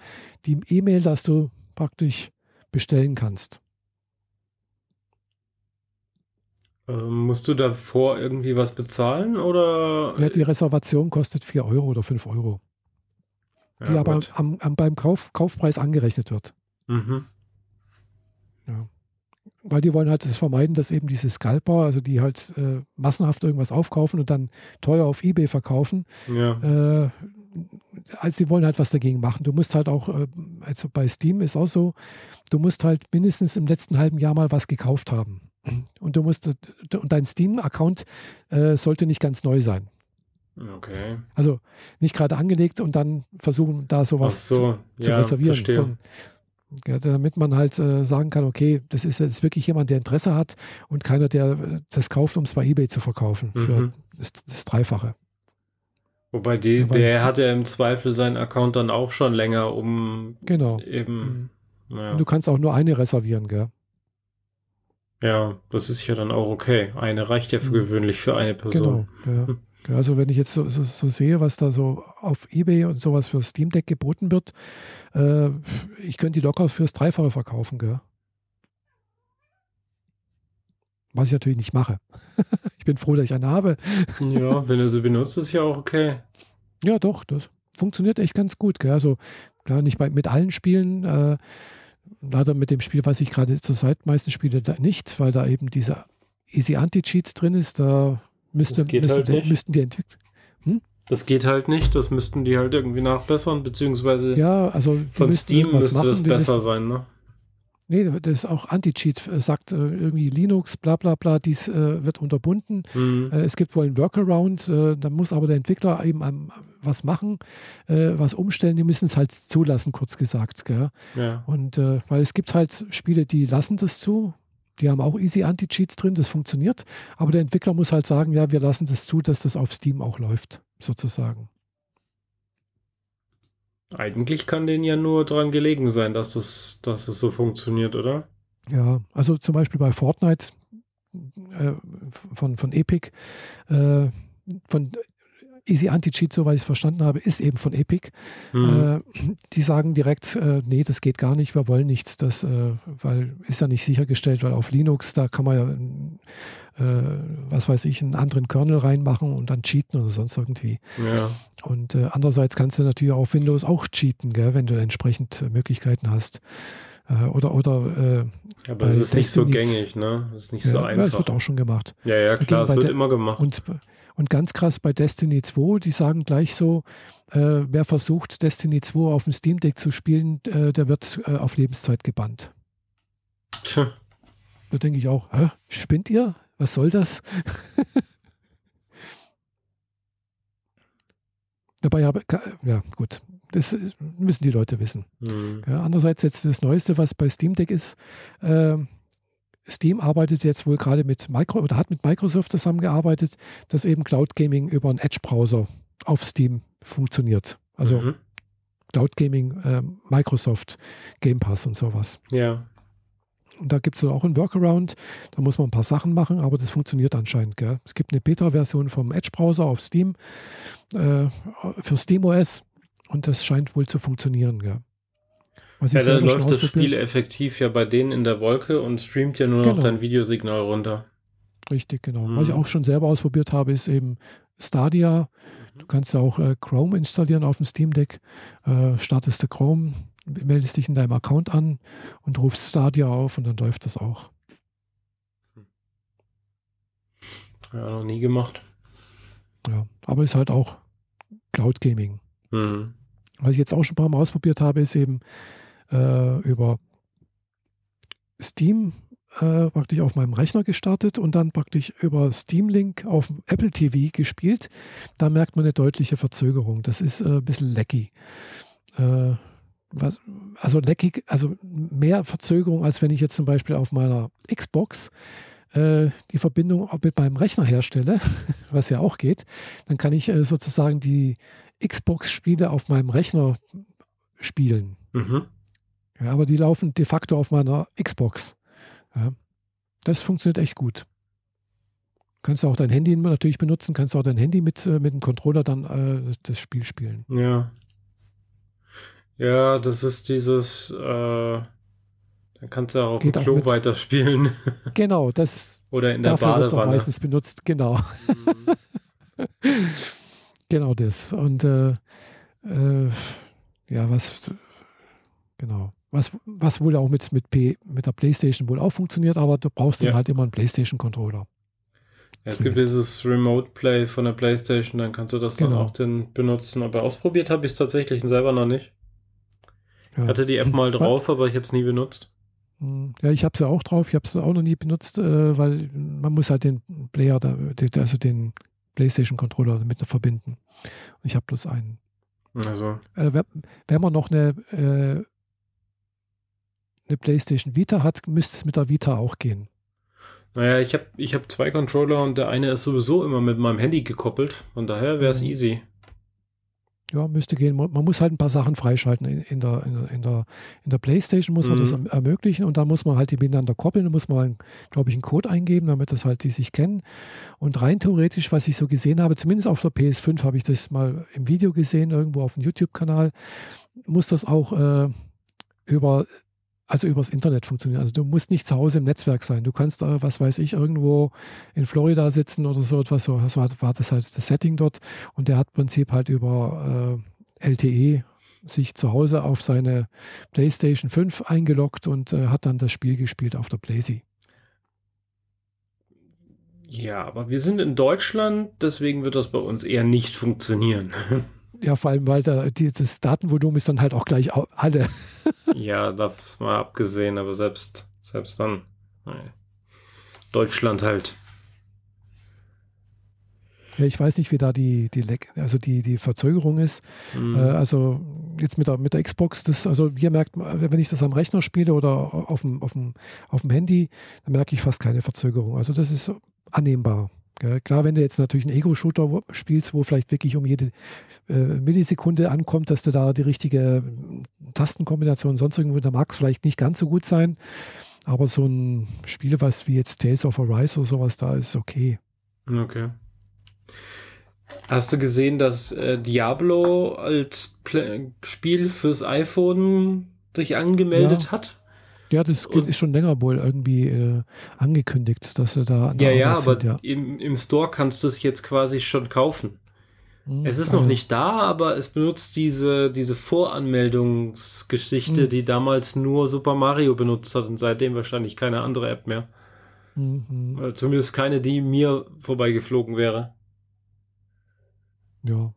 S1: die E-Mail, dass du praktisch bestellen kannst.
S2: Ähm, musst du davor irgendwie was bezahlen oder?
S1: Ja, die Reservation kostet 4 Euro oder 5 Euro. Ja, die aber am, am, beim Kauf, Kaufpreis angerechnet wird.
S2: Mhm.
S1: Weil die wollen halt das vermeiden, dass eben diese Scalper, also die halt äh, massenhaft irgendwas aufkaufen und dann teuer auf Ebay verkaufen,
S2: ja.
S1: äh, also sie wollen halt was dagegen machen. Du musst halt auch, äh, also bei Steam ist auch so, du musst halt mindestens im letzten halben Jahr mal was gekauft haben. Und du musst, und dein Steam-Account äh, sollte nicht ganz neu sein.
S2: Okay.
S1: Also nicht gerade angelegt und dann versuchen, da sowas so, zu, zu ja, reservieren. Sondern, ja, damit man halt äh, sagen kann, okay, das ist jetzt wirklich jemand, der Interesse hat und keiner, der äh, das kauft, um es bei eBay zu verkaufen mhm. für das, das Dreifache.
S2: Wobei die, der hat ja im Zweifel seinen Account dann auch schon länger, um
S1: genau.
S2: eben.
S1: Mhm. Ja. du kannst auch nur eine reservieren, gell?
S2: Ja, das ist ja dann auch okay. Eine reicht ja für mhm. gewöhnlich für eine Person.
S1: Genau, ja. Also wenn ich jetzt so, so, so, sehe, was da so auf Ebay und sowas für Steam Deck geboten wird, äh, ich könnte die locker fürs Dreifache verkaufen, gell? Was ich natürlich nicht mache. ich bin froh, dass ich eine habe.
S2: ja, wenn du sie benutzt, ist ja auch okay.
S1: Ja, doch, das funktioniert echt ganz gut. Gell? Also klar, nicht bei, mit allen Spielen. Äh, leider mit dem Spiel, was ich gerade zur Zeit meistens spiele, nicht, weil da eben diese Easy Anti-Cheats drin ist. Da müsste, müsste
S2: halt
S1: der, müssten die entwickeln.
S2: Hm? Das geht halt nicht, das müssten die halt irgendwie nachbessern, beziehungsweise
S1: ja, also
S2: von Steam müsste machen, das besser sein, ne?
S1: Nee, das ist auch Anti-Cheat, äh, sagt äh, irgendwie Linux, bla bla bla, dies äh, wird unterbunden. Mhm. Äh, es gibt wohl einen Workaround, äh, da muss aber der Entwickler eben um, was machen, äh, was umstellen, die müssen es halt zulassen, kurz gesagt. Gell? Ja. Und weil es gibt halt Spiele, die lassen das zu, die haben auch easy Anti-Cheats drin, das funktioniert, aber der Entwickler muss halt sagen, ja, wir lassen das zu, dass das auf Steam auch läuft, sozusagen.
S2: Eigentlich kann denen ja nur daran gelegen sein, dass das, dass das so funktioniert, oder?
S1: Ja, also zum Beispiel bei Fortnite äh, von, von Epic, äh, von Easy Anti-Cheat, soweit ich es verstanden habe, ist eben von Epic. Mhm. Äh, die sagen direkt, äh, nee, das geht gar nicht, wir wollen nichts, das, äh, weil ist ja nicht sichergestellt, weil auf Linux, da kann man ja, äh, was weiß ich, einen anderen Kernel reinmachen und dann cheaten oder sonst irgendwie. Ja. Und äh, andererseits kannst du natürlich auf Windows auch cheaten, gell, wenn du entsprechend Möglichkeiten hast. Äh, oder, oder
S2: aber es ist nicht so gängig, ne? Es ist nicht ja, so einfach. Ja,
S1: es wird auch schon gemacht.
S2: Ja, ja, klar, es wird immer gemacht.
S1: Und und ganz krass bei Destiny 2, die sagen gleich so, äh, wer versucht, Destiny 2 auf dem Steam Deck zu spielen, äh, der wird äh, auf Lebenszeit gebannt. Tja. Da denke ich auch, Hä, spinnt ihr? Was soll das? Dabei habe ja gut, das müssen die Leute wissen. Mhm. Ja, andererseits jetzt das Neueste, was bei Steam Deck ist, äh, Steam arbeitet jetzt wohl gerade mit Micro oder hat mit Microsoft zusammengearbeitet, dass eben Cloud Gaming über einen Edge-Browser auf Steam funktioniert. Also mhm. Cloud Gaming, äh, Microsoft Game Pass und sowas.
S2: Ja.
S1: Und da gibt es auch einen Workaround. Da muss man ein paar Sachen machen, aber das funktioniert anscheinend. Gell? Es gibt eine Beta-Version vom Edge-Browser auf Steam äh, für SteamOS und das scheint wohl zu funktionieren. Gell?
S2: Ja, da läuft das Spiel effektiv ja bei denen in der Wolke und streamt ja nur genau. noch dein Videosignal runter.
S1: Richtig, genau. Mhm. Was ich auch schon selber ausprobiert habe, ist eben Stadia. Du kannst ja auch äh, Chrome installieren auf dem Steam Deck. Äh, startest du Chrome, meldest dich in deinem Account an und rufst Stadia auf und dann läuft das auch.
S2: Ja, noch nie gemacht.
S1: Ja, aber ist halt auch Cloud Gaming. Mhm. Was ich jetzt auch schon ein paar Mal ausprobiert habe, ist eben äh, über Steam äh, praktisch auf meinem Rechner gestartet und dann praktisch über Steam Link auf Apple TV gespielt. Da merkt man eine deutliche Verzögerung. Das ist äh, ein bisschen lecky. Äh, was, also leckig, also mehr Verzögerung, als wenn ich jetzt zum Beispiel auf meiner Xbox äh, die Verbindung mit meinem Rechner herstelle, was ja auch geht, dann kann ich äh, sozusagen die Xbox-Spiele auf meinem Rechner spielen. Mhm. Ja, aber die laufen de facto auf meiner Xbox. Ja, das funktioniert echt gut. Kannst du auch dein Handy natürlich benutzen, kannst auch dein Handy mit, äh, mit dem Controller dann äh, das Spiel spielen.
S2: Ja. Ja, das ist dieses, äh, dann kannst du auch Geht auf dem Klo weiterspielen.
S1: Genau, das
S2: Oder in der dafür Badewanne. Auch
S1: meistens benutzt, genau. Mhm. genau das. Und äh, äh, ja, was, genau. Was, was wohl auch mit, mit, P, mit der PlayStation wohl auch funktioniert, aber du brauchst ja. dann halt immer einen PlayStation-Controller.
S2: Ja, es gibt dieses Remote Play von der PlayStation, dann kannst du das genau. dann auch den benutzen. Aber ausprobiert habe ich es tatsächlich selber noch nicht. Ja. Ich hatte die App mal drauf, aber ich habe es nie benutzt.
S1: Hm, ja, ich habe es ja auch drauf. Ich habe es auch noch nie benutzt, äh, weil man muss halt den Player, da, also den PlayStation-Controller damit verbinden. Und ich habe bloß einen.
S2: Also.
S1: Äh, wenn man noch eine äh, eine PlayStation Vita hat, müsste es mit der Vita auch gehen.
S2: Naja, ich habe ich hab zwei Controller und der eine ist sowieso immer mit meinem Handy gekoppelt. Von daher wäre es mhm. easy.
S1: Ja, müsste gehen. Man muss halt ein paar Sachen freischalten. In, in, der, in, der, in der PlayStation muss man mhm. das ermöglichen und dann muss man halt die miteinander koppeln. Da muss man, glaube ich, einen Code eingeben, damit das halt die sich kennen. Und rein theoretisch, was ich so gesehen habe, zumindest auf der PS5 habe ich das mal im Video gesehen, irgendwo auf dem YouTube-Kanal, muss das auch äh, über also übers Internet funktionieren. Also du musst nicht zu Hause im Netzwerk sein. Du kannst, äh, was weiß ich, irgendwo in Florida sitzen oder so etwas. So, war das halt das Setting dort. Und der hat im Prinzip halt über äh, LTE sich zu Hause auf seine PlayStation 5 eingeloggt und äh, hat dann das Spiel gespielt auf der Playsee.
S2: Ja, aber wir sind in Deutschland, deswegen wird das bei uns eher nicht funktionieren.
S1: Ja, vor allem, weil da, die, das Datenvolumen ist dann halt auch gleich alle.
S2: ja, das mal abgesehen, aber selbst, selbst dann. Nein. Deutschland halt.
S1: Ja, ich weiß nicht, wie da die, die, also die, die Verzögerung ist. Mhm. Äh, also jetzt mit der, mit der Xbox, das, also hier merkt wenn ich das am Rechner spiele oder auf dem, auf dem, auf dem Handy, dann merke ich fast keine Verzögerung. Also das ist annehmbar. Klar, wenn du jetzt natürlich einen Ego-Shooter spielst, wo vielleicht wirklich um jede äh, Millisekunde ankommt, dass du da die richtige Tastenkombination sonst irgendwo, da mag es vielleicht nicht ganz so gut sein. Aber so ein Spiel, was wie jetzt Tales of Arise oder sowas, da ist okay.
S2: Okay. Hast du gesehen, dass äh, Diablo als Pl Spiel fürs iPhone sich angemeldet
S1: ja.
S2: hat?
S1: Ja, das und, ist schon länger wohl irgendwie äh, angekündigt, dass er da.
S2: Ja, ja, aber ja. Im, im Store kannst du es jetzt quasi schon kaufen. Hm, es ist noch nicht da, aber es benutzt diese, diese Voranmeldungsgeschichte, hm. die damals nur Super Mario benutzt hat und seitdem wahrscheinlich keine andere App mehr. Mhm. Zumindest keine, die mir vorbeigeflogen wäre.
S1: Ja.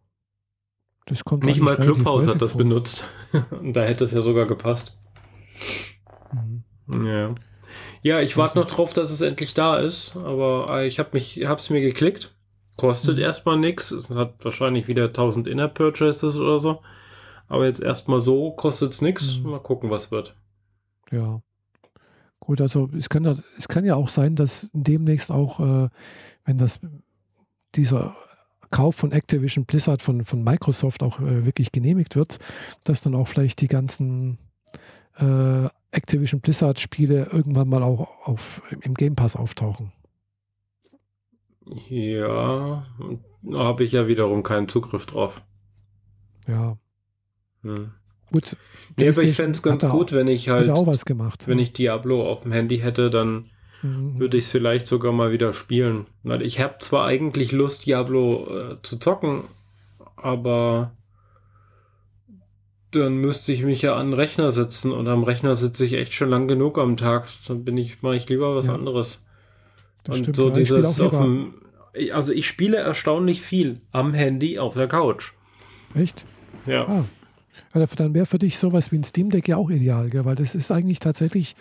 S2: Das kommt Nicht mal Clubhouse hat das vor. benutzt. Und da hätte es ja sogar gepasst. Ja. Ja, ich warte noch drauf, dass es endlich da ist, aber äh, ich habe mich, hab's mir geklickt. Kostet mhm. erstmal nichts. Es hat wahrscheinlich wieder 1000 Inner Purchases oder so. Aber jetzt erstmal so kostet es nichts. Mhm. Mal gucken, was wird.
S1: Ja. Gut, also es kann, es kann ja auch sein, dass demnächst auch, äh, wenn das dieser Kauf von Activision Blizzard von, von Microsoft auch äh, wirklich genehmigt wird, dass dann auch vielleicht die ganzen äh, Activision Blizzard Spiele irgendwann mal auch auf, im Game Pass auftauchen.
S2: Ja, da habe ich ja wiederum keinen Zugriff drauf.
S1: Ja. Hm. Gut.
S2: Nee, aber ich fände es ganz gut, wenn ich halt.
S1: auch was gemacht.
S2: Wenn ich Diablo auf dem Handy hätte, dann mhm. würde ich es vielleicht sogar mal wieder spielen. Weil ich habe zwar eigentlich Lust, Diablo äh, zu zocken, aber dann müsste ich mich ja an den Rechner setzen und am Rechner sitze ich echt schon lang genug am Tag. Dann bin ich, mache ich lieber was ja. anderes. Das und stimmt, so ja, dieses auf dem, also ich spiele erstaunlich viel am Handy auf der Couch.
S1: Echt?
S2: Ja. Ah.
S1: Also dann wäre für dich sowas wie ein Steam Deck ja auch ideal, gell? weil das ist eigentlich tatsächlich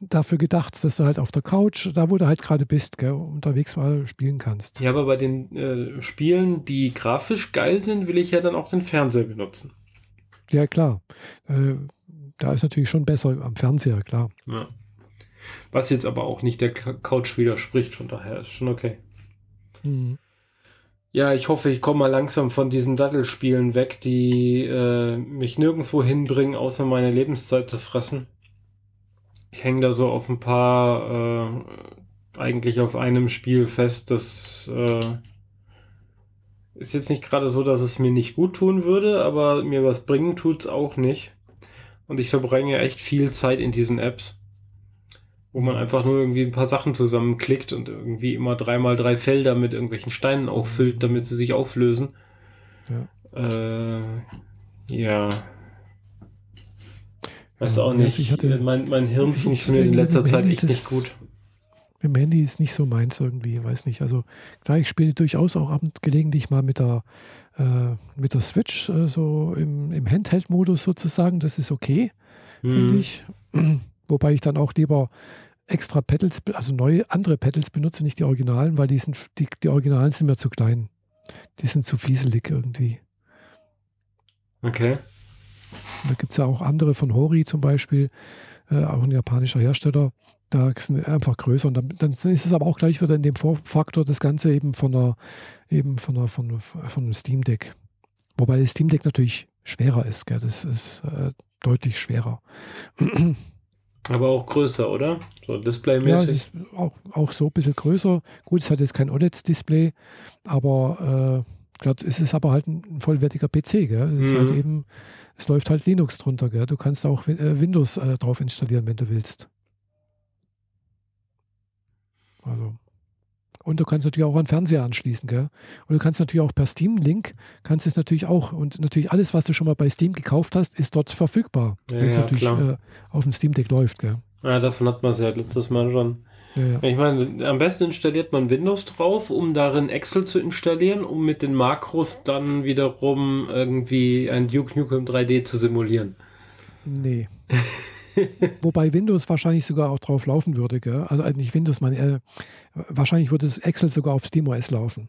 S1: dafür gedacht, dass du halt auf der Couch, da wo du halt gerade bist, gell, unterwegs mal spielen kannst.
S2: Ja, aber bei den äh, Spielen, die grafisch geil sind, will ich ja dann auch den Fernseher benutzen.
S1: Ja, klar. Äh, da ist natürlich schon besser am Fernseher, klar.
S2: Ja. Was jetzt aber auch nicht der Couch widerspricht, von daher ist schon okay. Mhm. Ja, ich hoffe, ich komme mal langsam von diesen Dattelspielen weg, die äh, mich nirgendwo hinbringen, außer meine Lebenszeit zu fressen. Ich hänge da so auf ein paar, äh, eigentlich auf einem Spiel fest, das äh, ist jetzt nicht gerade so, dass es mir nicht gut tun würde, aber mir was bringen tut es auch nicht. Und ich verbringe echt viel Zeit in diesen Apps, wo man einfach nur irgendwie ein paar Sachen zusammenklickt und irgendwie immer dreimal drei Felder mit irgendwelchen Steinen auffüllt, damit sie sich auflösen. Ja. Äh, ja. Weiß auch nicht.
S1: Also hatte,
S2: mein, mein Hirn funktioniert in letzter Zeit echt nicht gut
S1: mit dem Handy ist nicht so meins irgendwie, weiß nicht. Also klar, ich spiele durchaus auch abend gelegentlich mal mit der, äh, mit der Switch äh, so im, im Handheld-Modus sozusagen. Das ist okay, mhm. finde ich. Wobei ich dann auch lieber extra Pedals, also neue andere Pedals benutze, nicht die Originalen, weil die, sind, die, die Originalen sind mir zu klein. Die sind zu fieselig irgendwie.
S2: Okay.
S1: Da gibt es ja auch andere von Hori zum Beispiel, äh, auch ein japanischer Hersteller da sind einfach größer. Und dann, dann, ist es aber auch gleich wieder in dem Vorfaktor das Ganze eben von der, eben von der, von, von einem Steam Deck. Wobei das Steam Deck natürlich schwerer ist, gell? das ist äh, deutlich schwerer.
S2: Aber auch größer, oder? So displaymäßig.
S1: Ja, es ist auch, auch so ein bisschen größer. Gut, es hat jetzt kein OLED-Display, aber äh, glaub, es ist aber halt ein, ein vollwertiger PC. Gell? Es, mhm. halt eben, es läuft halt Linux drunter. Gell? Du kannst auch äh, Windows äh, drauf installieren, wenn du willst. Also. Und du kannst natürlich auch an Fernseher anschließen, gell? Und du kannst natürlich auch per Steam-Link, kannst es natürlich auch, und natürlich alles, was du schon mal bei Steam gekauft hast, ist dort verfügbar. Ja, wenn es ja, natürlich äh, auf dem Steam Deck läuft, gell?
S2: Ja, davon hat man es ja letztes Mal schon
S1: Ja, ja.
S2: Ich meine, am besten installiert man Windows drauf, um darin Excel zu installieren, um mit den Makros dann wiederum irgendwie ein Duke Nukem 3D zu simulieren.
S1: Nee. Wobei Windows wahrscheinlich sogar auch drauf laufen würde. Gell? Also äh, nicht Windows, man, äh, wahrscheinlich würde das Excel sogar auf SteamOS laufen.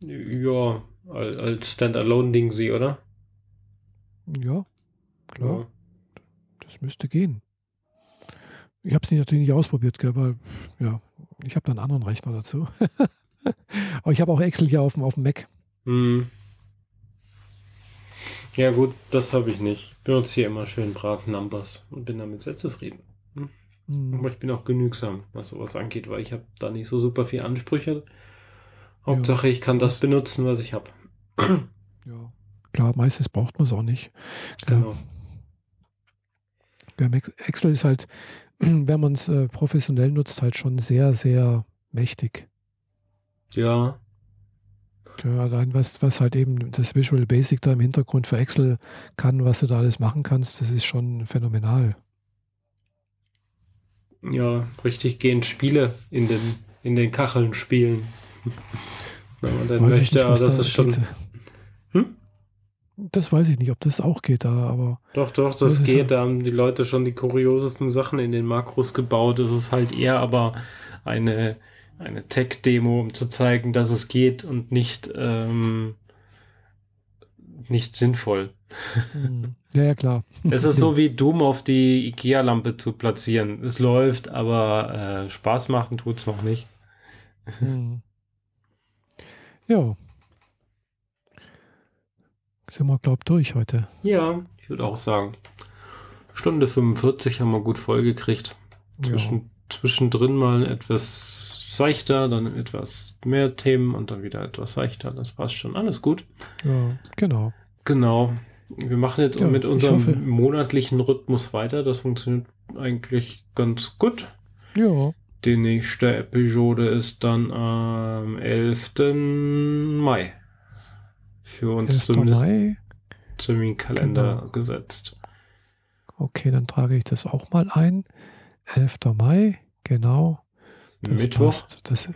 S2: Ja, al- als Standalone-Ding sie, oder?
S1: Ja, klar. Das müsste gehen. Ich habe es natürlich nicht ausprobiert, gell, aber ja, ich habe da einen anderen Rechner dazu. aber ich habe auch Excel hier auf dem, auf dem Mac.
S2: Hm. Ja gut, das habe ich nicht. Ich benutze hier immer schön brav Numbers und bin damit sehr zufrieden.
S1: Hm.
S2: Aber ich bin auch genügsam, was sowas angeht, weil ich habe da nicht so super viel Ansprüche. Hauptsache, ich kann das benutzen, was ich habe.
S1: Ja, klar, meistens braucht man es auch nicht.
S2: Genau.
S1: Ja, Excel ist halt, wenn man es äh, professionell nutzt, halt schon sehr, sehr mächtig.
S2: Ja,
S1: Ja, allein was, was halt eben das Visual Basic da im Hintergrund für Excel kann, was du da alles machen kannst, das ist schon phänomenal.
S2: ja, richtig gehend Spiele in den, in den Kacheln spielen. Wenn man dann
S1: Weiß ich
S2: möchte,
S1: nicht,
S2: aber das
S1: da
S2: ist schon. Hm?
S1: Das weiß ich nicht, ob das auch geht, da, aber
S2: Doch, doch,
S1: Das
S2: das geht.
S1: ja-
S2: Da haben die Leute schon die kuriosesten Sachen in den Makros gebaut. Es ist halt eher aber eine, eine Tech-Demo, um zu zeigen, dass es geht und nicht, ähm, nicht sinnvoll.
S1: hm, ja, ja, klar.
S2: Es ist so wie Doom auf die IKEA-Lampe zu platzieren. Es läuft, aber äh, Spaß machen tut es noch nicht.
S1: Hm. Ja. Sind wir, glaub durch heute.
S2: Ja, ich würde auch sagen. Stunde 45 haben wir gut vollgekriegt. Zwischen, Zwischendrin mal etwas seichter, dann etwas mehr Themen und dann wieder etwas seichter. Das passt schon. Alles gut.
S1: Ja, genau.
S2: Genau. Wir machen jetzt
S1: Ja,
S2: mit unserem monatlichen Rhythmus weiter. Das funktioniert eigentlich ganz gut.
S1: Ja,
S2: Die nächste Episode ist dann am 11. Mai. Für uns
S1: 1.
S2: zumindest
S1: Mai.
S2: Terminkalender
S1: Genau.
S2: gesetzt.
S1: Okay, dann trage ich das auch mal ein. 11. Mai, genau. Das
S2: Mittwoch.
S1: passt. Das,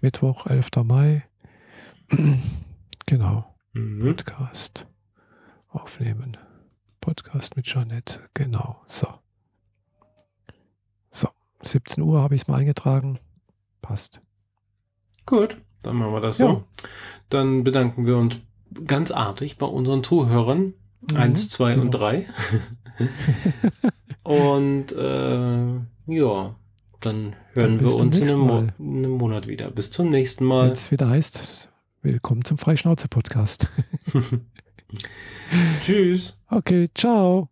S1: Mittwoch, 11. Mai. genau.
S2: Mhm.
S1: Podcast aufnehmen. Podcast mit Jeanette. Genau. So. So. 17 Uhr habe ich es mal eingetragen. Passt.
S2: Gut, dann machen wir das so.
S1: Ja.
S2: Dann bedanken wir uns ganz artig bei unseren Zuhörern.
S1: Mhm,
S2: Eins, zwei und
S1: genau.
S2: drei. und äh, ja, dann hören
S1: Dann
S2: wir uns in einem, Mo in einem Monat wieder. Bis zum nächsten Mal.
S1: Wenn es wieder heißt, willkommen zum Freischnauze-Podcast.
S2: Tschüss.
S1: Okay, ciao.